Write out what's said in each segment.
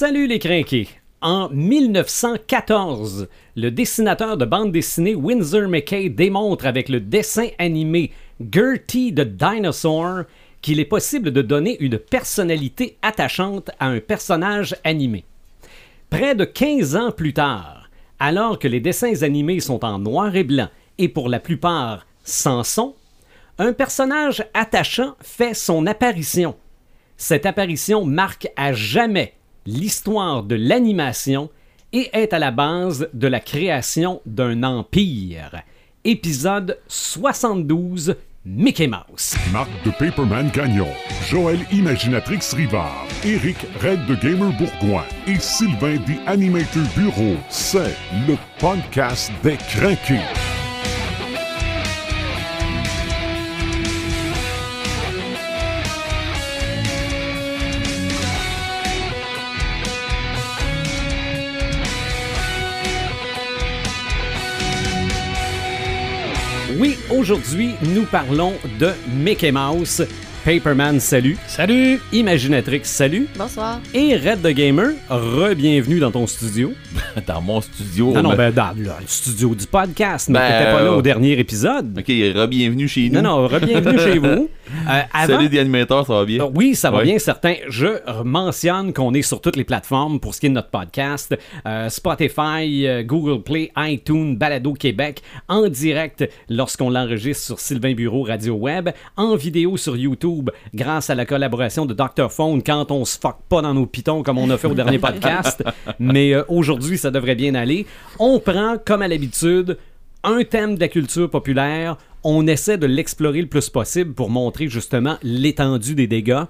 Salut les crinqués! En 1914, le dessinateur de bande dessinée Windsor McKay démontre avec le dessin animé Gertie the Dinosaur qu'il est possible de donner une personnalité attachante à un personnage animé. Près de 15 ans plus tard, alors que les dessins animés sont en noir et blanc et pour la plupart sans son, un personnage attachant fait son apparition. Cette apparition marque à jamais l'histoire de l'animation et est à la base de la création d'un empire. Épisode 72 Mickey Mouse. Marc de Paperman Gagnon, Joël Imaginatrix Rivard, Eric Red de Gamer Bourgoin et Sylvain des Animator Bureau. C'est le podcast des craqués. Oui, aujourd'hui, nous parlons de Mickey Mouse. Paperman, salut. Salut! Imaginatrix, salut. Bonsoir. Et Red the Gamer, re-bienvenue dans ton studio. Dans mon studio. Non, non, mais- ben, dans le studio du podcast, mais Ben, t'étais pas là euh, au dernier épisode. Ok, re-bienvenue chez nous. Non, non, re-bienvenue chez vous. Euh, avant- Salut des animateurs, ça va bien? Euh, Oui, ça va Ouais. bien, certain. Je mentionne qu'on est sur toutes les plateformes pour ce qui est de notre podcast. Euh, Spotify, euh, Google Play, iTunes, Balado Québec, en direct lorsqu'on l'enregistre sur Sylvain Bureau Radio Web, en vidéo sur YouTube grâce à la collaboration de Dr. Phone quand on se fuck pas dans nos pitons comme on a fait au dernier podcast. Mais euh, aujourd'hui, ça devrait bien aller. On prend, comme à l'habitude, un thème de la culture populaire, on essaie de l'explorer le plus possible pour montrer justement l'étendue des dégâts.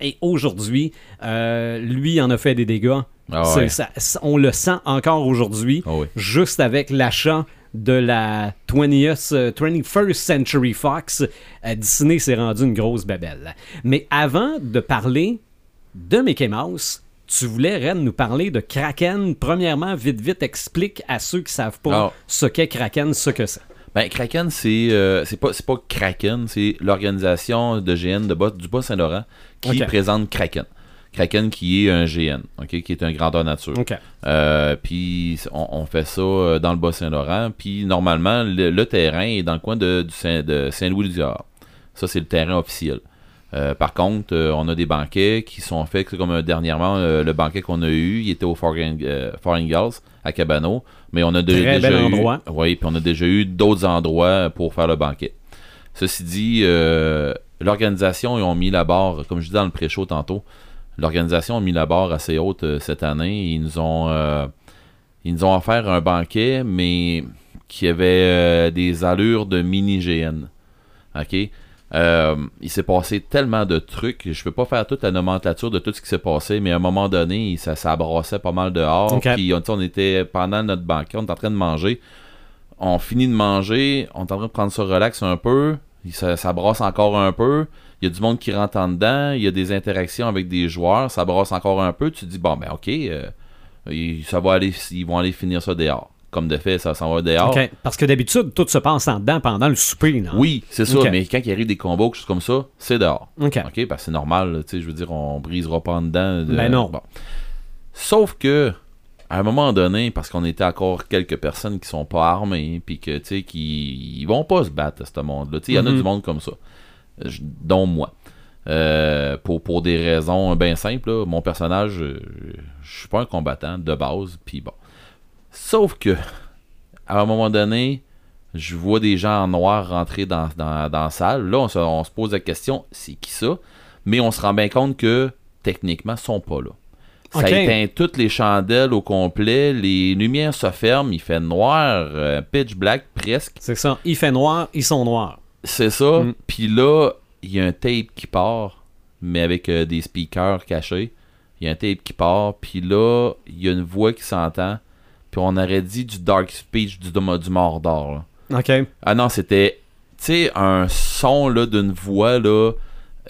Et aujourd'hui, euh, lui en a fait des dégâts. Ah ouais. ça- on le sent encore aujourd'hui, Ah juste avec l'achat de la 20th, euh, 21st Century Fox. euh, Disney s'est rendu une grosse babelle. Mais avant de parler de Mickey Mouse, tu voulais, Ren, nous parler de Kraken. Premièrement, vite, vite, explique à ceux qui savent pas Alors. ce qu'est Kraken, ce que c'est. Ben, Kraken, c'est euh, c'est pas, c'est pas Kraken, c'est l'organisation de GN de Bas, du Bas-Saint-Laurent qui présente Kraken. Kraken qui est un GN, qui est un grandeur nature. Euh, puis on, on fait ça euh, dans le Bas-Saint-Laurent. Puis normalement, le, le terrain est dans le coin de, du Saint, de Saint-Louis-du-Gard. Ça, c'est le terrain officiel. Euh, par contre, euh, on a des banquets qui sont faits comme dernièrement euh, le banquet qu'on a eu, il était au Fort Ingalls à Cabano, mais on a de- Très déjà bel eu, endroit. oui, puis on a déjà eu d'autres endroits pour faire le banquet. Ceci dit, l'organisation ils ont mis la barre, comme je disais dans le pré-show tantôt, l'organisation a mis la barre assez haute euh, cette année. Ils nous ont euh, ils nous ont offert un banquet, mais qui avait euh, des allures de mini GN. OK? Il s'est passé tellement de trucs. Je peux pas faire toute la nomenclature de tout ce qui s'est passé, mais à un moment donné, ça, ça brassait pas mal dehors. Puis on, on était pendant notre banquet, on était en train de manger. On finit de manger, on est en train de prendre ça relax un peu. Ça, ça brasse encore un peu. Il y a du monde qui rentre en dedans. Il y a des interactions avec des joueurs. Ça brasse encore un peu. Tu te dis, bon, ben ok, euh, ça va aller, ils vont aller finir ça dehors. Comme de fait, ça s'en va dehors. OK. Parce que d'habitude, tout se passe en dedans pendant le souper. Non? Oui, c'est ça, mais quand il arrive des combos, quelque chose comme ça, c'est dehors. OK. OK, parce que c'est normal, je veux dire, on brisera pas en dedans. de- Ben non. Bon. Sauf que, à un moment donné, parce qu'on était encore quelques personnes qui sont pas armées, puis que, tu sais, qui ils vont pas se battre, ce monde-là. Il y en a Mhm. du monde comme ça, dont moi. Euh, pour, pour des raisons bien simples, là, mon personnage, euh, je suis pas un combattant de base, puis bon. Sauf que, à un moment donné, je vois des gens en noir rentrer dans, dans, dans la salle. Là, on se, on se pose la question, c'est qui ça? Mais on se rend bien compte que, techniquement, ils sont pas là. Ça éteint toutes les chandelles au complet, les lumières se ferment, il fait noir, euh, pitch black presque. C'est ça. Il fait noir, ils sont noirs. C'est ça. Mm. Puis là, il y a un tape qui part, mais avec euh, des speakers cachés. Il y a un tape qui part, puis là, il y a une voix qui s'entend. Puis on aurait dit du dark speech du, du Mordor. là. OK. Ah non, c'était, tu sais, un son là d'une voix là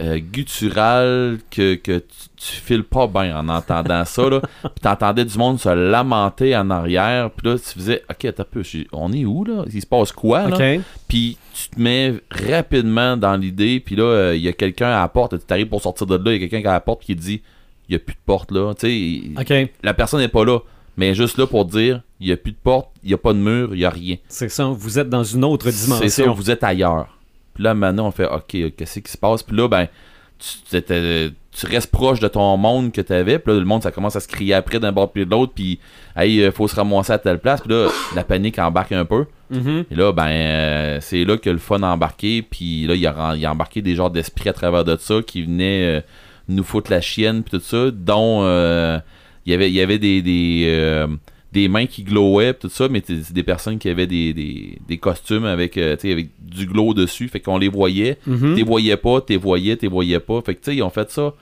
euh, gutturale que, que tu, tu files pas bien en entendant ça là. Puis t'entendais du monde se lamenter en arrière. Puis là, tu faisais, ok, attends un peu, on est où là? Il se passe quoi là? Puis tu te mets rapidement dans l'idée. Puis là, euh, il y a quelqu'un à la porte. Tu arrives pour sortir de là, il y a quelqu'un qui est à la porte qui dit, il n'y a plus de porte là. Tu sais, la personne n'est pas là. Mais juste là pour dire, il n'y a plus de porte, il n'y a pas de mur, il n'y a rien. C'est ça. Vous êtes dans une autre C'est ça, dimension. vous êtes ailleurs. Puis là, maintenant, on fait OK, qu'est-ce qui se passe? Puis là, ben, tu, restes proche de ton monde que tu avais. Puis là, le monde, ça commence à se crier après d'un bord puis de l'autre. Puis, hey, euh, faut se ramasser à telle place. Puis là, la panique embarque un peu. Mhm. Et là, ben, euh, c'est là que le fun a embarqué. Puis là, il a, il a embarqué des genres d'esprits à travers de ça qui venaient euh, nous foutre la chienne. Puis tout ça, dont euh, il y avait, il y avait des, des, des mains qui glowaient. tout ça, mais c'est des personnes qui avaient des, des, des costumes avec, euh, tu sais, avec du glow dessus. Fait qu'on les voyait. Mhm. T'es voyais pas, t'es voyais, t'es voyais pas. Fait que tu sais, ils ont fait ça.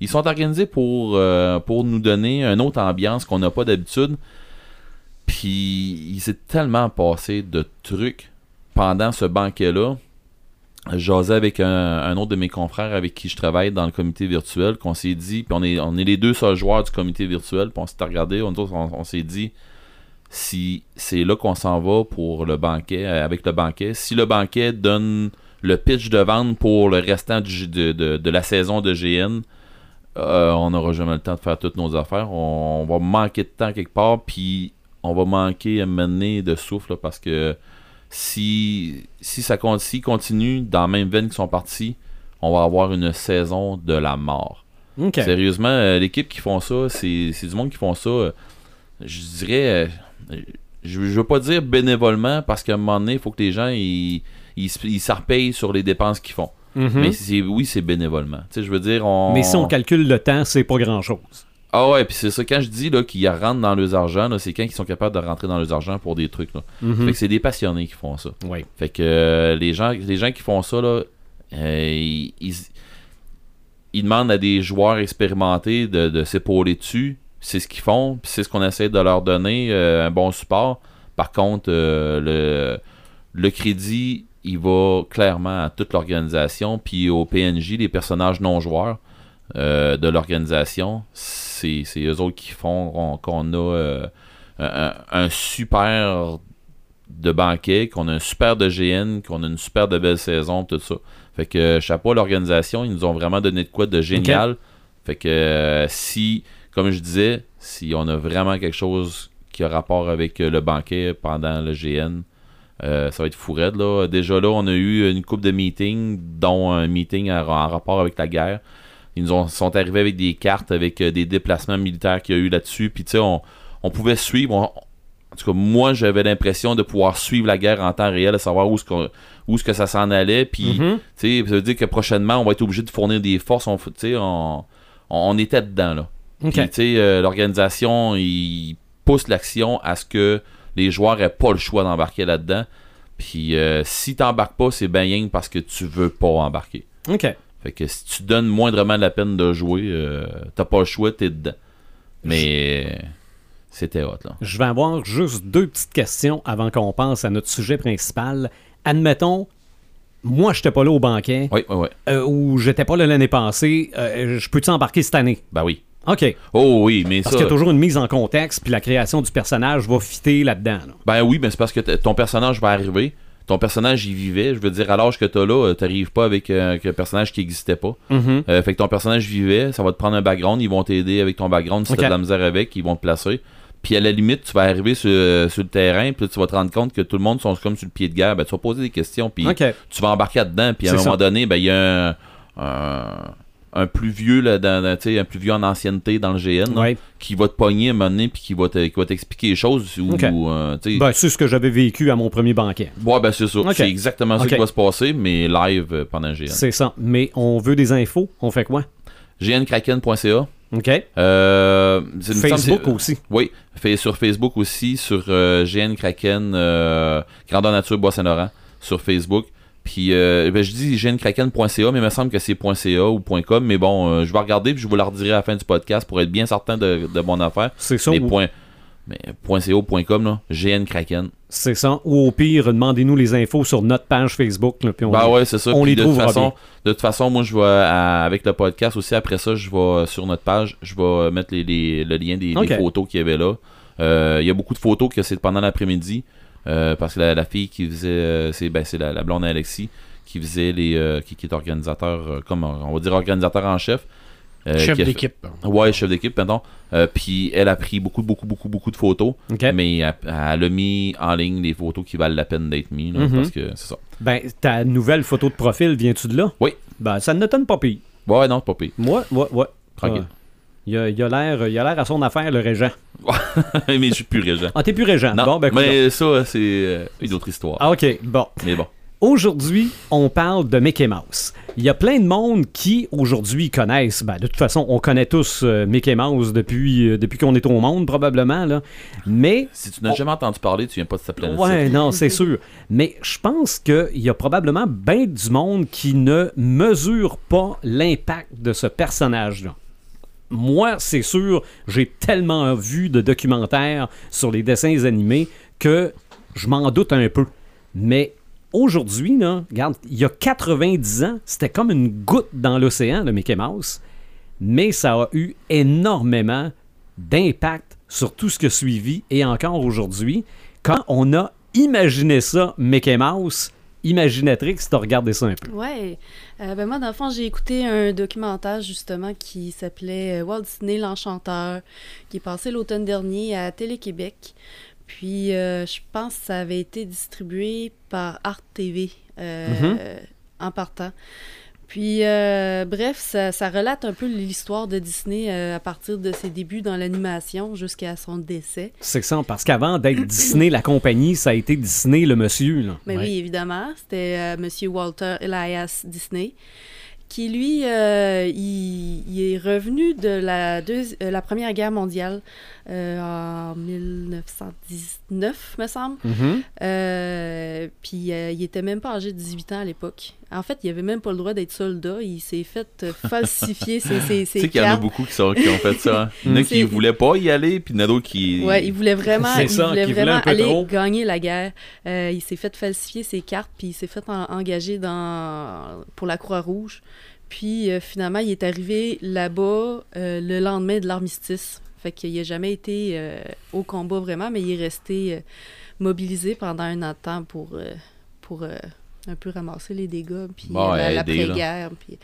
Ils sont organisés pour, euh, pour nous donner une autre ambiance qu'on n'a pas d'habitude. Puis il s'est tellement passé de trucs pendant ce banquet-là. J'osais avec un, autre de mes confrères avec qui je travaille dans le comité virtuel, qu'on s'est dit, puis on est, on est les deux seuls joueurs du comité virtuel, puis on s'est regardé, on, s'est dit, si c'est là qu'on s'en va pour le banquet, euh, avec le banquet, si le banquet donne le pitch de vente pour le restant de, de- de la saison de GN, euh, on n'aura jamais le temps de faire toutes nos affaires. On, va manquer de temps quelque part, puis on va manquer à mener de souffle parce que si, si ça continue dans la même veine qu'ils sont partis, on va avoir une saison de la mort. Sérieusement, euh, l'équipe qui font ça, c'est c'est du monde qui font ça, euh, je dirais, euh, je, je veux pas dire bénévolement, parce qu'à un moment donné, il faut que les gens, ils s'arpayent sur les dépenses qu'ils font. Mhm. Mais c'est- oui, c'est bénévolement. Tu sais, je veux dire, on... Mais si on calcule le temps, c'est pas grand-chose. Ah ouais, puis c'est ça, quand je dis là, qu'ils rentrent dans leurs argent, là, c'est quand ils sont capables de rentrer dans leurs argent pour des trucs. Là. Mhm. Fait que c'est des passionnés qui font ça. Oui. Fait que euh, les, gens, les gens qui font ça, là, euh, ils, ils, ils demandent à des joueurs expérimentés de, de s'épauler dessus. C'est ce qu'ils font, puis c'est ce qu'on essaie de leur donner, euh, un bon support. Par contre, euh, le, le crédit, il va clairement à toute l'organisation, puis au PNJ, les personnages non joueurs de l'organisation, c'est eux autres qui font qu'on- a euh, un, un super de banquet, qu'on a un super de GN, qu'on a une super de belle saison, tout ça. Fait que euh, chapeau à l'organisation, ils nous ont vraiment donné de quoi de génial. Fait que euh, si, comme je disais, si on a vraiment quelque chose qui a rapport avec le banquet pendant le GN, euh, ça va être fou raide, là. Déjà là, on a eu une coupe de meetings, dont un meeting en, en rapport avec la guerre. Ils nous ont, sont arrivés avec des cartes, avec euh, des déplacements militaires qu'il y a eu là-dessus. Puis tu sais, on, on pouvait suivre. on- en tout cas, moi, j'avais l'impression de pouvoir suivre la guerre en temps réel, de savoir où est-ce qu'on- où est-ce que ça s'en allait. Puis, tu sais, ça veut dire que prochainement, on va être obligé de fournir des forces. On, tu sais, on, on, on était dedans, là. OK. Puis, tu sais, euh, l'organisation, il pousse l'action à ce que les joueurs aient pas le choix d'embarquer là-dedans. Puis, euh, si t'embarques pas, c'est bien parce que tu veux pas embarquer. OK. Fait que si tu donnes moindrement la peine de jouer, euh, t'as pas le choix, t'es dedans. Mais euh, c'était hot, là. Je vais avoir juste deux petites questions avant qu'on passe à notre sujet principal. Admettons, moi, j'étais pas là au banquet, Oui, oui, oui. euh, ou j'étais pas là l'année passée. euh, je peux-tu embarquer cette année? Ben oui. OK. Oh oui, mais Parce ça. qu'il y a toujours une mise en contexte, puis la création du personnage va fitter là-dedans. là. Ben oui, mais c'est parce que ton personnage va arriver. Ton personnage y vivait. Je veux dire, à l'âge que t'as là, euh, t'arrives pas avec, euh, avec un personnage qui existait pas. Mhm. Euh, fait que ton personnage vivait, ça va te prendre un background, ils vont t'aider avec ton background si Ok. t'as de la misère avec, ils vont te placer. Puis à la limite, tu vas arriver sur, sur le terrain, puis tu vas te rendre compte que tout le monde sont comme sur le pied de guerre. Ben, tu vas poser des questions, puis tu vas embarquer là-dedans, puis à un moment ça. donné, ben, il y a un, un, un plus vieux, là, dans, un plus vieux en ancienneté dans le GN, là, Ouais. qui va te pogner à un moment donné, puis qui va te- qui va t'expliquer les choses. Ou, euh, Ben, c'est ce que j'avais vécu à mon premier banquet. Ouais, ben c'est ça. C'est exactement Ok. qui va se passer, mais live euh, pendant GN. C'est ça. Mais on veut des infos. On fait quoi? gnkraken.ca. OK. Euh, semble Facebook aussi. Oui, fait sur Facebook aussi, sur euh, GN Kraken, Grandeur Nature Bois-Saint-Laurent, sur Facebook. Puis euh, ben, je dis gnkraken.ca, mais il me semble que c'est .ca ou .com. Mais bon, euh, je vais regarder puis je vous le redirai à la fin du podcast pour être bien certain de, de mon affaire. C'est ça. Mais, ou- point, mais .com, là, GN Kraken. C'est ça. Ou au pire, demandez-nous les infos sur notre page Facebook. là, puis on- Bah ouais, c'est ça. on Puis les de toute façon, de toute façon, moi je vais à- avec le podcast aussi. Après ça, je vais sur notre page, je vais mettre les, les- le lien des, photos qu'il y avait là. Euh, Il y a beaucoup de photos que c'est pendant l'après-midi euh, parce que la, la fille qui faisait, euh, c'est ben, c'est la, la blonde Alexis qui faisait les, euh, qui, qui est organisateur, comme on va dire organisateur en chef. Chef qui a fait- d'équipe. Ouais, chef d'équipe, pardon. Puis elle a pris beaucoup, beaucoup, beaucoup, beaucoup de photos. Mais elle, elle a mis en ligne les photos qui valent la peine d'être mises. là, Mhm. Parce que c'est ça. Ben, ta nouvelle photo de profil, viens-tu de là? Oui. Ben, ça ne t'étonne pas pire. Ouais, non, c'est pas pire. Moi, ouais, ouais. Tranquille. Il a, il a l'air à son affaire, le régent. mais je suis plus régent. Ah, t'es plus régent. Non, bon, ben, mais ça, c'est euh, une autre histoire. Ah, OK, bon. Mais bon. Aujourd'hui, on parle de Mickey Mouse. Il y a plein de monde qui, aujourd'hui, connaissent. Ben, de toute façon, on connaît tous euh, Mickey Mouse depuis, euh, depuis qu'on est au monde, probablement. Là. Mais Si tu n'as On- jamais entendu parler, tu viens pas de cette planète. Ouais, non, c'est sûr. Mais je pense qu'il y a probablement bien du monde qui ne mesure pas l'impact de ce personnage-là. Moi, c'est sûr, j'ai tellement vu de documentaires sur les dessins animés que je m'en doute un peu. Mais aujourd'hui, regarde, il y a 90 ans, c'était comme une goutte dans l'océan, le Mickey Mouse. Mais ça a eu énormément d'impact sur tout ce qui a suivi et encore aujourd'hui. Quand on a imaginé ça, Mickey Mouse, imaginatrix, t'as regardé ça un peu. Ouais. Euh, ben moi, dans le fond, j'ai écouté un documentaire justement qui s'appelait euh, Walt Disney l'Enchanteur, qui est passé l'automne dernier à Télé-Québec. Puis, euh, je pense que ça avait été distribué par Art TV euh, Mhm. en partant. Puis, euh, bref, ça, ça relate un peu l'histoire de Disney euh, à partir de ses débuts dans l'animation jusqu'à son décès. C'est ça, parce qu'avant d'être Disney, la compagnie, ça a été Disney le monsieur. Là. Mais Ouais. oui, évidemment, c'était euh, Monsieur Walter Elias Disney, qui lui, euh, il, il est revenu de la, deuxi- la Première Guerre mondiale en 1919, me semble. Mhm. Euh, puis il était même pas âgé de 18 ans à l'époque. En fait, il avait même pas le droit d'être soldat. Il s'est fait euh, falsifier ses, ses, Tu ses sais qu'il y en a cartes. beaucoup qui, sont, qui ont fait ça. hein. Il y en a qui voulaient pas y aller, puis il y en a d'autres qui. Ouais, il voulait vraiment, il ça, voulait vraiment aller trop. gagner la guerre. Euh, il s'est fait falsifier ses cartes, puis il s'est fait en- engager dans, pour la Croix-Rouge. Puis euh, finalement, il est arrivé là-bas euh, le lendemain de l'armistice. Fait qu'il n'a jamais été euh, au combat vraiment, mais il est resté euh, mobilisé pendant un an de temps pour, euh, pour euh, un peu ramasser les dégâts, puis Bon, euh, l'après-guerre. puis-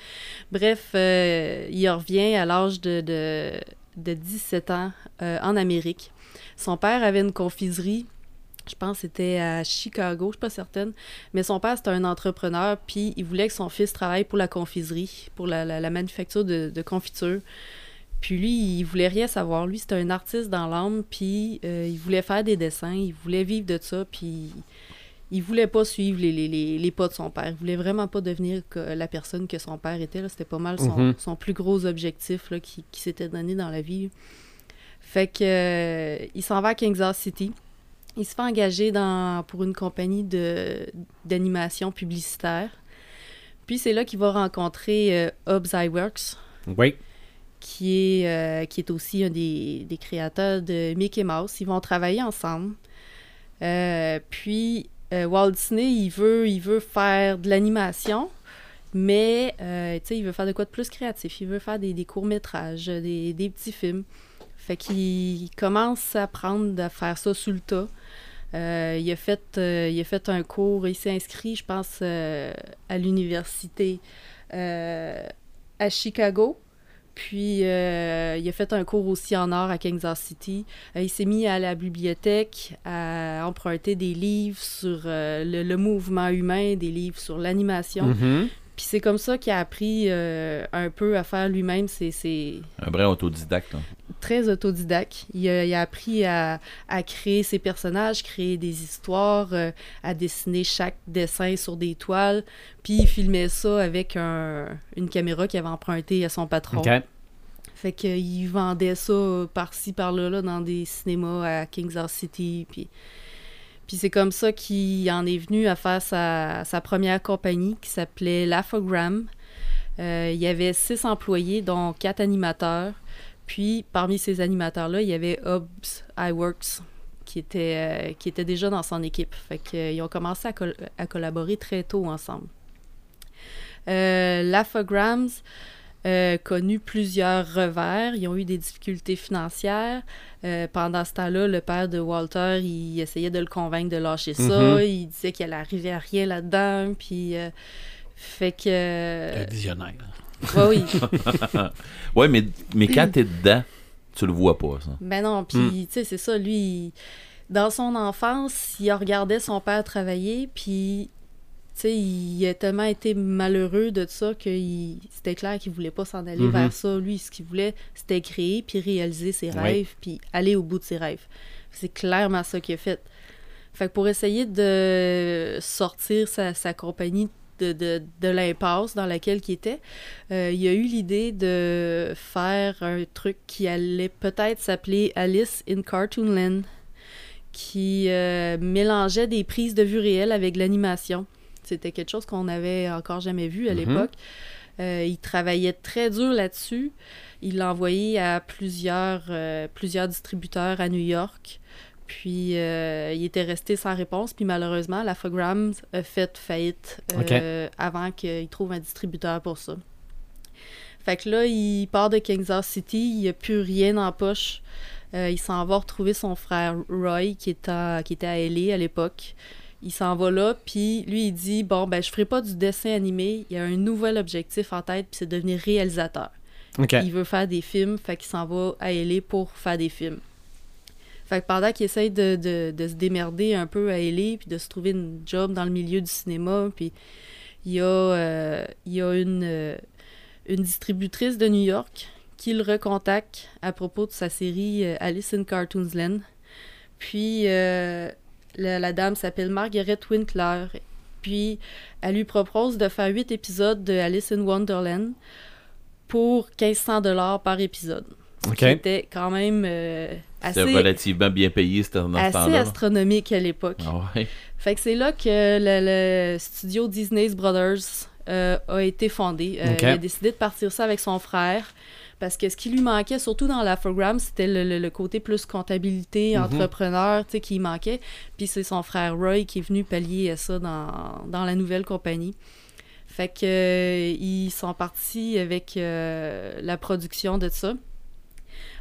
Bref, euh, il revient à l'âge de, de, de 17 ans euh, en Amérique. Son père avait une confiserie, je pense que c'était à Chicago, je suis pas certaine, mais son père c'était un entrepreneur, puis il voulait que son fils travaille pour la confiserie, pour la, la- la manufacture de, de confiture. Puis lui, il voulait rien savoir. Lui, c'était un artiste dans l'âme, puis euh, il voulait faire des dessins, il voulait vivre de ça, puis il voulait pas suivre les, les, les, les pas de son père. Il voulait vraiment pas devenir la personne que son père était. C'était pas mal son, Mhm. son plus gros objectif là, qui, qui s'était donné dans la vie. Fait que euh, il s'en va à Kansas City. Il se fait engager dans, pour une compagnie d'animation publicitaire. Puis c'est là qu'il va rencontrer euh, Hobbs Iwerks, Oui. qui est, euh, qui est aussi un des, des créateurs de Mickey Mouse. Ils vont travailler ensemble. Euh, puis euh, Walt Disney, il veut, il veut faire de l'animation, mais euh, il veut faire de quoi de plus créatif. Il veut faire des, courts-métrages, des, petits films. Fait qu'il commence à apprendre à faire ça sous le tas. Euh, il, a fait, il a fait un cours, il s'est inscrit, je pense, à l'université à Chicago. Puis, euh, il a fait un cours aussi en art à Kansas City. Euh, il s'est mis à la bibliothèque à emprunter des livres sur euh, le, mouvement humain, des livres sur l'animation. Mhm. Puis c'est comme ça qu'il a appris euh, un peu à faire lui-même. C'est c'est Un vrai autodidacte. très autodidacte. Il a, il a appris à, à créer ses personnages, créer des histoires, euh, à dessiner chaque dessin sur des toiles. Puis il filmait ça avec un- une caméra qu'il avait empruntée à son patron. OK. Fait qu'il vendait ça par-ci, par-là, là, dans des cinémas à Kansas City. Puis, puis c'est comme ça qu'il en est venu à faire sa, première compagnie qui s'appelait Lafogram. Euh, il y avait six employés, dont quatre animateurs. Puis parmi ces animateurs-là, il y avait Hobbs Iworks qui était, euh, qui était déjà dans son équipe. Fait qu'ils ont commencé à, col- à collaborer très tôt ensemble. Euh, Lafograms euh, connu plusieurs revers. Ils ont eu des difficultés financières. Euh, pendant ce temps-là, le père de Walter, il essayait de le convaincre de lâcher ça. Mhm. Il disait qu'elle arrivait à rien là-dedans. Puis, euh, fait que. Un visionnaire. Ouais, oui. Ouais, mais, mais quand t'es dedans, tu le vois pas, ça. Ben non, puis Hmm. tu sais, c'est ça, lui, il- dans son enfance, il regardait son père travailler, puis sais, il a tellement été malheureux de ça que c'était clair qu'il voulait pas s'en aller Mhm. vers ça. Lui, ce qu'il voulait, c'était créer, puis réaliser ses Oui. rêves, puis aller au bout de ses rêves. C'est clairement ça qu'il a fait. Fait que pour essayer de sortir sa, sa compagnie de, de, de l'impasse dans laquelle il était, euh, il a eu l'idée de faire un truc qui allait peut-être s'appeler Alice in Cartoonland, qui euh, mélangeait des prises de vue réelles avec l'animation. C'était quelque chose qu'on n'avait encore jamais vu à Mhm. l'époque. Euh, il travaillait très dur là-dessus. Il l'a envoyé à plusieurs, euh, plusieurs distributeurs à New York. Puis euh, il était resté sans réponse. Puis malheureusement, la Fograms a fait faillite euh, avant qu'il trouve un distributeur pour ça. Fait que là, il part de Kansas City, il n'a plus rien en poche. Euh, il s'en va retrouver son frère Roy, qui, est à- qui était à LA à l'époque. Il s'en va là, puis lui, il dit Bon, ben, je ferai pas du dessin animé. Il a un nouvel objectif en tête, puis c'est de devenir réalisateur. Il veut faire des films, fait qu'il s'en va à LA pour faire des films. Fait que pendant qu'il essaye de, de- de se démerder un peu à LA, puis de se trouver une job dans le milieu du cinéma, puis il y a, euh, il y a une, euh, une distributrice de New York qui le recontacte à propos de sa série euh, Alice in Cartoonsland. Puis euh, la, la dame s'appelle Margaret Winkler. Puis elle lui propose de faire huit épisodes de Alice in Wonderland pour 1500 dollars par épisode. Ce OK. qui était quand même euh, C'est assez, relativement bien payé c'était assez temps-là. astronomique à l'époque. Ah ouais. Fait que c'est là que le, le studio Disney's Brothers euh, a été fondé. Euh, Ok. Il a décidé de partir ça avec son frère. Parce que ce qui lui manquait, surtout dans l'Afrogram, c'était le, le- le côté plus comptabilité, Mhm. entrepreneur, tu sais, qui manquait. Puis c'est son frère Roy qui est venu pallier à ça dans, dans la nouvelle compagnie. Fait que euh, ils sont partis avec euh, la production de ça.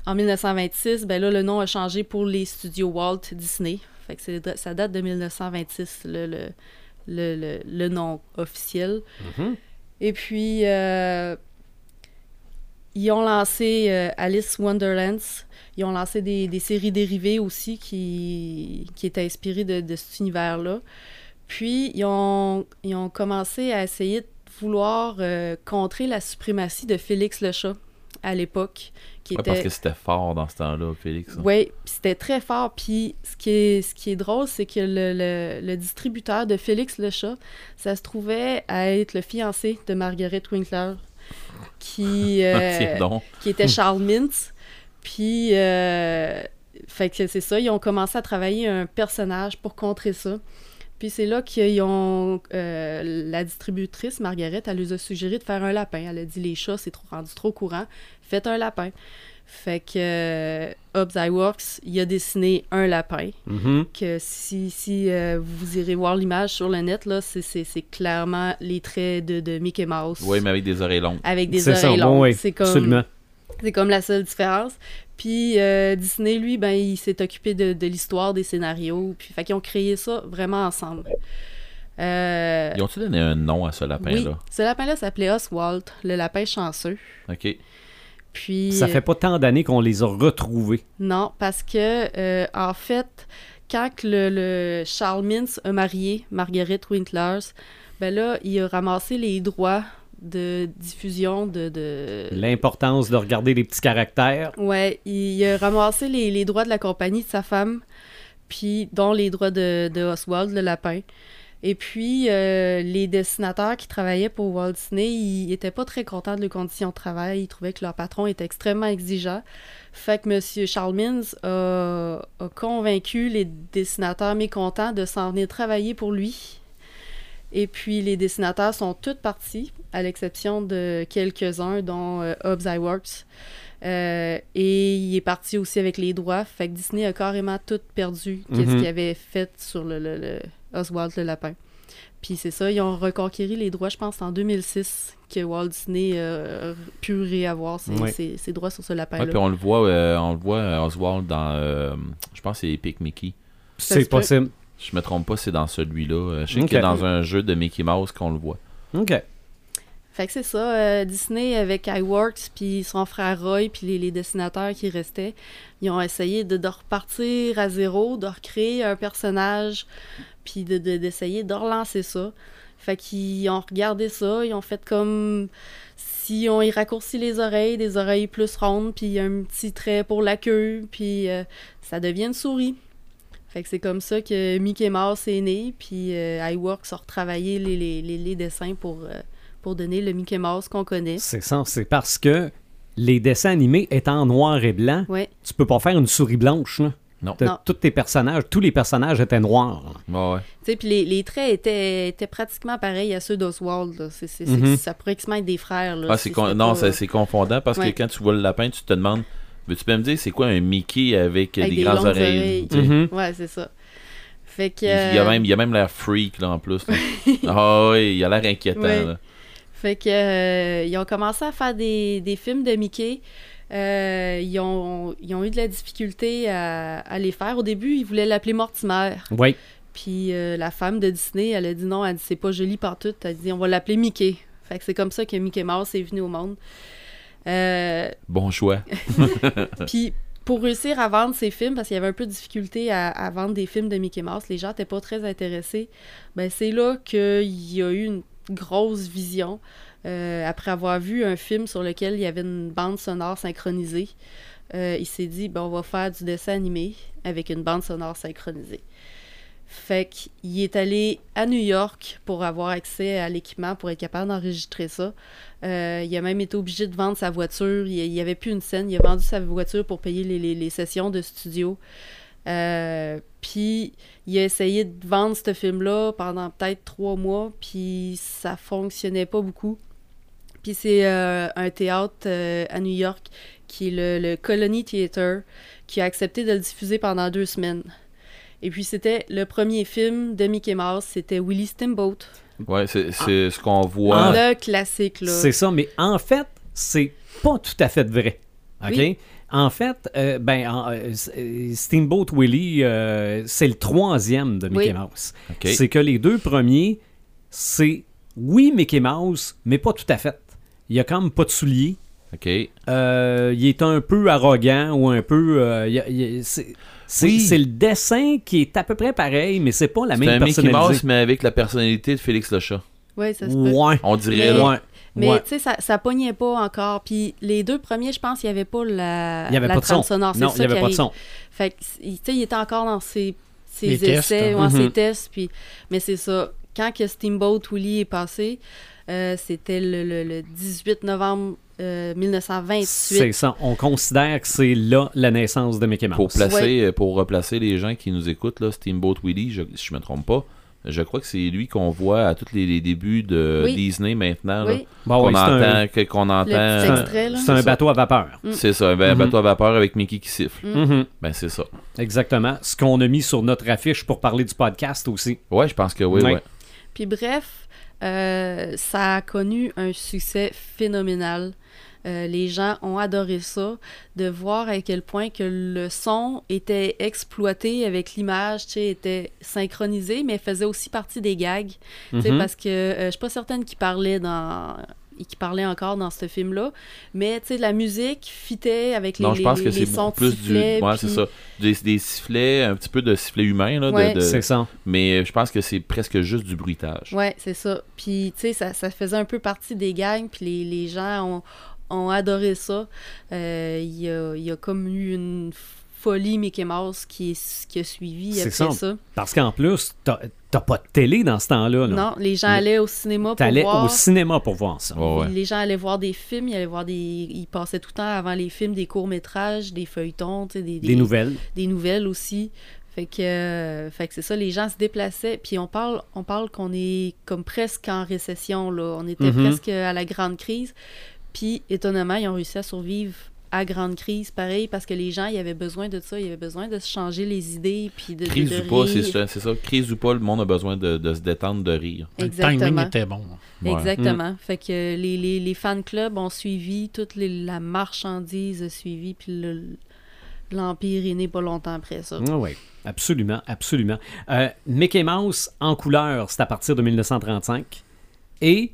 En 1926, ben là, le nom a changé pour les studios Walt Disney. Fait que c'est- ça date de 1926, le, le, le, le- le nom officiel. Mhm. Et puis, euh, ils ont lancé euh, Alice Wonderlands. Ils ont lancé des, des séries dérivées aussi qui, qui étaient inspirées de, de cet univers-là. Puis, ils ont, ils ont commencé à essayer de vouloir euh, contrer la suprématie de Félix le chat à l'époque. Qui Ouais, était... Parce que c'était fort dans ce temps-là, Félix. Oui, c'était très fort. Puis ce qui est, ce qui est drôle, c'est que le, le- le distributeur de Félix le chat, ça se trouvait à être le fiancé de Margaret Winkler, qui, euh, qui était Charles Mintz. Puis, euh, fait que c'est ça, ils ont commencé à travailler un personnage pour contrer ça. Puis c'est là qu'ils ont. euh, la distributrice, Margaret, elle nous a suggéré de faire un lapin. Elle a dit les chats, c'est trop, rendu trop courant. Faites un lapin. Fait que euh, Hobbs Iworks, il a dessiné un lapin. Mhm. Que si, si euh, vous irez voir l'image sur le net, là, c'est- c'est c'est clairement les traits de, de Mickey Mouse. Oui, mais avec des oreilles longues. Avec des ça, oreilles bon, longues. oui, c'est comme, absolument. c'est comme la seule différence. Puis euh, Disney, lui, ben, il s'est occupé de, de l'histoire, des scénarios. Puis, fait qu'ils ont créé ça vraiment ensemble. Euh, Ils ont-tu donné un nom à ce oui, lapin-là? ce lapin-là s'appelait Oswald, le lapin chanceux. OK. Puis, Ça fait pas tant d'années qu'on les a retrouvés. Non, parce que, euh, en fait, quand le, le Charles Mintz a marié Margaret Winklers, ben là, il a ramassé les droits de diffusion de... de... L'importance de regarder les petits caractères. Ouais, il a ramassé les, les droits de la compagnie de sa femme, puis dont les droits de, de Oswald, le lapin. Et puis, euh, les dessinateurs qui travaillaient pour Walt Disney, ils n'étaient pas très contents de leurs conditions de travail. Ils trouvaient que leur patron était extrêmement exigeant. Fait que M. Charles Mintz a, a convaincu les dessinateurs mécontents de s'en venir travailler pour lui. Et puis, les dessinateurs sont tous partis, à l'exception de quelques-uns, dont euh, Hobbs Iworks. Euh, et il est parti aussi avec les droits. Fait que Disney a carrément tout perdu qu'est-ce Mhm. qu'il avait fait sur le, le- le Oswald le lapin. Puis c'est ça, ils ont reconquéri les droits, je pense, en 2006, que Walt Disney a pu réavoir ses, Ouais. ses- ses droits sur ce Ouais, lapin-là. puis on le voit, euh, on le voit euh, Oswald dans, euh, je pense que c'est Epic Mickey. C'est possible. Je me trompe pas, c'est dans celui-là. Euh, Je sais Ok. qu'il y a dans un jeu de Mickey Mouse qu'on le voit. OK. Fait que c'est ça, euh, Disney avec iWorks, puis son frère Roy, puis les, les dessinateurs qui restaient, ils ont essayé de, de repartir à zéro, de recréer un personnage, puis de, de- d'essayer de relancer ça. Fait qu'ils ont regardé ça, ils ont fait comme si on y raccourcit les oreilles, des oreilles plus rondes, puis un petit trait pour la queue, puis euh, ça devient une souris. Fait que c'est comme ça que Mickey Mouse est né, puis euh, iWorks a retravaillé les, les, les, les dessins pour, euh, pour donner le Mickey Mouse qu'on connaît. C'est ça, c'est parce que les dessins animés étant en noir et blanc, Ouais, tu peux pas faire une souris blanche. Là. Non. Tous tes personnages, tous les personnages étaient noirs. Ouais. tu sais, puis les, les traits étaient, étaient pratiquement pareils à ceux d'Oswald. C'est, Mhm. Ça pourrait quasiment être des frères. Là, Ah, c'est Si con- c'était Non, pas- c'est c'est confondant parce Ouais. que quand tu vois le lapin, tu te demandes veux-tu bien me dire c'est quoi un Mickey avec, Avec des, des grandes oreilles, oreilles. Mhm. Ouais, c'est ça. Fait que. il, il y a euh, même, il y a même l'air freak là, en plus. ah oui, il a l'air inquiétant. Ouais. là. Fait que euh, ils ont commencé à faire des, des films de Mickey. Euh, ils, ont, ils ont eu de la difficulté à, à les faire. Au début, ils voulaient l'appeler Mortimer. Oui. Puis euh, la femme de Disney, elle a dit non, elle dit c'est pas joli partout. Elle a dit on va l'appeler Mickey. Fait que c'est comme ça que Mickey Mouse est venu au monde. Euh, Bon choix. puis pour réussir à vendre ces films, parce qu'il y avait un peu de difficulté à, à vendre des films de Mickey Mouse, les gens n'étaient pas très intéressés. Ben c'est là qu'il y a eu une grosse vision. Euh, après avoir vu un film sur lequel il y avait une bande sonore synchronisée, euh, il s'est dit on va faire du dessin animé avec une bande sonore synchronisée. Fait qu'il est allé à New York pour avoir accès à l'équipement pour être capable d'enregistrer ça. Euh, il a même été obligé de vendre sa voiture. Il n'y avait plus une scène. Il a vendu sa voiture pour payer les, sessions de studio. Puis il a essayé de vendre ce film-là pendant peut-être trois mois, puis ça fonctionnait pas beaucoup. Puis c'est euh, un théâtre euh, à New York qui est le, le Colony Theater qui a accepté de le diffuser pendant deux semaines. Et puis c'était le premier film de Mickey Mouse, c'était Willie Steamboat. Ouais, c'est c'est ce qu'on voit. Le classique, là. C'est ça, mais en fait, c'est pas tout à fait vrai. OK? Oui. En fait, euh, ben, euh, Steamboat Willie, euh, c'est le troisième de Mickey Oui. Mouse. Ok. C'est que les deux premiers, c'est oui Mickey Mouse, mais pas tout à fait. Il a quand même pas de souliers. OK. Euh, il est un peu arrogant ou un peu. euh, il il c'est c'est- Oui. c'est le dessin qui est à peu près pareil, mais c'est pas la C'est même un Mickey personnalité. Mouse, mais avec la personnalité de Félix le chat. Ouais, ça se peut. Ouais. On dirait Mais- là. Ouais. Mais ouais. tu sais, ça, ça pognait pas encore. Puis les deux premiers, je pense qu'il n'y avait pas la, Il y avait la pas de son. sonore. C'est Non, il y avait pas de son. Fait que, tu sais, il était encore dans ses, ses Les tests, essais, hein. ouais, ses Mhm. tests. Puis... Mais c'est ça. Quand que Steamboat Willie est passé, euh, c'était le, le- le 18 novembre euh, 1928. C'est ça. On considère que c'est là la naissance de Mickey Mouse. Pour placer, euh, pour replacer les gens qui nous écoutent, là, Steamboat Willie, je, si je me trompe pas, je crois que c'est lui qu'on voit à tous les, les débuts de Oui. Disney maintenant. Oui, Bon, qu'on entend, que- qu'on entend. c'est un- ça. bateau à vapeur. Mm. C'est ça, un Mhm. bateau à vapeur avec Mickey qui siffle. Mm. Mhm. Ben c'est ça. Exactement. Ce qu'on a mis sur notre affiche pour parler du podcast aussi. Ouais, je pense que oui, ouais. Puis bref, euh, ça a connu un succès phénoménal. Euh, les gens ont adoré ça, de voir à quel point que le son était exploité avec l'image, tu sais, était synchronisé, mais faisait aussi partie des gags. Tu sais, Mhm. Parce que euh, je suis pas certaine qu'il parlait dans qui parlait encore dans ce film-là, mais tu sais, la musique fitait avec les, non, je pense les- que les c'est sons beaucoup plus de du. sifflets, Ouais, puis- c'est ça. Des, des sifflets, un petit peu de sifflet humain, là. de- Ouais. de- C'est ça. mais je pense que c'est presque juste du bruitage. Ouais, c'est ça. Puis, tu sais, ça, ça faisait un peu partie des gangs, puis les, les gens ont, ont adoré ça. Euh, Il y, a, il y a comme eu une folie Mickey Mouse qui, qui a suivi C'est après ça. ça. Parce qu'en plus, t'as pas de télé dans ce temps-là. là. Non, les gens allaient au cinéma pour T'allais voir. au cinéma pour voir ça. Ouais. Les gens allaient voir des films, ils allaient voir des... Ils passaient tout le temps avant les films des courts-métrages, des feuilletons, des, Des nouvelles. des nouvelles aussi. Fait que, euh, fait que c'est ça, les gens se déplaçaient. Puis on parle, on parle qu'on est comme presque en récession, là. On était Mhm. presque à la grande crise. Puis étonnamment, ils ont réussi à survivre à grande crise, pareil, parce que les gens, ils avaient besoin de ça. Ils avaient besoin de se changer les idées, puis de, Crise de ou pas, c'est ça, c'est ça. Crise ou pas, le monde a besoin de, de se détendre, de rire. Le timing Exactement. était bon. Ouais. Exactement. Fait que les, les, les fan clubs ont suivi, toute les- la marchandise a suivi, puis le- l'Empire est né pas longtemps après ça. oui, absolument, absolument. Euh, Mickey Mouse en couleur, c'est à partir de 1935. Et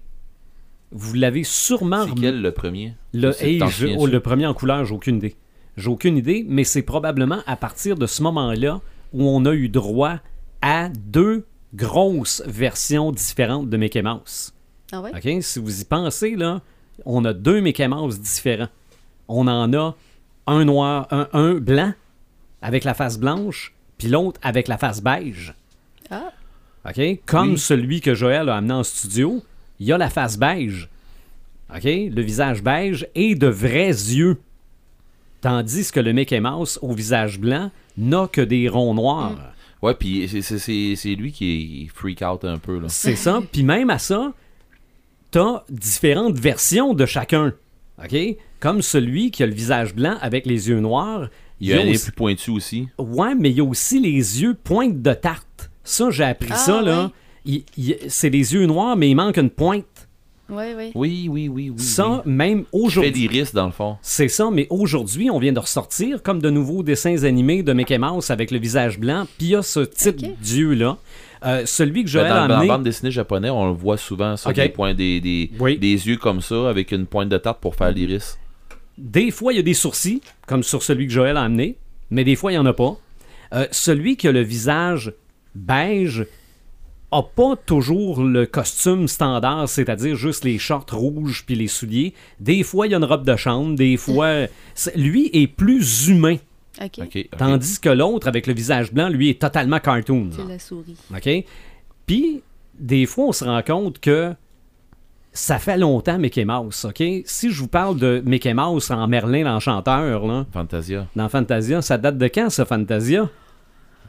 vous l'avez sûrement C'est quel le premier? Le, hey, je- oh, le premier en couleur, j'ai aucune idée. J'ai aucune idée, mais c'est probablement à partir de ce moment-là où on a eu droit à deux grosses versions différentes de Mickey Mouse. Ah ouais? OK? Si vous y pensez, là, on a deux Mickey Mouse différents. On en a un noir, un, un blanc avec la face blanche, puis l'autre avec la face beige. Ah, OK? Comme Oui. celui que Joël a amené en studio, il y a la face beige. OK? Le visage beige et de vrais yeux. Tandis que le Mickey Mouse au visage blanc n'a que des ronds noirs. Ouais, puis c'est- c'est- c'est c'est lui qui est freak out un peu. Là. C'est ça. Puis même à ça, t'as différentes versions de chacun. OK? Comme celui qui a le visage blanc avec les yeux noirs. Il y a aussi- plus pointu aussi. Ouais, mais il y a aussi les yeux pointe de tarte. Ça, j'ai appris Ah, ça, là. Il- il- c'est des yeux noirs, mais il manque une pointe. ouais, ouais. Oui, oui, oui, oui. ça, oui. même Il fait aujourd'hui. l'iris dans le fond. C'est ça, mais aujourd'hui, on vient de ressortir comme de nouveaux dessins animés de Mickey Mouse avec le visage blanc, puis il y a ce type Ok. d'yeux-là. Euh, celui que Joël dans, a dans la amené... bande dessinée japonais, on le voit souvent, ça, Ok. des, points, des, des, Oui. des yeux comme ça, avec une pointe de tarte pour faire l'iris. Des fois, il y a des sourcils, comme sur celui que Joël a amené, mais des fois, il n'y en a pas. Euh, celui qui a le visage beige a pas toujours le costume standard, c'est-à-dire juste les shorts rouges puis les souliers. Des fois, il y a une robe de chambre, des fois... c'est- Lui est plus humain, tandis que l'autre, avec le visage blanc, lui est totalement cartoon. C'est la souris. OK? Puis, des fois, on se rend compte que ça fait longtemps Mickey Mouse, OK? Si je vous parle de Mickey Mouse en Merlin l'Enchanteur, là, Fantasia. dans Fantasia, ça date de quand, ça, Fantasia?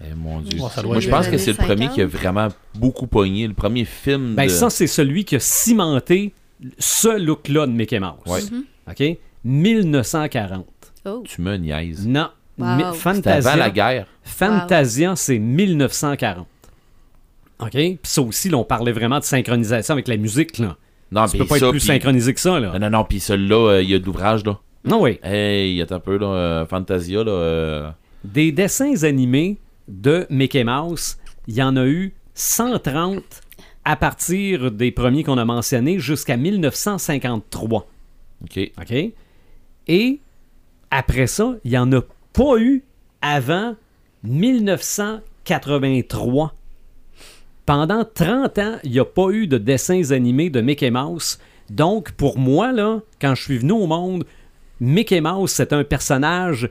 Eh, mon Dieu. Ouais, ça doit Moi, je pense que c'est le premier 50. qui a vraiment beaucoup pogné. Le premier film Ben, de... ça, c'est celui qui a cimenté ce look-là de Mickey Mouse. Ouais. OK? 1940. Oh. Tu me niaises. Non. Wow. Fantasia, avant la guerre. Fantasia, c'est 1940. OK? Puis ça aussi, là, on parlait vraiment de synchronisation avec la musique, là. Non, Tu puis peux pas ça, être plus synchronisé que ça, là. Non, non, non, puis celui-là, euh, il y a de l'ouvrage, là. Non, oui. Hey, il y a un peu, là, euh, Fantasia, là. euh, Des dessins animés de Mickey Mouse, il y en a eu 130 à partir des premiers qu'on a mentionnés jusqu'à 1953. OK. OK? Et après ça, il n'y en a pas eu avant 1983. Pendant 30 ans, il n'y a pas eu de dessins animés de Mickey Mouse. Donc, pour moi, là, quand je suis venu au monde, Mickey Mouse, c'est un personnage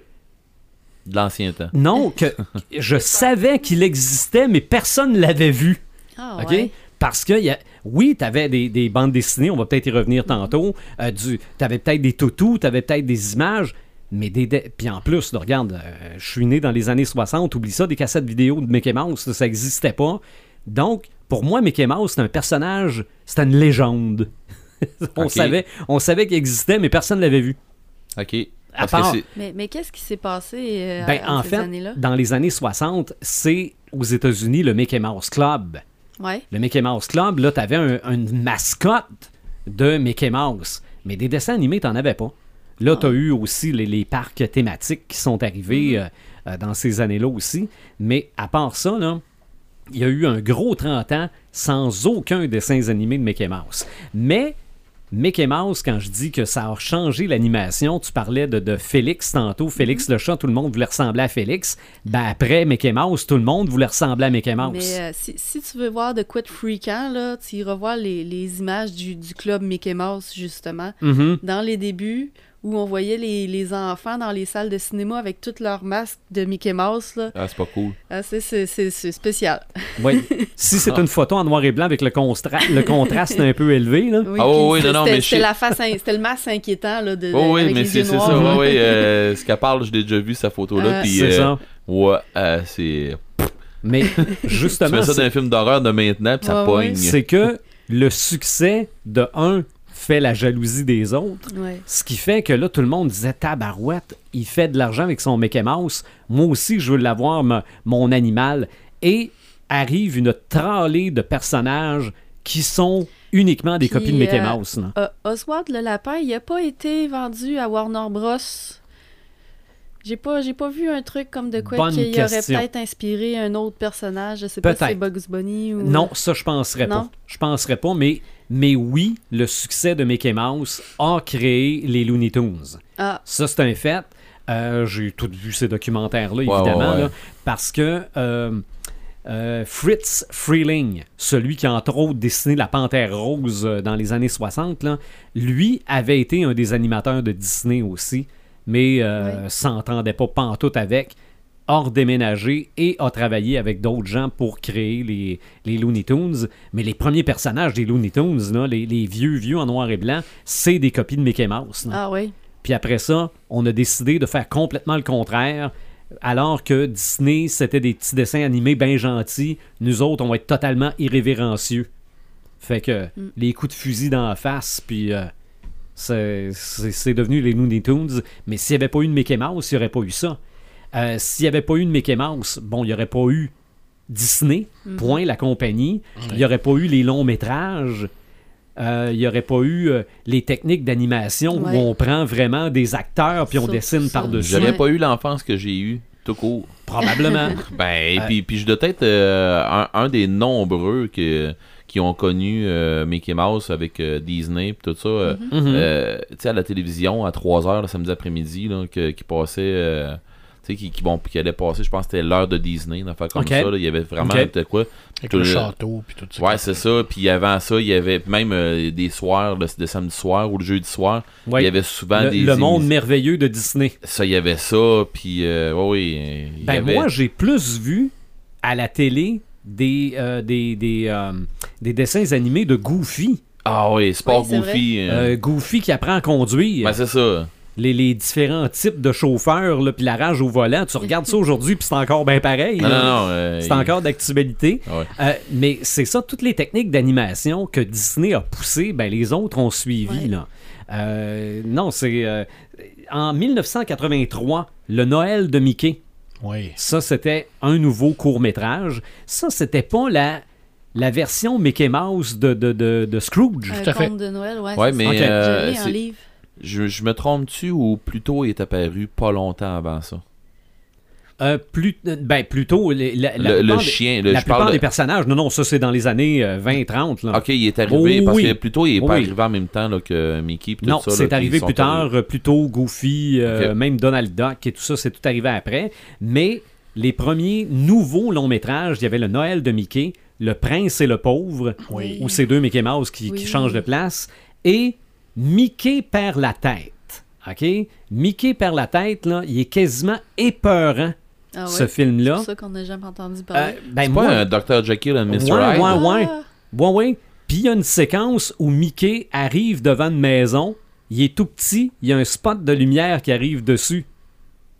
De l'ancien temps. non, que je savais qu'il existait, mais personne ne l'avait vu. Ah, OK? ouais. Parce que, y a- oui, tu avais des, des bandes dessinées, on va peut-être y revenir tantôt. Euh, tu avais peut-être des toutous, tu avais peut-être des images, mais des. Puis en plus, là, regarde, euh, je suis né dans les années 60, oublie ça, des cassettes vidéo de Mickey Mouse, ça n'existait pas. Donc, pour moi, Mickey Mouse, c'est un personnage, c'est une légende. on, savait, on savait qu'il existait, mais personne ne l'avait vu. OK. À que Mais, mais qu'est-ce qui s'est passé euh, Ben, en en ces fait, années-là? dans les années 60, c'est aux États-Unis le Mickey Mouse Club. Ouais. Le Mickey Mouse Club, là, t'avais un, une mascotte de Mickey Mouse. Mais des dessins animés, t'en avais pas. Là, t'as eu aussi les, les parcs thématiques qui sont arrivés euh, euh, dans ces années-là aussi. Mais à part ça, là, il y a eu un gros 30 ans sans aucun dessin animé de Mickey Mouse. Mais Mickey Mouse, quand je dis que ça a changé l'animation, tu parlais de, de Félix tantôt. Félix le chat, tout le monde voulait ressembler à Félix. Ben après Mickey Mouse, tout le monde voulait ressembler à Mickey Mouse. Mais euh, si, si tu veux voir de quoi de freakant, là, tu iras voir les, les images du, du club Mickey Mouse, justement. Mhm. Dans les débuts, où on voyait les, les enfants dans les salles de cinéma avec tous leurs masques de Mickey Mouse, là. Ah, c'est pas cool. Ah, c'est- c'est c'est- c'est spécial. Oui. Si c'est une photo en noir et blanc avec le, constra- le contraste un peu élevé, là. Oui, Ah oui, c'était- non, non, mais c'était- je c'était sais- la face, in- c'était le masque inquiétant, là, de, Oh oui, avec mais les c'est yeux c'est noirs. ça. Ouais, ouais, euh, ce qu'elle parle, je l'ai déjà vu, sa photo-là. Euh, puis, C'est euh, ça. Ouais, euh, c'est. Mais Tu justement, mets ça dans c'est- un film d'horreur de maintenant, puis ça Ouais, pogne. c'est que le succès de un fait la jalousie des autres. Ouais. Ce qui fait que là, tout le monde disait Tabarouette, il fait de l'argent avec son Mickey Mouse. Moi aussi, je veux l'avoir, mon animal. Et arrive une tralée de personnages qui sont uniquement des Puis, copies de Mickey euh, Mouse. Euh, Oswald le lapin, il a pas été vendu à Warner Bros. J'ai pas, j'ai pas vu un truc comme de quoi qui aurait peut-être inspiré un autre personnage. Je sais pas si c'est. Bugs Bunny ou. Non, ça, je penserais pas. Je penserais pas, mais Mais oui, le succès de Mickey Mouse a créé les Looney Tunes. Ah, Ça, c'est un fait. Euh, J'ai tout vu ces documentaires-là, évidemment, ouais, ouais. là, parce que euh, euh, Fritz Freeling, celui qui a entre autres dessiné La Panthère Rose dans les années 60, là, lui avait été un des animateurs de Disney aussi, mais euh, Ouais. s'entendait pas pantoute avec, hors déménagé et a travaillé avec d'autres gens pour créer les, les Looney Tunes. Mais les premiers personnages des Looney Tunes, là, les, les vieux, vieux en noir et blanc, c'est des copies de Mickey Mouse. là. ah oui. Puis après ça, on a décidé de faire complètement le contraire. Alors que Disney, c'était des petits dessins animés bien gentils, nous autres, on va être totalement irrévérencieux. Fait que les coups de fusil dans la face, puis euh, c'est c'est- c'est devenu les Looney Tunes. Mais s'il n'y avait pas eu de Mickey Mouse, il n'y aurait pas eu ça. Euh, s'il n'y avait pas eu de Mickey Mouse, bon, il n'y aurait pas eu Disney, point, la compagnie. Il n'y aurait pas eu les longs métrages. Euh, il n'y aurait pas eu euh, les techniques d'animation Ouais. où on prend vraiment des acteurs puis on dessine ça. par-dessus. J'avais Ouais. pas eu l'enfance que j'ai eue, tout court. Probablement. Ben, et Euh, puis, puis je dois être euh, un, un des nombreux que- qui ont connu euh, Mickey Mouse avec euh, Disney tout ça. euh, Mhm. euh, tu sais, à la télévision, à 3h le samedi après-midi, là, que- qui passait. Qui, qui, bon, qui allait passer, je pense que c'était l'heure de Disney, une affaire comme ça. là. Il y avait vraiment quoi. Avec Tout le le- château puis tout ça. Ouais, c'est ça. Puis avant ça, il y avait même euh, des soirs, le, de samedi soir ou le jeudi soir. Ouais. Il y avait souvent le, des. le monde merveilleux de Disney. Ça, il y avait ça. Puis, euh, oui. Ben avait- moi, j'ai plus vu à la télé des, euh, des, des, euh, des dessins animés de Goofy. Ah oui, Sport Oui, Goofy. Goofy qui apprend à conduire. ben, c'est ça. Les, les différents types de chauffeurs, là, puis la rage au volant. Tu regardes ça aujourd'hui, puis c'est encore bien pareil. Non, là. non, non. euh, C'est il- encore d'actualité. Ouais. Euh, mais c'est ça, toutes les techniques d'animation que Disney a poussées, ben, les autres ont suivi. Ouais. Là. Euh, non, c'est. euh, en 1983, le Noël de Mickey. Oui. Ça, c'était un nouveau court-métrage. Ça, c'était pas la, la version Mickey Mouse de, de, de, de Scrooge. Un Tout à fait. conte de Noël, ouais. Ouais, mais, euh, en c'est- livre. Je, je me trompe-tu ou plutôt il est apparu pas longtemps avant ça? Euh, plus, euh, ben, plutôt, les- la, la Le, le plupart des- chien, le, la je plupart parle des de- personnages, non, non, ça c'est dans les années euh, 20-30. là. Ok, il est arrivé Oh, parce oui. que plutôt il est pas Oui. arrivé en même temps là, que Mickey. tout Non, c'est arrivé plus tard, arrivés. euh, plutôt Goofy, euh, même Donald Duck et tout ça, c'est tout arrivé après. Mais les premiers nouveaux longs métrages, il y avait le Noël de Mickey, Le Prince et le Pauvre, Oui. où c'est deux Mickey Mouse qui, changent de place, et Mickey perd la tête. OK? Mickey perd la tête, là, il est quasiment épeurant, Ah ouais. ce C'est film-là. pour ça qu'on n'a jamais entendu Euh, parler. ben, C'est moi, pas un Dr. Jekyll and Mr. Ouais, Hyde? ouais, ouais. Ah! Ouais, ouais. Puis il y a une séquence où Mickey arrive devant une maison. Il est tout petit. Il y a un spot de lumière qui arrive dessus.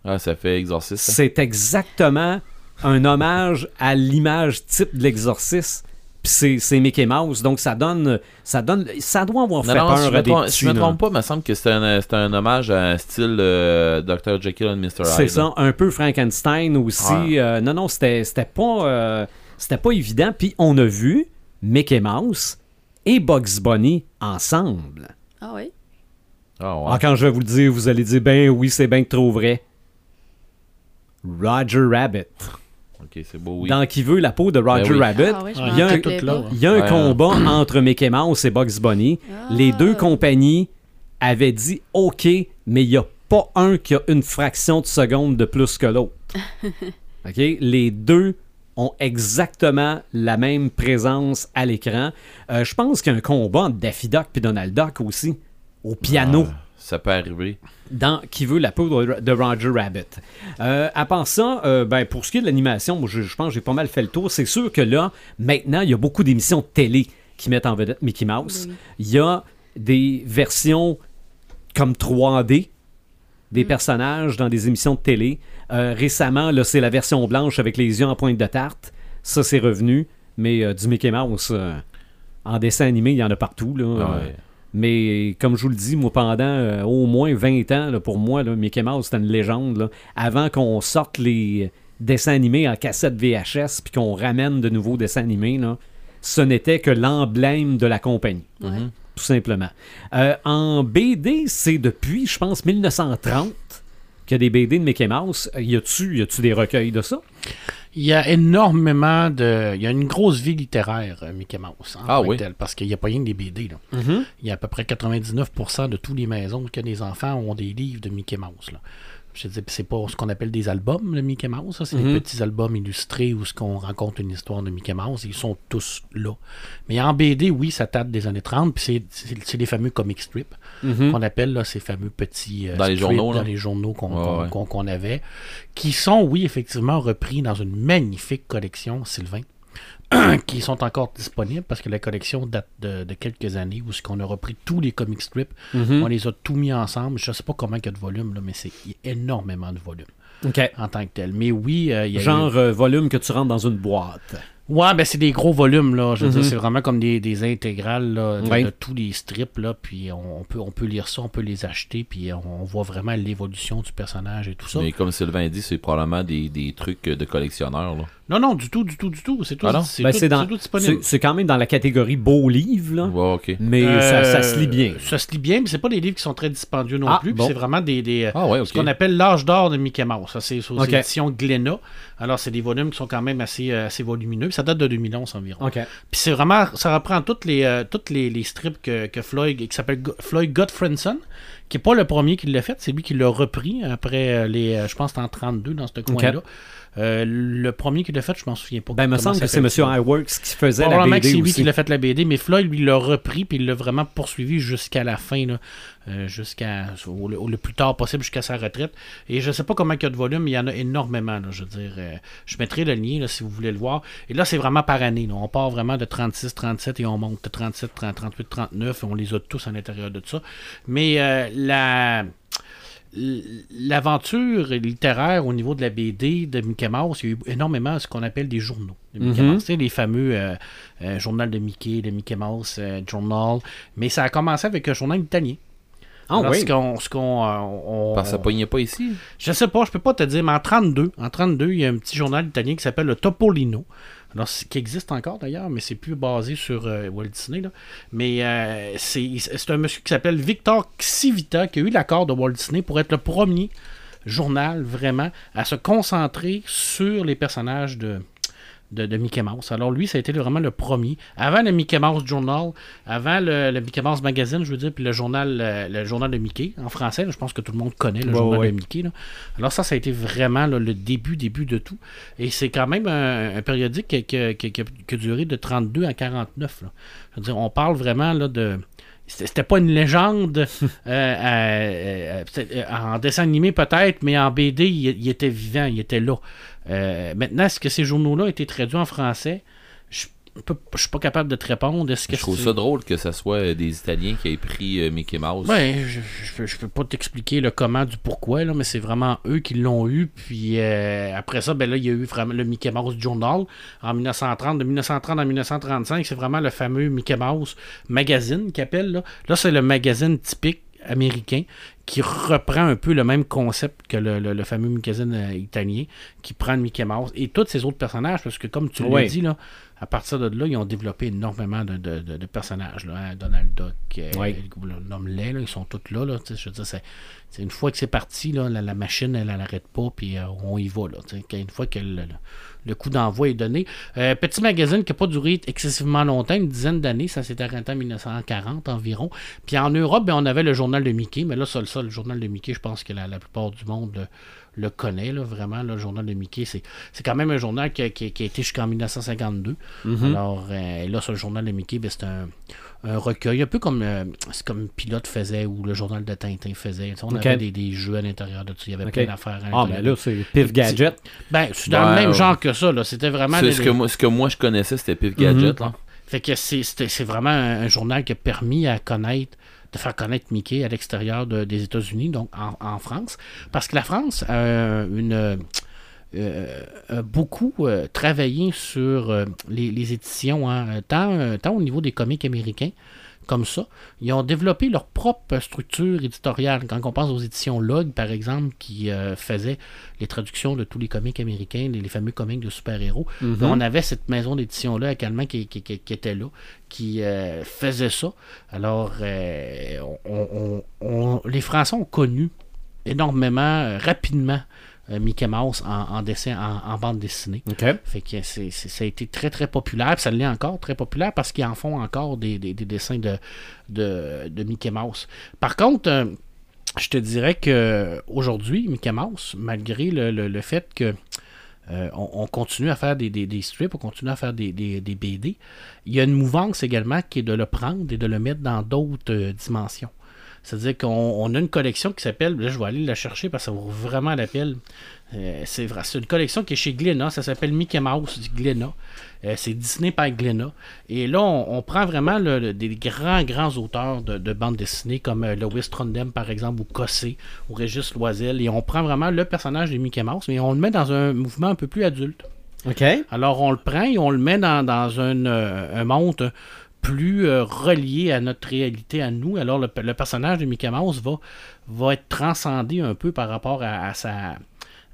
Ah, ça fait exorciste. ça. C'est exactement un hommage à l'image type de l'exorciste. Puis c'est- c'est Mickey Mouse. Donc ça donne, ça donne. Ça doit avoir Non, fait non, peur si je à me des trompe, petits, si je me là. trompe pas, il me semble que c'était un, un hommage à un style euh, Dr. Jekyll and Mr. Hyde. C'est ça, un peu Frankenstein aussi. Ouais. Euh, non, non, c'était c'était pas, euh, c'était pas évident. Puis on a vu Mickey Mouse et Bugs Bunny ensemble. Ah oui? Ah, ouais. Ah, quand je vais vous le dire, vous allez dire, ben oui, c'est bien que trop vrai. Roger Rabbit. Ok, c'est beau, oui. Dans Qui veut la peau de Roger Ben oui. Rabbit, Ah il y a un- rappelais tout là, pas. ouais. il y a un Ouais. combat entre Mickey Mouse et Bugs Bunny. Ah. Les deux compagnies avaient dit OK, mais il n'y a pas un qui a une fraction de seconde de plus que l'autre. OK? Les deux ont exactement la même présence à l'écran. Euh, je pense qu'il y a un combat entre Daffy Duck et Donald Duck aussi, au piano Ah, ça peut arriver. dans Qui veut la peau de, Roger Rabbit. Euh, à part ça, euh, ben, pour ce qui est de l'animation, moi, je, je pense que j'ai pas mal fait le tour. C'est sûr que là, maintenant, il y a beaucoup d'émissions de télé qui mettent en vedette Mickey Mouse. Oui. Il y a des versions comme 3D des personnages dans des émissions de télé. Euh, récemment, là, c'est la version blanche avec les yeux en pointe de tarte. Ça, c'est revenu. Mais euh, du Mickey Mouse, euh, en dessin animé, il y en a partout. Là, Ah Euh, ouais. Mais comme je vous le dis, moi, pendant euh, au moins 20 ans, là, pour moi, là, Mickey Mouse, c'était une légende. là. Avant qu'on sorte les dessins animés en cassette VHS puis qu'on ramène de nouveaux dessins animés, là, ce n'était que l'emblème de la compagnie, Ouais. tout simplement. Euh, en BD, c'est depuis, je pense, 1930 qu'il y a des BD de Mickey Mouse. Y a-tu y a-tu des recueils de ça? Il y a énormément de. Il y a une grosse vie littéraire, euh, Mickey Mouse. en Ah tant que oui. tel, parce qu'il n'y a pas rien que des BD. Là. Mhm. Il y a à peu près 99% de toutes les maisons que des enfants ont des livres de Mickey Mouse. Là. C'est pas ce qu'on appelle des albums, le Mickey Mouse. ça, C'est Mhm. des petits albums illustrés où ce qu'on raconte une histoire de Mickey Mouse. Ils sont tous là. Mais en BD, oui, ça date des années 30. Puis c'est- les fameux comic strips Mhm. qu'on appelle là, ces fameux petits euh, Dans les strips journaux, dans les journaux ouais. qu'on avait, qui sont, oui, effectivement, repris dans une magnifique collection, Sylvain, qui sont encore disponibles parce que la collection date de, de quelques années où ce qu'on a repris tous les comic strips, Mhm. on les a tous mis ensemble. Je sais pas comment il y a de volume, là, mais c'est il y a énormément de volume OK. en tant que tel. Mais oui, euh, il y a eu- Genre euh, volume que tu rentres dans une boîte. Ouais, ben c'est des gros volumes, là. Je veux Mhm. dire, c'est vraiment comme des, des intégrales là, de, de tous les strips, là. Puis on, peut, on peut lire ça, on peut les acheter, puis on, on voit vraiment l'évolution du personnage et tout ça. Mais comme Sylvain dit, c'est probablement des, des trucs de collectionneurs. Là. Non, non, du tout, du tout, du tout. C'est tout, Ah c'est Ben, tout, c'est dans- c'est tout disponible. C'est quand même dans la catégorie beau livre, là. Mais ça, ça se lit Euh, bien. Ça se lit bien, mais c'est pas des livres qui sont très dispendieux non Ah, plus. bon. C'est vraiment des, des Ah ouais, ce qu'on appelle l'âge d'or de Mickey Mouse. Ça, c'est aux Ok. éditions Glénat. Alors, c'est des volumes qui sont quand même assez, euh, assez volumineux. Ça date de 2011 environ. Puis c'est vraiment, ça reprend toutes les, euh, toutes les, les strips que, que Floyd, qui s'appelle Floyd Gottfredson, qui est pas le premier qui l'a fait, c'est lui qui l'a repris après euh, les, euh, je pense, que c'était en 32 dans ce coin-là. Euh, le premier qui l'a fait, je m'en souviens pas. Ben, il me semble que c'est. M. Iworks qui faisait la BD c'est lui qui l'a fait la BD, mais Floyd lui l'a repris puis il l'a vraiment poursuivi jusqu'à la fin, là, euh, jusqu'à au, le- au le plus tard possible jusqu'à sa retraite. Et je sais pas comment il y a de volume, mais il y en a énormément. là, je veux dire, euh, je mettrai le lien là, si vous voulez le voir. Et là, c'est vraiment par année. là. On part vraiment de 36, 37 et on monte de 37, 30, 38, 39. Et on les a tous à l'intérieur de ça. Mais euh, la l'aventure littéraire au niveau de la BD de Mickey Mouse, il y a eu énormément ce qu'on appelle des journaux de Mickey Mhm. Mouse. Les fameux euh, euh, journal de Mickey, le Mickey Mouse euh, Journal. Mais ça a commencé avec un journal italien. Ah oui. qu'on, qu'on, euh, Parce que ça pognait pas ici. je sais pas, je peux pas te dire, mais en 32, en 32, il y a un petit journal italien qui s'appelle le Topolino. Alors, qui existe encore d'ailleurs, mais c'est plus basé sur euh, Walt Disney. Là. Mais euh, c'est, un monsieur qui s'appelle Victor Civita qui a eu l'accord de Walt Disney pour être le premier journal vraiment à se concentrer sur les personnages de, de, de Mickey Mouse. Alors lui, ça a été vraiment le premier. Avant le Mickey Mouse Journal, avant le, le Mickey Mouse Magazine, je veux dire, puis le journal, euh, le journal de Mickey en français, là, je pense que tout le monde connaît le Ouais, journal ouais. de Mickey. là. Alors ça, ça a été vraiment là, le début, début de tout. Et c'est quand même un, un périodique qui, qui- qui- qui a- duré de 32 à 49. là. Je veux dire, on parle vraiment là, de... C'était pas une légende euh, euh, en dessin animé peut-être, mais en BD, il, il était vivant, il était là. Euh, maintenant, est-ce que ces journaux-là été traduits en français? Je suis pas capable de te répondre. Est-ce que Je trouve ça drôle que ce soit des Italiens qui aient pris euh, Mickey Mouse. Ouais, je, je, peux- je peux pas t'expliquer le comment du pourquoi, là, mais c'est vraiment eux qui l'ont eu. Puis euh, après ça, ben là, il y a eu vraiment le Mickey Mouse Journal en 1930. De 1930 à 1935, c'est vraiment le fameux Mickey Mouse Magazine qui appelle. Là, là c'est le magazine typique américain qui reprend un peu le même concept que le, le- le fameux magazine euh, italien qui prend le Mickey Mouse et tous ces autres personnages parce que comme tu l'as dit là à partir de là ils ont développé énormément de, de- de- de personnages là, hein. Donald Duck euh, nomme-les là, ils sont tous là, je veux dire, c'est, une fois que c'est parti là, la, la machine elle n'arrête pas puis euh, on y va là, une fois que le, le- le coup d'envoi est donné Euh, petit magazine qui n'a pas duré excessivement longtemps une dizaine d'années ça s'est arrêté en 1940 environ. Puis en Europe ben, on avait le journal de Mickey mais là ça, ça, le journal de Mickey je pense que la, la plupart du monde le, connaît là, vraiment le journal de Mickey c'est, c'est quand même un journal qui, a- qui a- qui a été jusqu'en 1952 Mhm. alors euh, là, sur le journal de Mickey, ben, c'est un, un recueil, un peu comme, euh, c'est comme Pilote faisait ou le journal de Tintin faisait. On avait des, des jeux à l'intérieur de tout. Il y avait plein d'affaires à Ah, mais là, c'est Pif Gadget. Ben, c'est dans Ouais, le même ouais. genre que ça. Là. C'était vraiment. Des- ce, que moi, ce que moi je connaissais, c'était Pif Gadget. Mhm. là. Fait que c'est, vraiment un, un journal qui a permis à connaître de faire connaître Mickey à l'extérieur de- des États-Unis, donc en, France. Parce que la France a une, euh, beaucoup euh, travaillé sur euh, les, éditions, hein, tant, tant au niveau des comics américains comme ça. Ils ont développé leur propre structure éditoriale. Quand on pense aux éditions Log, par exemple, qui euh, faisaient les traductions de tous les comics américains, les, les fameux comics de super-héros, Mhm. ben, on avait cette maison d'édition-là également qui, qui- qui- qui était là, qui euh, faisait ça. Alors, euh, on- on- on- les Français ont connu énormément, rapidement, Mickey Mouse en, en dessin, en, en bande dessinée. Fait que c'est, ça a été très très populaire, puis ça l'est encore très populaire parce qu'ils en font encore des, des- des dessins de, de, de Mickey Mouse. Par contre, euh, je te dirais que aujourd'hui, Mickey Mouse, malgré le, le- le fait que euh, on, on continue à faire des, des- des strips, on continue à faire des, des- des BD, il y a une mouvance également qui est de le prendre et de le mettre dans d'autres euh, dimensions. C'est-à-dire qu'on on a une collection qui s'appelle, là je vais aller la chercher parce que ça vaut vraiment la peine. Euh, c'est vrai, c'est une collection qui est chez Glénat, ça s'appelle Mickey Mouse du Glénat. Euh, c'est Disney par Glénat. Et là, on, on prend vraiment le- le- des grands, grands auteurs de, de bande dessinée comme euh, Lois Trondheim, par exemple, ou Cossé, ou Régis Loisel, et on prend vraiment le personnage de Mickey Mouse, mais on le met dans un mouvement un peu plus adulte. OK. Alors, on le prend et on le met dans, dans euh, un monde plus euh, relié à notre réalité à nous. Alors, le, personnage de Mickey Mouse va, va être transcendé un peu par rapport à, sa,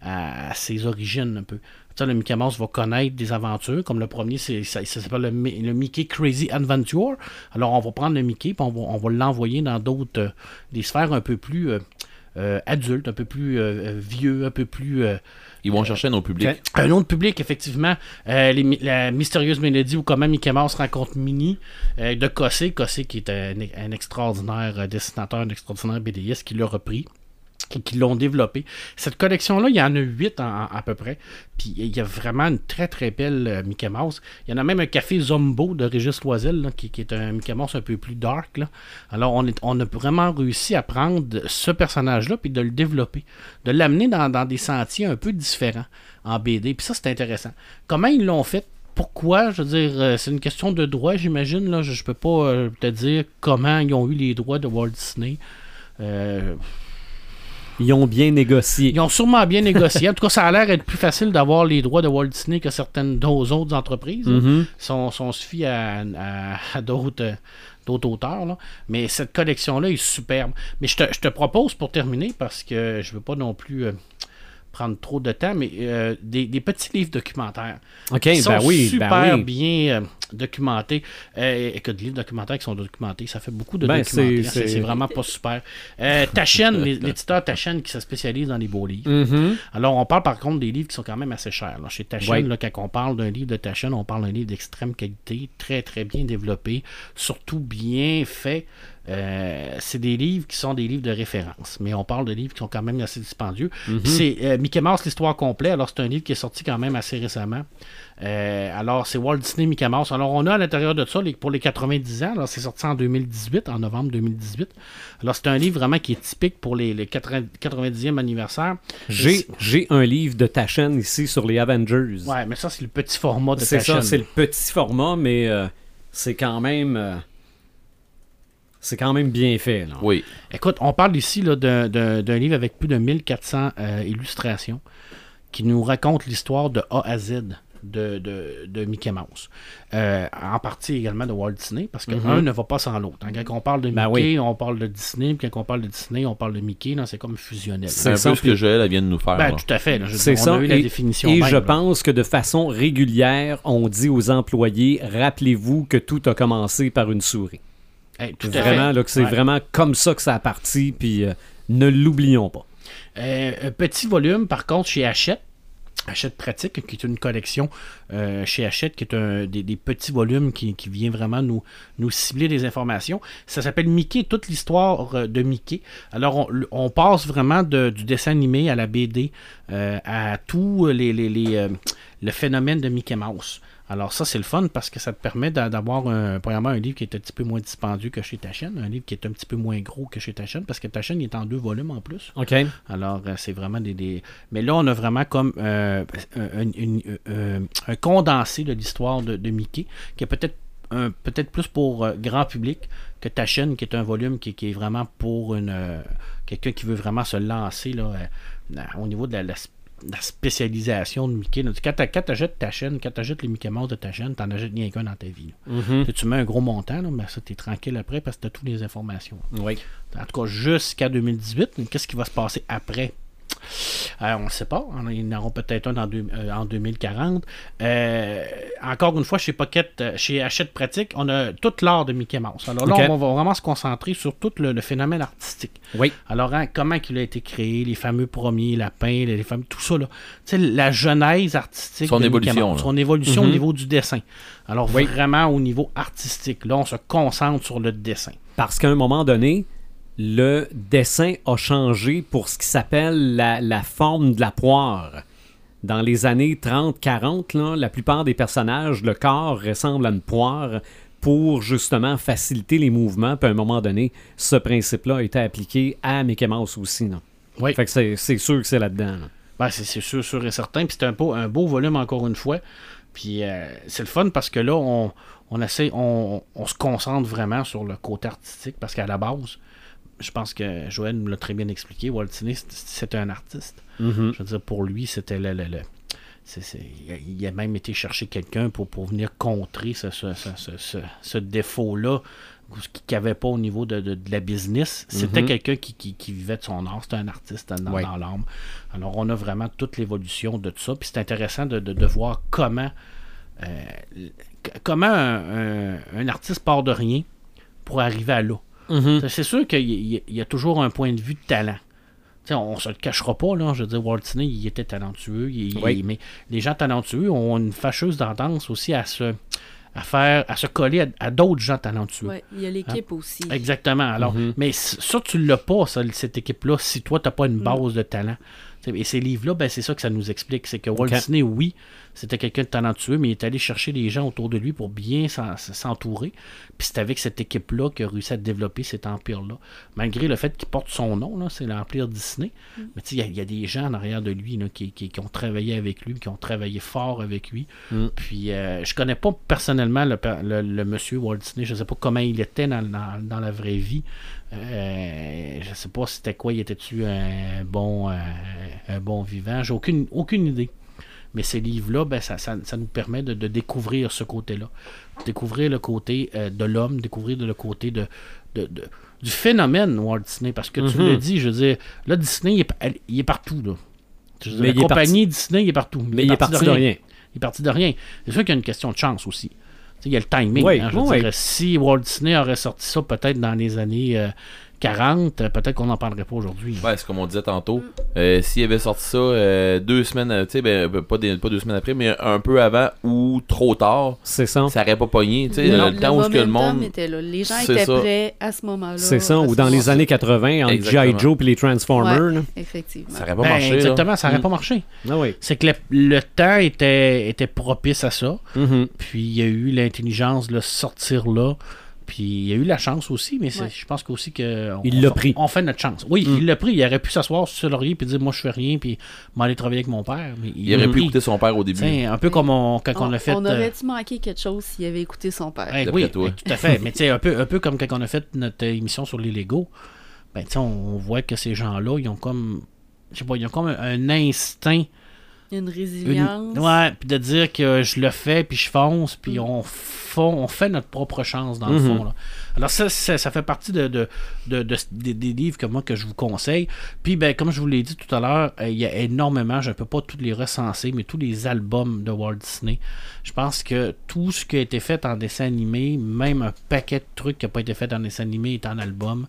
à, ses origines un peu. Tu sais, le Mickey Mouse va connaître des aventures, comme le premier, c'est, ça, s'appelle le, le Mickey Crazy Adventure. Alors, on va prendre le Mickey, puis on va, on va l'envoyer dans d'autres, euh, des sphères un peu plus euh, adultes, un peu plus vieux, un peu plus... Ils vont chercher nos publics. Ok. un autre public, effectivement, euh, la mystérieuse mélodie ou comment Mickey Mouse rencontre Minnie euh, de Cossé. Cossé qui est un, un extraordinaire euh, dessinateur, un extraordinaire BDiste qui l'a repris et qui l'ont développé. Cette collection-là, il y en a huit à peu près. Puis il y a vraiment une très très belle euh, Mickey Mouse. Il y en a même un café Zombo de Régis Loisel, qui, qui est un Mickey Mouse un peu plus dark. là. Alors on, est, on a vraiment réussi à prendre ce personnage-là puis de le développer, de l'amener dans, des sentiers un peu différents en BD. Puis ça, c'est intéressant. Comment ils l'ont fait? Pourquoi, je veux dire, euh, c'est une question de droit, j'imagine. Là, je, je peux pas euh, te dire comment ils ont eu les droits de Walt Disney. Euh, Ils ont bien négocié. ils ont sûrement bien négocié. En tout cas, ça a l'air d'être plus facile d'avoir les droits de Walt Disney que certaines d'autres autres entreprises. là. Mhm. Si on, si on se fie à, à- à d'autres, euh, d'autres auteurs. là. Mais cette collection-là est superbe. Mais je te, je te propose pour terminer, parce que je veux pas non plus euh, prendre trop de temps, mais euh, des, des petits livres documentaires. OK, Ils sont ben oui, super ben oui. bien euh, documentés. Euh, et que de livres documentaires qui sont documentés, ça fait beaucoup de Ben, documentaires. c'est- vraiment pas super. Euh, les- l'éditeur Taschen qui se spécialise dans les beaux livres. Mhm. Alors, on parle par contre des livres qui sont quand même assez chers. là. Chez Ouais. là, quand on parle d'un livre de Taschen, on parle d'un livre d'extrême qualité, très très bien développé, surtout bien fait. Euh, c'est des livres qui sont des livres de référence, mais on parle de livres qui sont quand même assez dispendieux. Mhm. C'est euh, Mickey Mouse, l'histoire complète. Alors, c'est un livre qui est sorti quand même assez récemment. Euh, alors, c'est Walt Disney Mickey Mouse. Alors, on a à l'intérieur de ça, les- pour les 90 ans, alors c'est sorti en 2018, en novembre 2018. Alors, c'est un livre vraiment qui est typique pour les, les 80 90e anniversaire. J'ai un livre de ta chaîne ici sur les Avengers. Ouais, mais ça, c'est le petit format de c'est ta ça, chaîne. c'est le petit format, mais c'est quand même. C'est quand même bien fait. Là. Oui. Écoute, on parle ici là, d'un, d'un- d'un livre avec plus de 1400 euh, illustrations qui nous raconte l'histoire de A à Z de, de, de Mickey Mouse. Euh, en partie également de Walt Disney, parce que un ne va pas sans l'autre. hein. Quand on parle de Mickey, Ben oui. on parle de Disney, puis quand on parle de Disney, on parle de Mickey. là, c'est comme fusionnel. C'est C'est un ça, peu ce que Joël elle vient de nous faire. Ben, là. tout à fait. là. Je veux C'est ça. a eu la et définition. et même, je là. pense que de façon régulière, on dit aux employés rappelez-vous que tout a commencé par une souris. Hey, tout à Vraiment, là, que c'est Ouais. vraiment comme ça que ça a parti, puis euh, ne l'oublions pas. Euh, un petit volume, par contre, chez Hachette. Hachette Pratique, qui est une collection euh, chez Hachette, qui est un, des, des petits volumes qui, qui vient vraiment nous, nous cibler des informations. Ça s'appelle Mickey, toute l'histoire euh, de Mickey. Alors, on, on passe vraiment de- du dessin animé à la BD, euh, à tout les, les- les, euh, le phénomène de Mickey Mouse. Alors ça, c'est le fun parce que ça te permet d'a- d'avoir un, premièrement un livre qui est un petit peu moins dispendieux que chez ta chaîne, un livre qui est un petit peu moins gros que chez ta chaîne, parce que ta chaîne est en deux volumes en plus. OK? Alors, euh, c'est vraiment des, des- Mais là, on a vraiment comme euh, un, euh, un condensé de l'histoire de, de Mickey, qui est peut-être un- peut-être plus pour euh, grand public que ta chaîne, qui est un volume qui, qui est vraiment pour une euh, quelqu'un qui veut vraiment se lancer là, au niveau de la, la- la spécialisation de Mickey. là. Quand tu achètes ta chaîne, quand tu achètes les Mickey Mouse de ta chaîne, tu n'en achètes rien qu'un dans ta vie. Mhm. Tu- mets un gros montant, mais ça, tu es tranquille après parce que tu as toutes les informations Oui. en tout cas jusqu'à 2018. Mais Qu'est-ce qui va se passer après? On ne sait pas. Ils en auront peut-être un en, deux- euh, en 2040. Euh, encore une fois, chez Pocket, euh, chez Hachette Pratique, on a tout l'art de Mickey Mouse. Alors là, on va vraiment se concentrer sur tout le, le phénomène artistique. Oui. Alors, hein, comment il a été créé, les fameux premiers lapins, les, les fameux, tout ça, là. La genèse artistique. Son de Mickey évolution, Mouse. Son évolution au Mhm. niveau du dessin. Alors, Oui. vraiment au niveau artistique. Là, on se concentre sur le dessin. Parce qu'à un moment donné, le dessin a changé pour ce qui s'appelle la, la forme de la poire. Dans les années 30-40, là, la plupart des personnages, le corps ressemble à une poire pour justement faciliter les mouvements. Puis à un moment donné, ce principe-là a été appliqué à Mickey Mouse aussi. Là. Oui. Fait que c'est, sûr que c'est là-dedans. là. Ben, c'est c'est sûr, sûr et certain. Puis c'est un beau, un beau volume, encore une fois. Puis euh, c'est le fun parce que là, on, on essaie, on, on se concentre vraiment sur le côté artistique parce qu'à la base, je pense que Joël nous l'a très bien expliqué. Walt Disney, c'était un artiste. Mhm. Je veux dire, pour lui, c'était le. le- il a- il a même été chercher quelqu'un pour, pour venir contrer ce, ce, ce, ce- défaut-là qu'il n'y avait pas au niveau de, de- de la business. C'était Mhm. quelqu'un qui, qui- qui vivait de son art. C'était un artiste dans, Ouais. dans l'âme. Alors, on a vraiment toute l'évolution de tout ça. Puis c'est intéressant de, de- de voir comment, euh, comment un, un- un artiste part de rien pour arriver à là. Mhm. C'est sûr qu'il y, a toujours un point de vue de talent. Tu sais, on se le cachera pas, là. Je veux dire, Walt Disney, il était talentueux. il- Oui. il- mais les gens talentueux ont une fâcheuse tendance aussi à se, à faire, à se coller à, à d'autres gens talentueux. Ouais, il y a l'équipe aussi. Exactement. Alors, Mhm. mais ça, tu l'as pas, ça, cette équipe-là, si toi, tu n'as pas une Mm. base de talent. Et ces livres-là, ben, c'est ça que ça nous explique. C'est que Walt. Disney, oui, c'était quelqu'un de talentueux, mais il est allé chercher les gens autour de lui pour bien s'en- s'entourer. Puis c'est avec cette équipe-là qu'il a réussi à développer cet empire-là. Malgré le fait qu'il porte son nom, c'est l'Empire Disney. Mais tu sais, il y a- il y, a des gens en arrière de lui là, qui, qui- qui ont travaillé avec lui, qui ont travaillé fort avec lui. Mm. Puis euh, je connais pas personnellement le, per- le- le monsieur Walt Disney. Je sais pas comment il était dans, dans- dans la vraie vie. Euh, je sais pas c'était quoi. Il était-tu un bon, euh, un bon vivant? J'ai aucune, aucune idée. Mais ces livres-là, ben, ça, ça- ça nous permet de, de découvrir ce côté-là. Découvrir le côté euh, de l'homme, découvrir le côté de, de- de- du phénomène Walt Disney. Parce que tu Mhm. l'as dit, je veux dire, là, Disney, il est, il est partout. Là. Je veux dire, Mais la il est compagnie Disney, il est partout. Mais il est parti de rien. Il est parti de rien. C'est sûr qu'il y a une question de chance aussi. Tu sais, il y a le timing. Oui, hein, je veux oui. dire, si Walt Disney aurait sorti ça peut-être dans les années euh, 40, euh, peut-être qu'on n'en parlerait pas aujourd'hui. Ouais, c'est comme on disait tantôt. Euh, S'il avait sorti ça euh, deux semaines, tu sais, ben, pas, des- pas deux semaines après, mais un peu avant ou trop tard, C'est ça. ça aurait pas pogné. Tu sais, Le- le, le temps où que le monde. était là. Les gens C'est étaient ça. prêts à ce moment-là. C'est ça. Ou dans les années 80, entre G.I. Joe et les Transformers. Effectivement. Ça aurait pas Ben, marché. là. exactement, ça n'aurait Mm. pas marché. Ah oui. C'est que le, le temps était, était propice à ça. Mhm. Puis il y a eu l'intelligence de le sortir là. Puis il y a eu la chance aussi, mais Ouais. je pense qu'aussi que. on- Il l'a pris. On fait notre chance. Oui, Mm. il l'a pris. Il aurait pu s'asseoir sur le laurier et dire Moi, je fais rien, puis m'aller travailler avec mon père. Mais il Il aurait pu écouter son père au début. T'sais, un peu comme on- quand on, On, a fait. on euh, aurait-tu manqué quelque chose s'il avait écouté son père? Oui, toi. tout à fait. Mais tu sais, un peu, un peu comme quand on a fait notre émission sur les Lego, ben, on, on voit que ces gens-là, ils ont comme. Je sais pas, ils ont comme un, un instinct. Une une- résilience. ouais, puis de dire que je le fais, puis je fonce, puis Mm. on, fond, on fait notre propre chance dans le Mhm. fond. Là. Alors, ça, ça, ça fait partie de, de, de- de- des, des livres que moi que je vous conseille. Puis, ben, comme je vous l'ai dit tout à l'heure, euh, il y a énormément, je ne peux pas tous les recenser, mais tous les albums de Walt Disney. Je pense que tout ce qui a été fait en dessin animé, même un paquet de trucs qui n'a pas été fait en dessin animé est en album.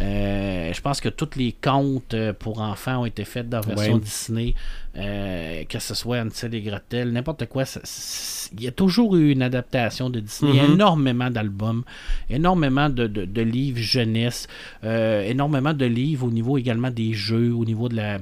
Euh, je pense que tous les contes euh, pour enfants ont été faits dans la version Ouais. Disney, euh, que ce soit Hansel et Gretel, n'importe quoi. il y a toujours eu une adaptation de Disney. Il y a Mhm. énormément d'albums, énormément de, de- de livres jeunesse, euh, énormément de livres au niveau également des jeux, au niveau de la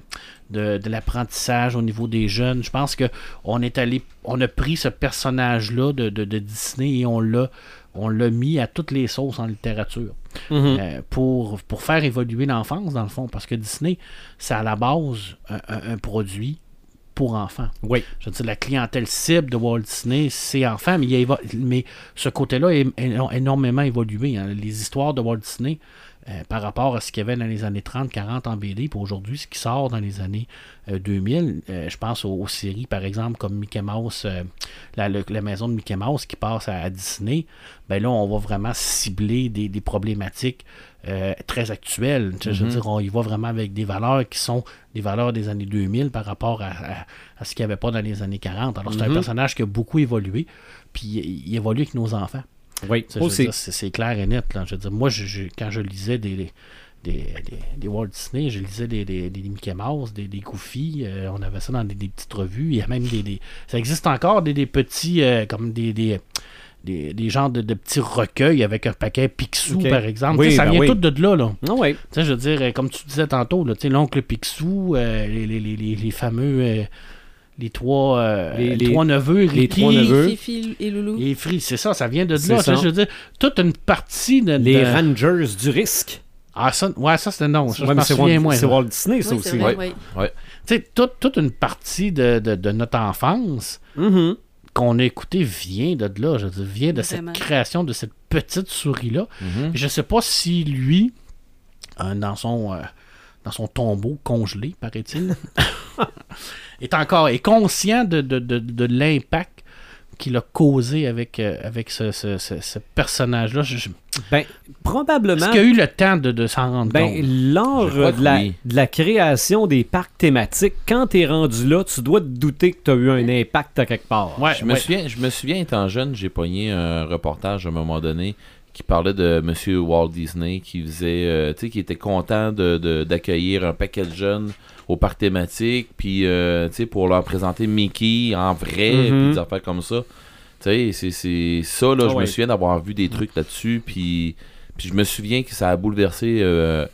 de, de l'apprentissage au niveau des jeunes. Je pense que on est allé, on a pris ce personnage-là de, de- de Disney et on l'a, on l'a mis à toutes les sauces en littérature Mhm. euh, pour, pour faire évoluer l'enfance dans le fond, parce que Disney, c'est à la base un, un- un produit pour enfants. Oui. Je veux dire, la clientèle cible de Walt Disney, c'est enfants, mais, il a mais ce côté-là est énormément évolué. hein. Les histoires de Walt Disney, euh, par rapport à ce qu'il y avait dans les années 30, 40 en BD, puis aujourd'hui, ce qui sort dans les années euh, 2000. Euh, je pense aux, aux séries, par exemple, comme Mickey Mouse, euh, la, le- la maison de Mickey Mouse qui passe à, à Disney. Ben là, on va vraiment cibler des, des problématiques euh, très actuelles. Je veux dire, on y va vraiment avec des valeurs qui sont des valeurs des années 2000 par rapport à, à- à ce qu'il n'y avait pas dans les années 40. Alors, c'est un personnage qui a beaucoup évolué, puis il, il évolue avec nos enfants. Oui, dire, C'est clair et net. Là. Je veux dire, moi, je- je- quand je lisais des, des, des, des- Walt Disney, je lisais des, des, des Mickey Mouse, des, des Goofy. euh, on avait ça dans des, petites revues. Il y a même des. des- ça existe encore des, des petits. euh, comme des. des des, des genres de, de petits recueils avec un paquet Picsou, par exemple. Oui, ça ben vient oui. tout de là. là. Ah ouais. Tu sais, je veux dire, euh, comme tu disais tantôt, l'oncle Picsou, euh, les, les, les, les fameux. Les trois, euh, Les- les, les- trois neveux, les Ricky, trois neveux. Fifi et Loulou. et Free, c'est ça, ça vient de C'est là. Ça. Je veux dire, toute une partie de. Les de- Rangers du risque. Ah, ça, ouais, ça c'était non. Ça, Ouais, c'est Walt, c'est. Walt Disney, ça Oui, c'est aussi. vrai, Ouais. oui. Tu sais, toute, toute une partie de, de, de notre enfance Mhm. qu'on a écouté vient de là. Je veux dire, vient de Vraiment. cette création de cette petite souris-là. Mhm. Puis Je sais pas si lui, euh, dans son euh, dans son tombeau congelé, paraît-il, est encore est conscient de, de, de, de l'impact qu'il a causé avec, euh, avec ce, ce, ce- ce personnage-là. Je- Ben, Est-ce probablement. qu'il a eu le temps de, de s'en rendre Ben, compte? lors de la, oui. de la création des parcs thématiques, quand t'es rendu là, tu dois te douter que t'as eu un impact à quelque part. Ouais, Je me, ouais. souviens, je me souviens, étant jeune, j'ai pogné un reportage à un moment donné qui parlait de M. Walt Disney qui faisait, euh, tu sais, qui était content de- de- d'accueillir un paquet de jeunes au parc thématique, puis, euh, tu sais, pour leur présenter Mickey en vrai, Mhm. puis des affaires comme ça. Tu sais, c'est- ça, là, Ah je ouais. me souviens d'avoir vu des trucs là-dessus, puis, puis je me souviens que ça a bouleversé, euh,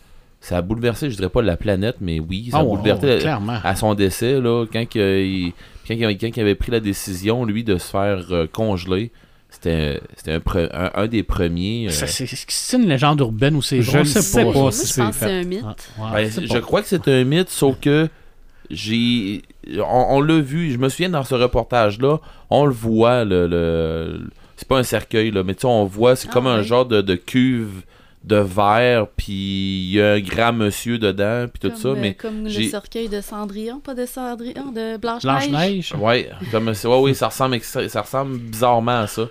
ça a bouleversé, je dirais pas la planète, mais oui, ça Ah a ouais, bouleversé clairement. à son décès, là, quand, il, quand, il- quand il avait pris la décision, lui, de se faire euh, congeler, c'était c'était un, un, un des premiers. euh, Ça, C'est c'est une légende urbaine ou c'est Je sais pas. pas. Moi, si je pense que c'est un mythe. Ah, ouais, ben, je pas. crois que c'est un mythe, sauf que j'ai. On, on l'a vu, je me souviens dans ce reportage-là, on le voit, le. le- c'est pas un cercueil, là, mais tu sais, on voit, c'est Ah, comme un genre de, de cuve de verre, puis il y a un grand monsieur dedans, puis tout Comme, ça, euh, mais. Comme le cercueil de Cendrillon, pas de Cendrillon, de Blanche-Neige. Blanche-Neige? Ouais, comme ouais, oui, ça ressemble, ça ressemble bizarrement à ça.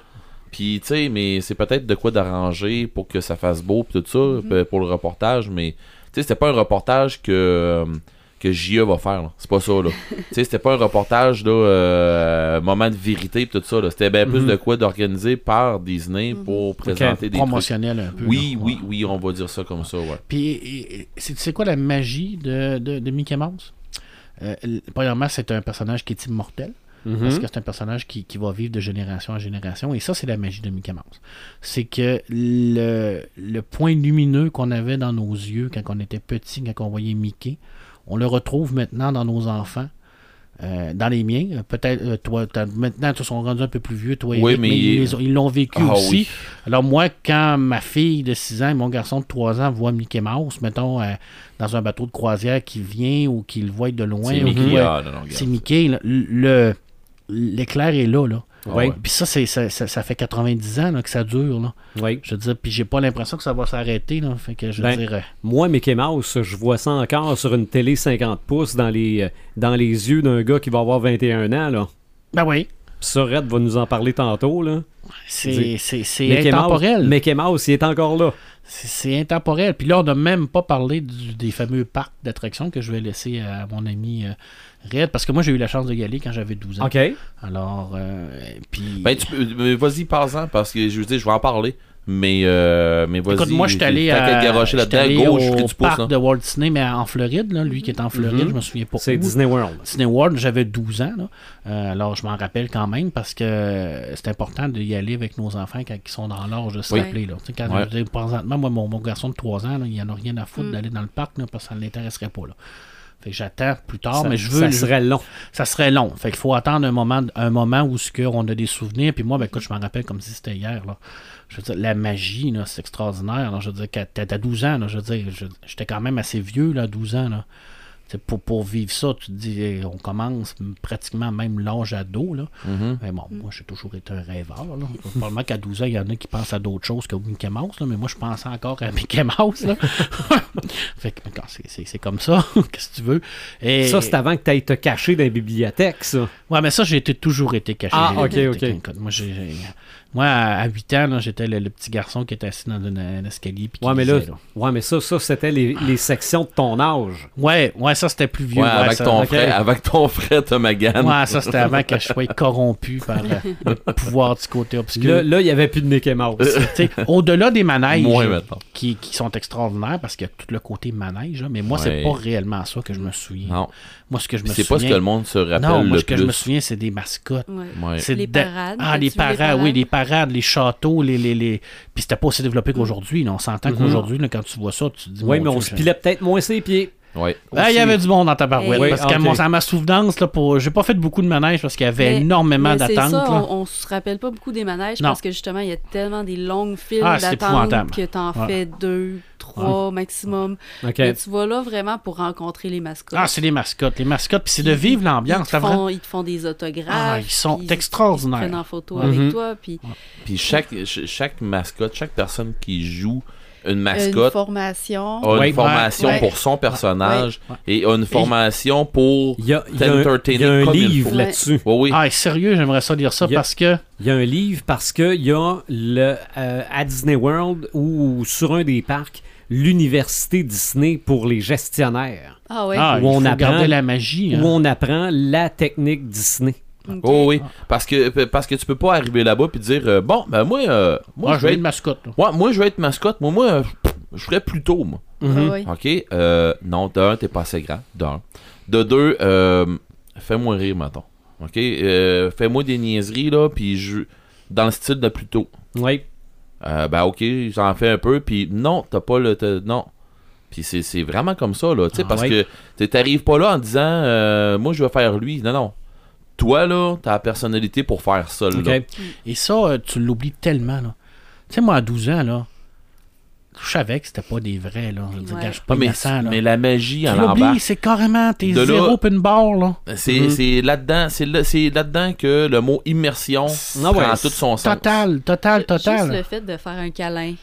Puis, tu sais, mais c'est peut-être de quoi d'arranger pour que ça fasse beau, pis tout ça, Mhm. p- pour le reportage, mais, tu sais, c'était pas un reportage que, euh, que JE va faire, là. C'est pas ça, là. tu sais, c'était pas un reportage, là, euh, moment de vérité, pis tout ça, là. C'était bien plus Mhm. de quoi d'organiser par Disney Mhm. pour présenter des trucs. Promotionnel un peu. Oui, là. oui, Ouais. oui, on va dire ça comme ça, ouais. Puis, c'est c'est quoi la magie de, de, de Mickey Mouse? Euh, premièrement, c'est un personnage qui est immortel. Mhm. Parce que c'est un personnage qui, qui va vivre de génération en génération. Et ça, c'est la magie de Mickey Mouse. C'est que le, le point lumineux qu'on avait dans nos yeux quand on était petit, quand on voyait Mickey, on le retrouve maintenant dans nos enfants. euh, dans les miens, peut-être euh, toi, maintenant ils sont rendus un peu plus vieux, toi et Oui, mais mais il- ils l'ont vécu Ah aussi. oui. Alors moi, quand ma fille de 6 ans et mon garçon de 3 ans voient Mickey Mouse, mettons, euh, dans un bateau de croisière qui vient ou qu'ils le voient de loin, C'est Mickey, ah, non, non, Mickey, le l'éclair est là, là. Ah ouais. Puis ça, c'est, ça, ça, ça fait 90 ans là, que ça dure, là. Oui. Je veux dire, puis j'ai pas l'impression que ça va s'arrêter, là. Fait que je veux Ben, euh, Moi, Mickey Mouse, je vois ça encore sur une télé 50 pouces dans les, euh, dans les yeux d'un gars qui va avoir 21 ans. Là. Ben oui, Puis ça, Red va nous en parler tantôt. Là. c'est, c'est, c'est intemporel. Mouse, Mickey Mouse, il est encore là. C'est, c'est intemporel. Puis là, on n'a même pas parlé du- des fameux parcs d'attractions que je vais laisser à mon ami euh, Red, parce que moi, j'ai eu la chance de y aller quand j'avais 12 ans. OK. Alors, euh, puis... Ben, tu peux, mais vas-y, parle-en, parce que je veux dire, je vais en parler. Mais, euh, mais vas-y. Écoute, moi, je suis allé à, là-dedans, allé gauche, au que tu pousses. parc hein. de Walt Disney, mais en Floride, là, lui qui est en Floride, Mhm. je me souviens pas C'est où. Disney World. Disney World, j'avais 12 ans. Là. Euh, alors, je m'en rappelle quand même parce que c'est important d'y aller avec nos enfants quand ils sont dans l'âge de se Oui. rappeler. Là. Tu sais, Quand Ouais. je présentement, moi, mon, mon garçon de 3 ans, là, il n'y en a rien à foutre Mm. d'aller dans le parc là, parce que ça ne l'intéresserait pas. Là. Fait que j'attends plus tard, ça, mais je veux. ça serait long. ça serait long. Fait qu'il faut attendre un moment, un moment où ce on a des souvenirs. Puis moi, ben écoute, je m'en rappelle comme si c'était hier. Là. Je veux dire, la magie, là, c'est extraordinaire. là. Je veux dire, t'as t'as 12 ans, là, je veux dire, j'étais quand même assez vieux, là, 12 ans. Là. Pour, pour vivre ça, tu te dis, on commence pratiquement même l'âge ado. Là. Mhm. Mais bon, moi, j'ai toujours été un rêveur. Là. Probablement qu'à 12 ans, il y en a qui pensent à d'autres choses que Mickey Mouse, là, mais moi, je pensais encore à Mickey Mouse. Là. fait que c'est- c'est c'est comme ça, qu'est-ce que tu veux? Et, Ça, c'est avant que tu ailles te cacher dans les bibliothèques, ça. Ouais, mais ça, j'ai toujours été caché. Ah, ok, ok. Moi, j'ai- moi, à 8 ans, là, j'étais le, le petit garçon qui était assis dans une- un escalier. puis qui Ouais, mais là, ouais, mais ça, ça c'était les, les sections de ton âge. Ouais, ouais, ça, c'était plus vieux. Ouais, ouais, avec, ça- ton frère, avec ton frère Tom Hagan. Ouais, ça, c'était avant que je sois corrompu par le, le pouvoir du côté obscur. Là, il n'y avait plus de Mickey Mouse. Tu sais, Au-delà des manèges qui, qui sont extraordinaires, parce qu'il y a tout le côté manège, là, mais moi, c'est pas réellement ça que je me souviens. Non, Moi, ce que je me c'est souviens. pas ce que le monde se rappelle non, moi, le ce que plus. je me souviens, c'est des mascottes. Ouais. Ouais. C'est Les de- parades, Ah, les parades? oui, les parades, les châteaux, les. les, les... Puis c'était pas aussi développé qu'aujourd'hui. On s'entend Mhm. qu'aujourd'hui, quand tu vois ça, tu te dis. oui, mais on se pilait peut-être moins ses pieds. Ouais. Ah, il y avait du monde dans ta barouette. Oui, parce qu'à ok. mon- à ma souvenance, là, pour... j'ai pas fait beaucoup de manèges parce qu'il y avait Mais- énormément d'attentes. on, on se rappelle pas beaucoup des manèges Non. parce que justement, il y a tellement des longues files Ah, c'est d'attente épouvantable. que t'en Ouais. fais deux, trois maximum. OK. Mais tu vas là vraiment pour rencontrer les mascottes. Ah, c'est les mascottes. Les mascottes, puis c'est de vivre Ils l'ambiance. vrai? ils te font des autographes. Ah, ils sont puis Ils te extraordinaires. prennent en photo Mhm. avec toi. Puis Puis chaque, ch- chaque mascotte, chaque personne qui joue une une mascotte formation. a Ouais. une formation Ouais. pour son personnage Ouais. et a une formation pour. Il y a, il y a un, il y a un il livre là-dessus. Oui, oui. Ah, sérieux, j'aimerais ça lire ça Il a- parce que. Il y a un livre parce qu'il y a le, euh, à Disney World ou sur un des parcs l'université Disney pour les gestionnaires Ah ouais. Ah, Où il on faut apprend- garder la magie. hein. où on apprend la technique Disney. Oh oui, parce que parce que tu peux pas arriver là-bas puis dire euh, bon ben moi euh, moi Moi, je vais être mascotte. ouais, moi je vais être mascotte, moi moi euh, je ferais plus tôt moi. Ah ouais. OK, euh, non, d'un t'es pas assez grand, d'un. De deux euh, fais-moi rire maintenant. OK, euh, fais-moi des niaiseries là puis je dans le style de plus tôt. Oui. Euh, ben ok, j'en fais un peu, puis non, t'as pas le... non. Puis c'est c'est vraiment comme ça, là, tu sais, Ah, parce ouais. que tu t'arrives pas là en disant, euh, moi, je vais faire lui. Non, non. Toi, là, t'as la personnalité pour faire ça, là. OK. Et ça, euh, tu l'oublies tellement. là. Tu sais, moi, à 12 ans, là, je savais que c'était pas des vrais. Là. Je Ouais. gars, je suis pas mais, innocent, là. mais la magie en Tu l'oublies, embarque. c'est carrément tes zéro pin bar, là. C'est Mhm. là-dedans, c'est là, c'est là-dedans que le mot immersion Ah ouais, prend tout son sens. Total, total, Juste total. le fait de faire un câlin.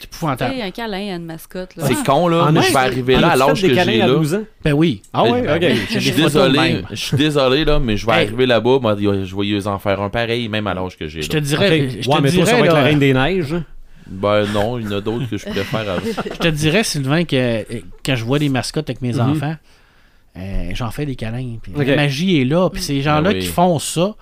C'est Tu épouvantable. sais, un câlin à une mascotte. Là. C'est con, là, En mais je vais arriver en là à l'âge que câlins j'ai là. 12 ans? Ben oui. Ah ouais, Ben, ok. Je suis désolé, je suis désolé là, mais je vais Hey. arriver là-bas, moi, je vais y en faire un pareil, même à l'âge que j'ai. Je là. te dirais, ouais, te mais toi, ça dirais, va être la Reine des Neiges. hein? Ben non, il y en a d'autres que je préfère. à- je te dirais, Sylvain, que euh, quand je vois des mascottes avec mes Mhm. enfants, euh, j'en fais des câlins. puis Ok. La magie est là. Puis ces gens-là Ben oui. qui font ça.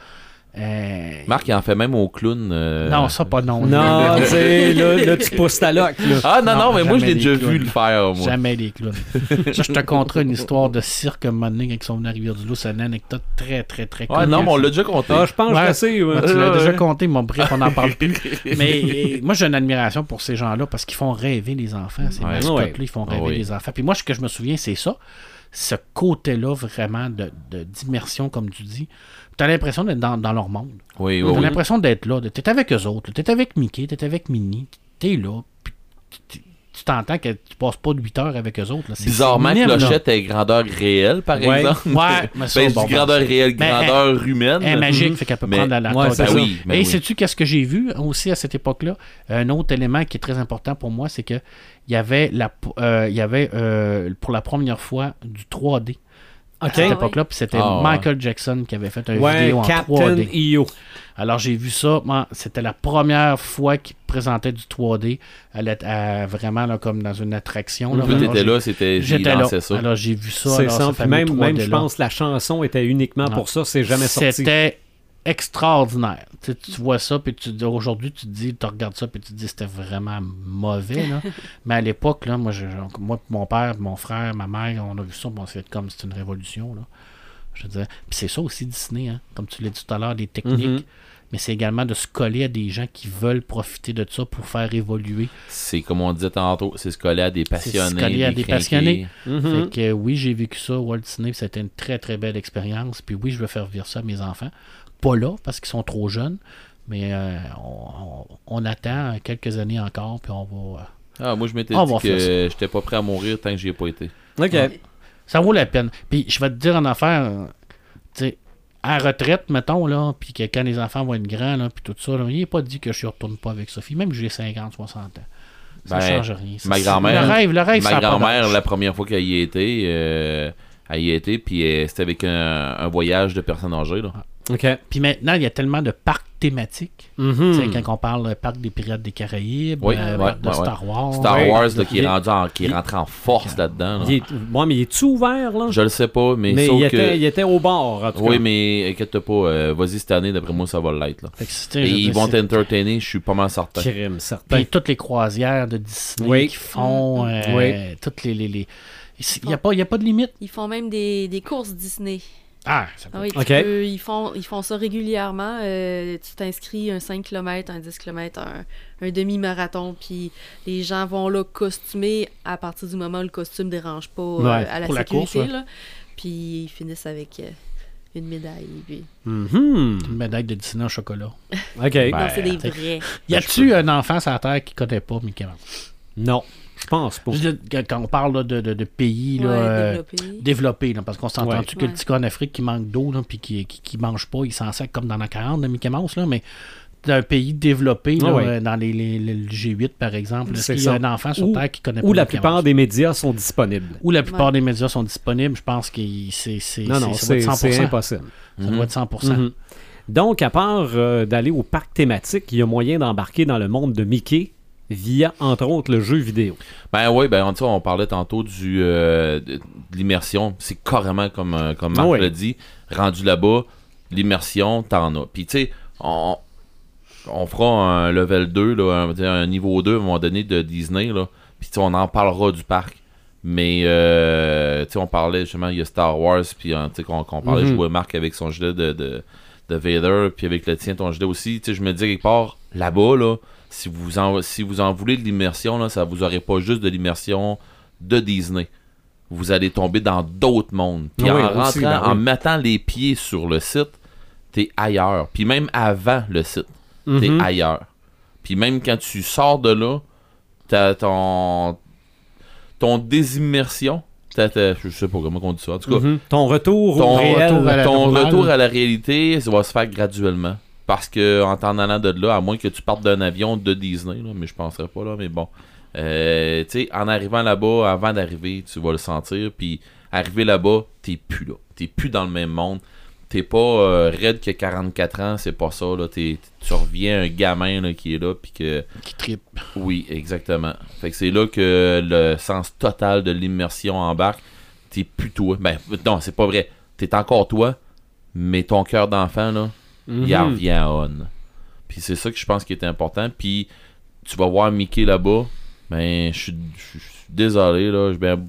Euh, Marc, il en fait même au clown. euh, Non, ça, pas non. Non, tu sais, là, là, tu pousses ta loque. Là. Ah non, non, Non, mais moi, je l'ai déjà clowns. vu le faire, moi. Jamais des clowns. ça, je te conterai une histoire de cirque un moment donné quand ils sont venus à Rivière-du-Loup. C'est une anecdote très, très, très Ouais, non, mais on l'a déjà compté. Ah, je pense Ouais. que c'est. ouais. Tu l'as Ouais, déjà compté, mon bref, on n'en parle plus. Mais euh, moi, j'ai une admiration pour ces gens-là parce qu'ils font rêver les enfants. Ces Ouais. mascottes-là, Ouais. ils font Ah rêver oui. les enfants. Puis moi, ce que je me souviens, c'est ça. Ce côté-là, vraiment, de, de- d'immersion, comme tu dis. Tu as l'impression d'être dans, dans leur monde. Oui, Tu oui, as oui. l'impression d'être là. Tu es avec eux autres. Tu es avec Mickey, tu es avec Minnie. Tu es là. Puis tu- t'entends que tu passes pas de 8 heures avec eux autres. là. C'est- Bizarrement, c'est minime. Clochette est grandeur réelle, par Ouais. exemple. Ouais, mais Ben, bon, dis ben, grandeur réelle, grandeur humaine. Elle est magique, fait qu'elle peut Mais- prendre la, la Ouais, c'est ça. oui, ben Et oui. sais-tu qu'est-ce que j'ai vu aussi à cette époque-là? Un autre élément qui est très important pour moi, c'est que il y avait, la, euh, il y avait euh, pour la première fois du 3D à cette Ah, époque-là, puis c'était Ah, ouais. Michael Jackson qui avait fait un Ouais, vidéo en Captain 3D. EO. Alors j'ai vu ça, moi, c'était la première fois qu'il présentait du 3D, à la- à- vraiment là, comme dans une attraction. Là. Toi, Alors, t'étais j'ai- là, c'était. J'étais là. ça. Alors j'ai vu ça. C'est alors, ça. ce Puis fameux même, même, je 3D-là. pense, la chanson était uniquement Non. pour ça. C'est jamais sorti. C'était extraordinaire. Tu, sais, tu vois ça, puis tu, aujourd'hui, tu te dis, tu regardes ça, puis tu te dis, c'était vraiment mauvais. Là. Mais à l'époque, là, moi, je- moi, mon père, mon frère, ma mère, on a vu ça, bon, c'est comme c'est une révolution. Là. Je veux dire. Puis c'est ça aussi Disney, hein, comme tu l'as dit tout à l'heure, des techniques. Mhm. Mais c'est également de se coller à des gens qui veulent profiter de ça pour faire évoluer. C'est comme on disait tantôt, c'est se coller à des passionnés. se coller à des passionnés. Mhm. Fait que oui, j'ai vécu ça, Walt Disney, c'était une très très belle expérience. Puis oui, je veux faire vivre ça à mes enfants. Pas là, parce qu'ils sont trop jeunes, mais euh, on, on- on attend quelques années encore, puis on va. euh, Ah, moi, je m'étais on dit que j'étais pas prêt à mourir tant que j'y ai pas été. OK. Ça vaut la peine. Puis je vais te dire en affaire, euh, tu sais, à la retraite, mettons, là, puis que quand les enfants vont être grands, là, puis tout ça, là, il n'est pas dit que je ne retourne pas avec Sophie, même que j'ai 50, 60 ans. Ça Ben, change rien. ma grand-mère- Le rêve, le rêve, Ma grand-mère, la première fois qu'elle y était, euh, elle y était, puis euh, c'était avec un, un voyage de personnes âgées. Là. OK. Puis maintenant, il y a tellement de parcs thématiques. Mhm. Quand on parle de parc des Pirates des Caraïbes, Oui, euh, ouais, de ouais. Star Wars. Star Ouais. Wars, là, qui, est rendu en, qui est rentré en force là-dedans. là. Est... Ouais, mais il est-tu ouvert, là? Je le sais pas, mais, mais sauf il que... était, il était au bord, en tout Oui, cas. mais inquiète pas, euh, vas-y cette année, d'après moi, ça va l'être. Et ils vont t'entertainer, je suis pas mal certain. Crime, certain. Puis toutes les croisières de Disney Oui. qui font, euh, Oui. toutes les... les, les- Il n'y a, pas- il y a pas de limite. Ils font même des, des courses Disney. Ah, ça peut- Ah oui, peux- ils, font, ils font ça régulièrement. euh, tu t'inscris un 5 km, un 10 km, un, un demi-marathon, puis les gens vont là costumés à partir du moment où le costume dérange pas euh, à la pour la sécurité. course, ouais. là. Puis ils finissent avec euh, une médaille. puis- Mhm. Une médaille de Disney au chocolat. OK. Ben, non, c'est des t'sais. vrais. Y a-tu un enfant sur la Terre qui connaît pas Mickey Mouse? Non, je pense pas. Je veux dire, quand- on parle là, de, de, de pays là, Ouais, euh, développés. là, parce qu'on s'entend-tu Ouais. que le petit gars en Afrique qui manque d'eau, puis qui, qui, qui mange pas, il s'en sert comme dans la 40 de Mickey Mouse, là, mais d'un pays développé, là, Ah ouais. euh, dans les, les- le G8 par exemple, est-ce qu'il y a un enfant sur Ou- Terre qui connaît pas Où la Mickey plupart Mouse? des médias sont disponibles. Où la plupart Ouais. des médias sont disponibles, je pense que c'est c'est- Non, non, c'est- ça doit c'est être 100%. c'est impossible. Ça doit être 100%. Mhm. Donc, à part euh, d'aller au parc thématique, il y a moyen d'embarquer dans le monde de Mickey via, entre autres, le jeu vidéo. Ben oui, ben on, tu sais, on parlait tantôt du euh, de, de l'immersion. C'est carrément comme, euh, comme Marc l'a dit. Rendu là-bas, l'immersion, t'en as. Puis tu sais, on, on fera un level 2, là, un, niveau 2 à un moment donné de Disney. Là. Puis tu sais, on en parlera du parc. Mais euh, tu sais, on parlait justement, il y a Star Wars, puis hein, tu sais, qu'on qu'on parlait, Mhm. je jouais Marc avec son gilet de, de, de Vader, puis avec le tien, ton gilet aussi. Tu sais, je me dis quelque part, là-bas, là, si vous en, si vous en voulez de l'immersion, là, ça vous aurait pas juste de l'immersion de Disney. Vous allez tomber dans d'autres mondes. Puis en oui, rentrant, aussi, ben en mettant les pieds sur le site, t'es ailleurs. Puis même avant le site, t'es Mhm. ailleurs. Puis même quand tu sors de là, t'as ton ton désimmersion. T'as- je sais pas comment on dit ça. En tout cas, Mhm. Ton retour ton, au réel. retour à la ton normale. retour à la réalité, ça va se faire graduellement. Parce que en t'en allant de là, à moins que tu partes d'un avion de Disney, là, mais je penserais pas là, mais bon. Euh, tu sais, en arrivant là-bas, avant d'arriver, tu vas le sentir. Puis arriver là-bas, t'es plus là. T'es plus dans le même monde. T'es pas euh, raide que 44 ans, c'est pas ça. Là. T'es- tu reviens un gamin là, qui est là, puis que Qui tripe. oui, exactement. Fait que c'est là que le sens total de l'immersion embarque. T'es plus toi. Ben, non, c'est pas vrai. T'es encore toi, mais ton cœur d'enfant, là, il Mhm. revient à on. Puis c'est ça que je pense qui est important. Puis tu vas voir Mickey là-bas. Ben, je suis je suis désolé, là. Je- ben,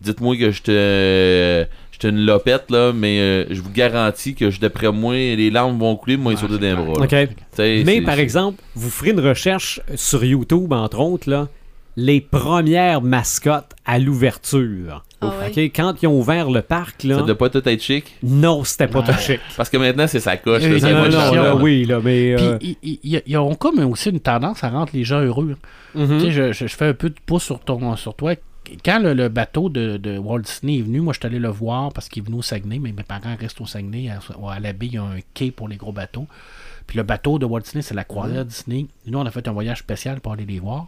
Dites-moi que je te. J'étais une lopette, là, mais euh, je vous garantis que je, d'après moi, les larmes vont couler, moi, ils sauter d'un bras. OK. Mais par exemple, vous ferez une recherche sur YouTube, entre autres, là, les premières mascottes à l'ouverture. Ah OK? Quand ils ont ouvert le parc, Ça là, doit pas tout être chic? non, c'était pas Ouais. chic. Parce que maintenant, c'est sa coche. Euh, là, ça non, là, oui, là, mais... euh, Puis ils- ils ont comme aussi une tendance à rendre les gens heureux. Tu sais, je, je- je fais un peu de pouce sur, ton, sur toi. Quand le, le bateau de, de Walt Disney est venu, moi, je suis allé le voir parce qu'il est venu au Saguenay, mais mes parents restent au Saguenay. À, à la baie, il y a un quai pour les gros bateaux. Puis le bateau de Walt Disney, c'est la croisière Disney. Nous, on a fait un voyage spécial pour aller les voir.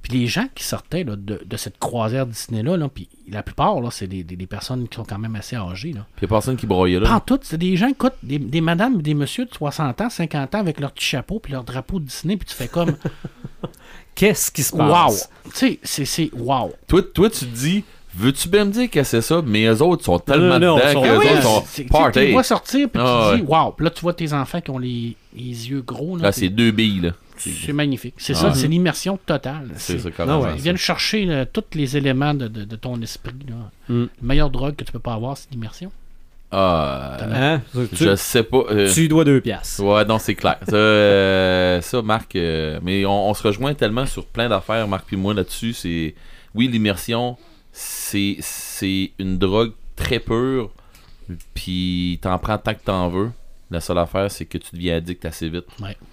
Puis les gens qui sortaient là, de, de cette croisière Disney-là, là, puis la plupart, là, c'est des, des- des personnes qui sont quand même assez âgées. Là. Puis y a personne qui broyait là. En tout, c'est des gens, écoute, des, des madames et des messieurs de 60 ans, 50 ans avec leur petit chapeau puis leur drapeau de Disney, puis tu fais comme Qu'est-ce qui se Wow! passe? Tu sais, c'est- c'est wow! Toi, toi, tu te dis, veux-tu bien me dire que c'est ça? Mais eux autres sont tellement non, dedans ils sont- que Ah eux oui, autres sont C'est- tu party. vois sortir, puis Ah tu dis wow! Puis là, tu vois tes enfants qui ont les, les yeux gros. Là, c'est deux billes, là. c'est magnifique. C'est Ah ça, c'est l'immersion totale. C'est C'est- ça, Ah carrément. ouais. Ils viennent chercher là, tous les éléments de, de- de ton esprit. Là. Mm. La meilleure drogue que tu peux pas avoir, c'est l'immersion. Ah, Hein? Tu, je sais pas. euh, tu dois deux piastres. Ouais, non, c'est clair. Ça, euh, ça Marc, euh, mais on, on se rejoint tellement sur plein d'affaires, Marc puis moi, là-dessus. C'est Oui, l'immersion, c'est c'est une drogue très pure, puis t'en prends tant que t'en veux. La seule affaire, c'est que tu deviens addict assez vite.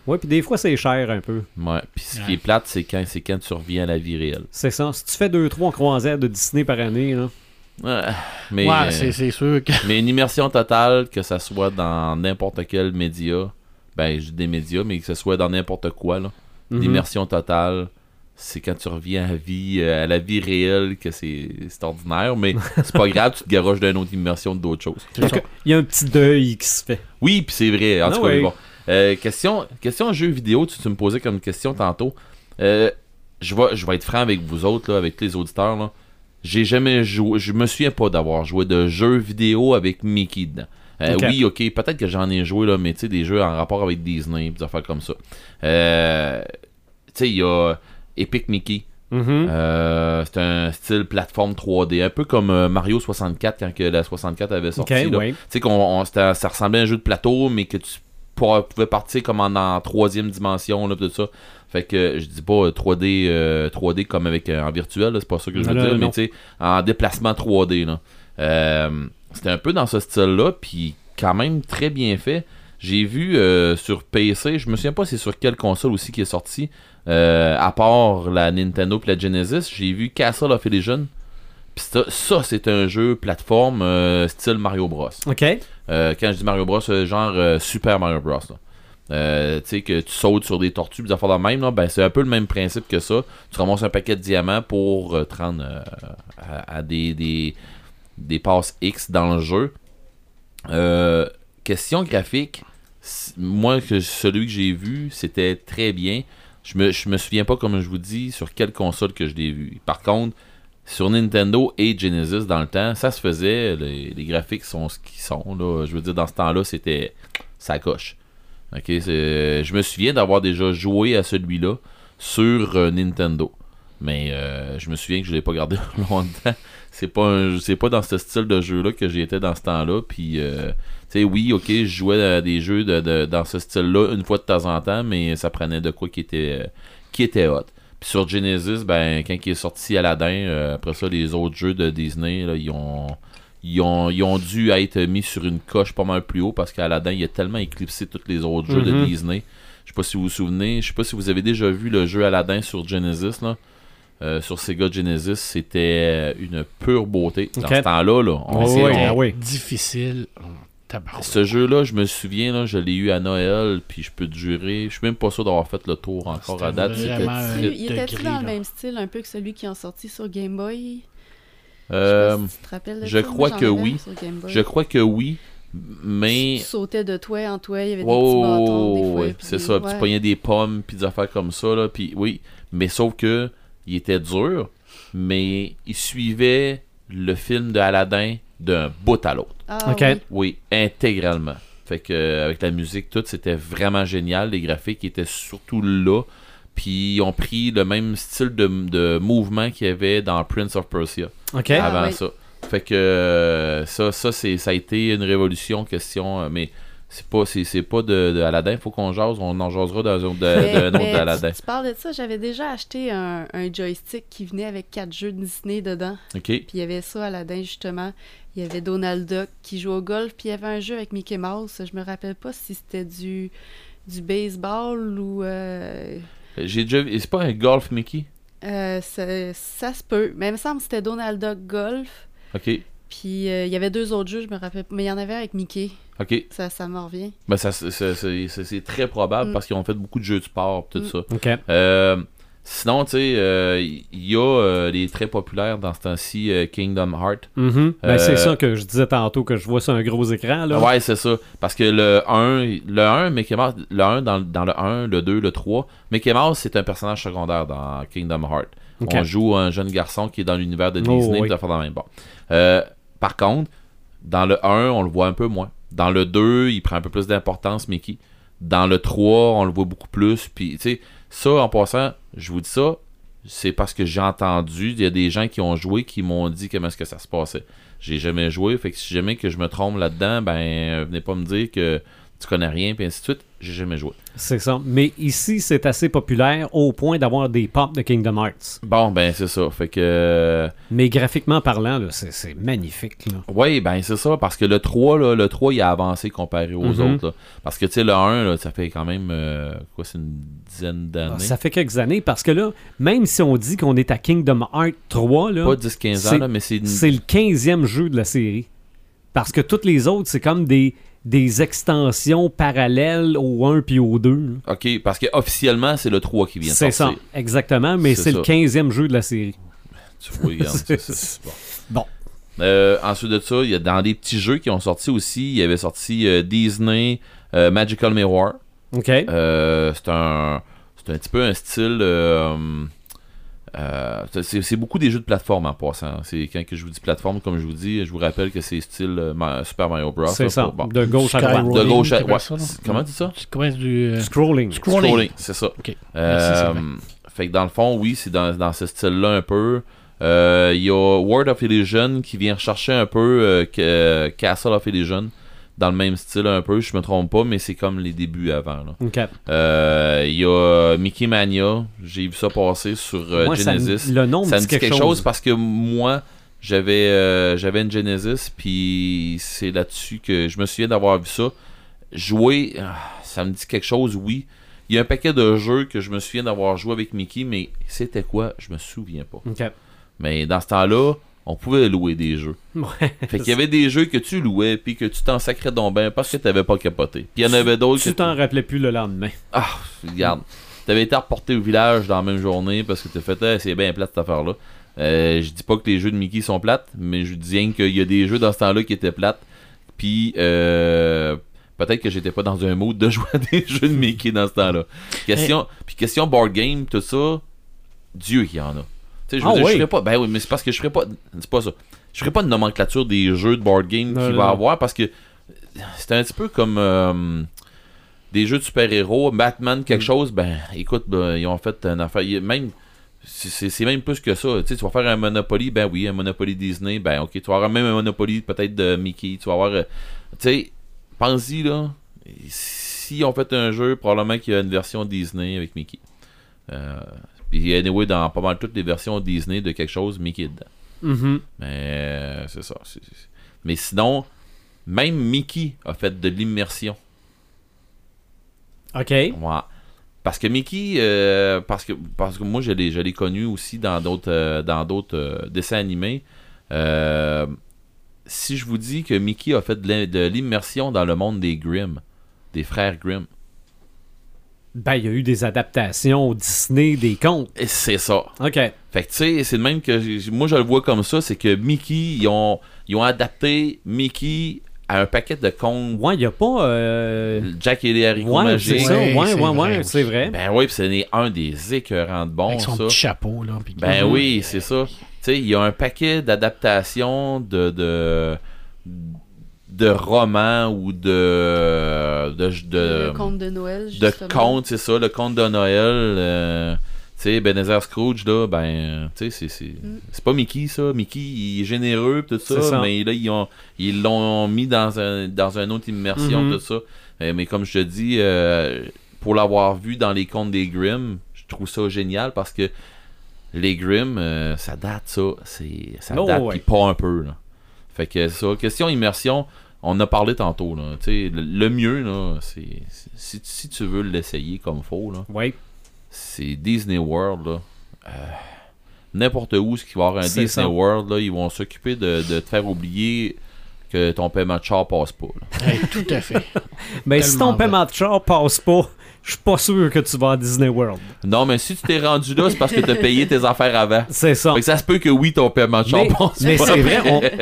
Ouais, puis des fois, c'est cher un peu. Ouais. Puis ce qui est plate, c'est quand, c'est quand tu reviens à la vie réelle. C'est ça. Si tu fais deux, trois croisières de Disney par année, là, Ouais, mais, ouais, euh, c'est sûr que. mais une immersion totale, que ça soit dans n'importe quel média, ben, je dis des médias, mais que ce soit dans n'importe quoi, là. Mhm. L'immersion totale, c'est quand tu reviens à la vie, euh, à la vie réelle que c'est ordinaire, mais c'est pas grave, tu te garoches d'une autre immersion d'autres choses. Il y a un petit deuil qui se fait. Oui, puis c'est vrai. En Ah tout cas, bon. Euh, question, question jeu vidéo, tu, tu me posais comme question tantôt. Euh, je vais, je vais être franc avec vous autres, là, avec les auditeurs. Là. J'ai jamais joué, je me souviens pas d'avoir joué de jeux vidéo avec Mickey dedans. Euh. Oui, ok, peut-être que j'en ai joué, là, mais tu sais, des jeux en rapport avec Disney, des affaires comme ça. Euh, tu sais, il y a Epic Mickey. Mhm. Euh, c'est un style plateforme 3D, un peu comme euh, Mario 64 quand que la 64 avait sorti. Ouais. Tu sais, qu'on, ça ressemblait à un jeu de plateau, mais que tu pou- pouvais partir comme en, en troisième dimension, là, tout ça. Fait que je dis pas euh, 3D, euh, 3D comme avec euh, en virtuel, c'est pas ça que je veux dire, mais tu sais, en déplacement 3D. Là. Euh, c'était un peu dans ce style-là, puis quand même très bien fait. J'ai vu euh, sur PC, je me souviens pas c'est sur quelle console aussi qui est sorti, euh, à part la Nintendo et la Genesis, j'ai vu Castle of Illusion. Puis ça, ça, c'est un jeu plateforme euh, style Mario Bros. OK. Euh, quand je dis Mario Bros, euh, genre euh, Super Mario Bros. tu sais, que tu sautes sur des tortues, des affaires de même, là, ben, c'est un peu le même principe que ça. Tu ramasses un paquet de diamants pour te rendre à, à des, des, des passes X dans le jeu. Question graphique, moi, que celui que j'ai vu, c'était très bien. Je me, je me souviens pas, comme je vous dis, sur quelle console que je l'ai vu. Par contre, sur Nintendo et Genesis dans le temps, ça se faisait. Les, graphiques sont ce qu'ils sont. Là. Je veux dire, dans ce temps-là, c'était. Ça coche. Ok, je me souviens d'avoir déjà joué à celui-là sur euh, Nintendo. Mais euh, je me souviens que je l'ai pas gardé longtemps. C'est pas pas dans ce style de jeu-là que j'étais dans ce temps-là. Puis, euh, oui, ok, je jouais à des jeux de, dans ce style-là une fois de temps en temps, mais ça prenait de quoi qui était, qui était hot. Puis sur Genesis, ben, quand il est sorti Aladdin, euh, après ça, les autres jeux de Disney, là, ils ont. Ils ont, ils ont dû être mis sur une coche pas mal plus haut parce qu'Aladdin, il a tellement éclipsé tous les autres jeux de Mhm. Disney. Je sais pas si vous vous souvenez. Je sais pas si vous avez déjà vu le jeu Aladdin sur Genesis. Là. Euh, sur Sega Genesis, c'était une pure beauté. Dans ce temps-là, là, on Oh, on- ah oui. Difficile. Oh, ce jeu-là, je me souviens, là, je l'ai eu à Noël, puis je peux te jurer, je suis même pas sûr d'avoir fait le tour encore à date. vraiment Il il était-tu degré, dans le même style un peu que celui qui ont sorti sur Game Boy? Euh, Je sais pas si tu te rappelles de je ça, crois que oui. je crois que oui, mais. Tu sautais de toit en toit, il y avait des Ouais, petits ouais, bâtons des ouais, fois. ouais, c'est des- ça. puis Tu ouais. pognais des pommes, puis des affaires comme ça, là. Puis oui, mais sauf que il était dur, mais il suivait le film de Aladdin d'un bout à l'autre. Ah, Ok. oui. Oui, intégralement. Fait que euh, avec la musique, tout, c'était vraiment génial. Les graphiques étaient surtout là. Puis ils ont pris le même style de, de mouvement qu'il y avait dans Prince of Persia OK. Ah, avant oui. ça. Fait que euh, ça, ça, c'est, ça a été une révolution, question. euh, mais c'est pas, c'est, c'est pas de, de Aladdin, faut qu'on jase, on en jasera dans un autre, de- Mais- autre d'Aladdin. Tu, tu parles de ça, j'avais déjà acheté un, un joystick qui venait avec quatre jeux de Disney dedans. Ok. Puis il y avait ça, Aladdin, justement. Il y avait Donald Duck qui jouait au golf, puis il y avait un jeu avec Mickey Mouse. Je me rappelle pas si c'était du, du baseball ou. euh, J'ai déjà vu- C'est pas un golf Mickey? euh, ça, ça se peut. Mais il me semble que c'était Donald Duck Golf. Ok. Puis euh, il y avait deux autres jeux, je me rappelle pas. Mais il y en avait avec Mickey. Ok. Ça, ça m'en revient. Ben, ça, c'est, c'est- c'est- c'est- c'est très probable Mm. parce qu'ils ont fait beaucoup de jeux de sport, tout Mm. ça. OK. Euh, sinon, tu sais, euh, il y a euh, les très populaires dans ce temps-ci, euh, Kingdom Heart. Mhm. Ben, Euh, c'est ça que je disais tantôt, que je vois sur un gros écran. Là. Ouais, c'est ça. Parce que le 1, le 1, Mickey Mouse, le 1 dans, dans le 1, le 2, le 3, Mickey Mouse, c'est un personnage secondaire dans Kingdom Heart. Ok. On joue un jeune garçon qui est dans l'univers de Oh, Disney, oui. puis d'affaires dans le même. Bon. Euh, par contre, dans le 1, on le voit un peu moins. Dans le 2, il prend un peu plus d'importance, Mickey. Dans le 3, on le voit beaucoup plus. Puis, tu sais, ça, en passant, je vous dis ça, c'est parce que j'ai entendu, il y a des gens qui ont joué qui m'ont dit comment est-ce que ça se passait. J'ai jamais joué, fait que si jamais que je me trompe là-dedans, ben, venez pas me dire que tu connais rien, puis ainsi de suite. J'ai jamais joué. C'est ça. Mais ici, c'est assez populaire au point d'avoir des pops de Kingdom Hearts. Bon, ben c'est ça. Fait que. euh, Mais graphiquement parlant, c'est magnifique. Là. Oui, ben c'est ça, parce que le 3, là, le 3, il a avancé comparé aux Mhm. autres. là. Parce que, tu sais, le 1, là, ça fait quand même, euh, quoi, c'est une dizaine d'années. Ça fait quelques années parce que là, même si on dit qu'on est à Kingdom Hearts 3, là, Pas 10-15 ans, là, mais c'est une... c'est le 15e jeu de la série. Parce que toutes les autres, c'est comme des, des extensions parallèles au 1 puis au 2. là. OK, parce que officiellement c'est le 3 qui vient de C'est ça, sortir. exactement, mais C'est le ça. 15e jeu de la série. Tu vois, regarde, bon. Bon. Euh, ensuite de ça, il y a dans des petits jeux qui ont sorti aussi, il y avait sorti euh, Disney euh, Magical Mirror. OK. Euh, c'est un c'est un petit peu un style euh, c'est beaucoup des jeux de plateforme en passant. C'est quand que je vous dis plateforme, comme je vous dis, je vous rappelle que c'est style euh, Super Mario Bros. c'est ça, pour- bon. de gauche à droite. De gauche à t'appelles ouais. Comment tu dis ça? Du. euh, Scrolling. Scrolling. Scrolling, c'est ça. Euh, Merci, fait que dans le fond, oui, c'est dans, dans ce style-là un peu. Euh, Il y a World of Illusion qui vient rechercher un peu euh, que- Castle of Illusion dans le même style un peu, je me trompe pas, mais c'est comme les débuts avant. OK. Euh, Il y a Mickey Mania, j'ai vu ça passer sur euh, Moi, ça Genesis. le nom ça me dit quelque, quelque chose parce que moi, j'avais euh, j'avais une Genesis, puis c'est là-dessus que je me souviens d'avoir vu ça. Jouer, ah, ça me dit quelque chose, oui. Il y a un paquet de jeux que je me souviens d'avoir joué avec Mickey, mais c'était quoi? Je me souviens pas. Mais dans ce temps-là, on pouvait louer des jeux. Ouais. Fait qu'il y avait des jeux que tu louais, puis que tu t'en sacrais donc ben parce que t'avais pas capoté. Puis il y en avait d'autres Tu t'en rappelais plus le lendemain. ah, regarde. T'avais été reporté au village dans la même journée parce que t'as fait, Eh, c'est bien plate cette affaire-là. Euh, je dis pas que les jeux de Mickey sont plates, mais je dis rien qu'il y a des jeux dans ce temps-là qui étaient plates. Puis, euh, peut-être que j'étais pas dans un mood de jouer à des jeux de Mickey dans ce temps-là. Question, puis question board game, tout ça, Dieu qu'il y en a. Tu sais, je veux Ah dire, oui. je ferais pas, ben oui, mais c'est parce que je ferais pas, c'est pas ça. Je ferais pas de nomenclature des jeux de board game qu'il va non. avoir parce que c'est un petit peu comme euh, des jeux de super-héros, Batman, quelque Mm. chose, ben écoute, ben, ils ont fait une affaire. y Même c'est même plus que ça. Tu sais, tu vas faire un Monopoly, ben oui, un Monopoly Disney, ben ok, tu vas avoir même un Monopoly peut-être de Mickey, tu vas avoir. euh, tu sais, pense-y là. Si on fait un jeu, probablement qu'il y a une version Disney avec Mickey. Euh, puis anyway, dans pas mal toutes les versions Disney de quelque chose, Mickey est dedans. Mhm. Mais euh, c'est ça. Mais sinon, même Mickey a fait de l'immersion. OK. Ouais. Parce que Mickey, euh, parce que parce que moi je l'ai connu aussi dans d'autres euh, dans d'autres euh, dessins animés. Si je vous dis que Mickey a fait de l'immersion dans le monde des Grimm, des frères Grimm, Ben, il y a eu des adaptations au Disney des contes. c'est ça. OK. Fait que tu sais, c'est de même que moi je le vois comme ça, c'est que Mickey, ils ont ils ont adapté Mickey à un paquet de contes. Ouais, il n'y a pas. euh, Jack et les haricots Ouais, magiques. c'est ça. Ouais, Ouais, ouais, c'est vrai. Ben oui, puis c'est un des écœurants de bon, Avec son ça. petit chapeau, là. Ben oui, c'est ça. Tu sais, il y a un paquet d'adaptations de, de de romans ou de de de, le conte de Noël, de justement. contes, c'est ça, le conte de Noël. euh, tu sais, Ebenezer Scrooge, là, ben, tu sais, c'est, c'est, Mm. c'est pas Mickey, ça. Mickey, il est généreux, tout ça, mais là, ils, ont, ils l'ont mis dans, un, dans une autre immersion, Mhm. tout ça. Euh, mais comme je te dis, euh, pour l'avoir vu dans les contes des Grimm, je trouve ça génial parce que les Grimm, euh, ça date, ça. C'est, ça Oh, date, ouais. pis pas un peu, là. Fait que ça, question immersion, on a parlé tantôt, là. Tu sais, le, le mieux, là, c'est, si, si tu veux l'essayer comme faut, là, Ouais. c'est Disney World, là. Euh, N'importe où, ce qui va y avoir un Disney ça. World, là, ils vont s'occuper de, de te faire oublier que ton paiement de char passe pas. Hey, tout à fait. Ben, si ton paiement de char passe pas, je suis pas sûr que tu vas à Disney World. Non, mais si tu t'es rendu là, c'est parce que tu as payé tes affaires avant. C'est ça. Fait que ça se peut que oui, ton paiement de Mais, mais c'est vrai,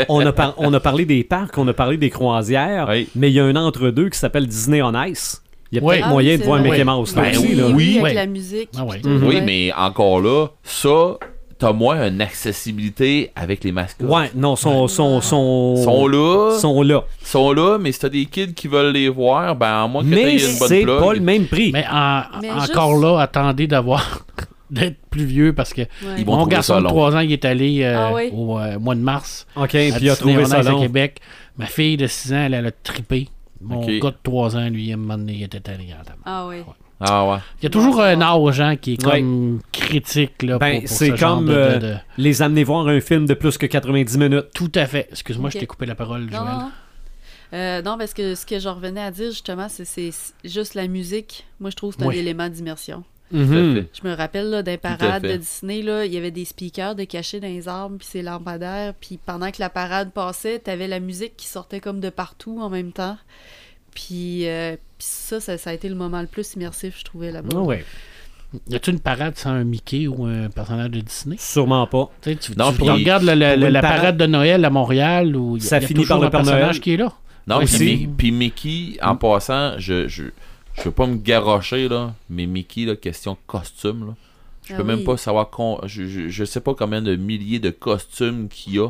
on, on a par- on a parlé des parcs, on a parlé des croisières, Oui. mais il y a un entre-deux qui s'appelle Disney on Ice. Il y a Oui. peut-être Ah moyen oui, de voir. Mickey. Mouse là Ben aussi. oui, là. Oui, avec Ouais. la musique. Ah. Oui, mais encore là, ça, t'as moins une accessibilité avec les mascottes. Ouais, non, sont, sont, sont, sont là, sont là. sont là, mais si t'as des kids qui veulent les voir, ben à moins que Mais t'aies une bonne c'est pas le même prix. Mais, en- Mais encore juste- là, attendez d'avoir d'être plus vieux parce que Ouais. Mon garçon de long. 3 ans, il est allé euh, Ah oui? au euh, mois de mars OK, à puis il a trouvé ça Ice à long. Québec. Ma fille de 6 ans, elle, elle a trippé. Mon Ok. gars de 3 ans, lui, à un moment donné, il était tanné en. Ah oui. Ah ouais. Il y a toujours c'est un âge hein, qui est Ouais. comme critique là, Ben, pour, pour c'est ce genre comme, de- de- euh, de- Les amener voir un film de plus que 90 minutes. Tout à fait. Excuse-moi, je t'ai coupé la parole, Non, Joël. non. Euh, non, parce que ce que je revenais à dire, justement, c'est c'est juste la musique. Moi, je trouve que c'est Oui. un élément d'immersion. Mhm. Je me rappelle, là, d'un parade de Disney, là, il y avait des speakers de cachés dans les arbres, puis ces lampadaires, puis pendant que la parade passait, t'avais la musique qui sortait comme de partout en même temps. Puis, euh, puis ça, ça, ça a été le moment le plus immersif, je trouvais, là-bas. Ah ouais. Y a-tu une parade sans un Mickey ou un personnage de Disney? Sûrement pas. Tu Non, tu puis- regardes la parade- parade de Noël à Montréal où il y a, Ça il y a finit par le un personnage Noël. qui est là? Non, Aussi. puis puis Mickey, en passant, je, je, je veux pas me garrocher, là, mais Mickey, là, question costume, là. Je Ah peux même oui. pas savoir con- je, je, je sais pas combien de milliers de costumes qu'il y a.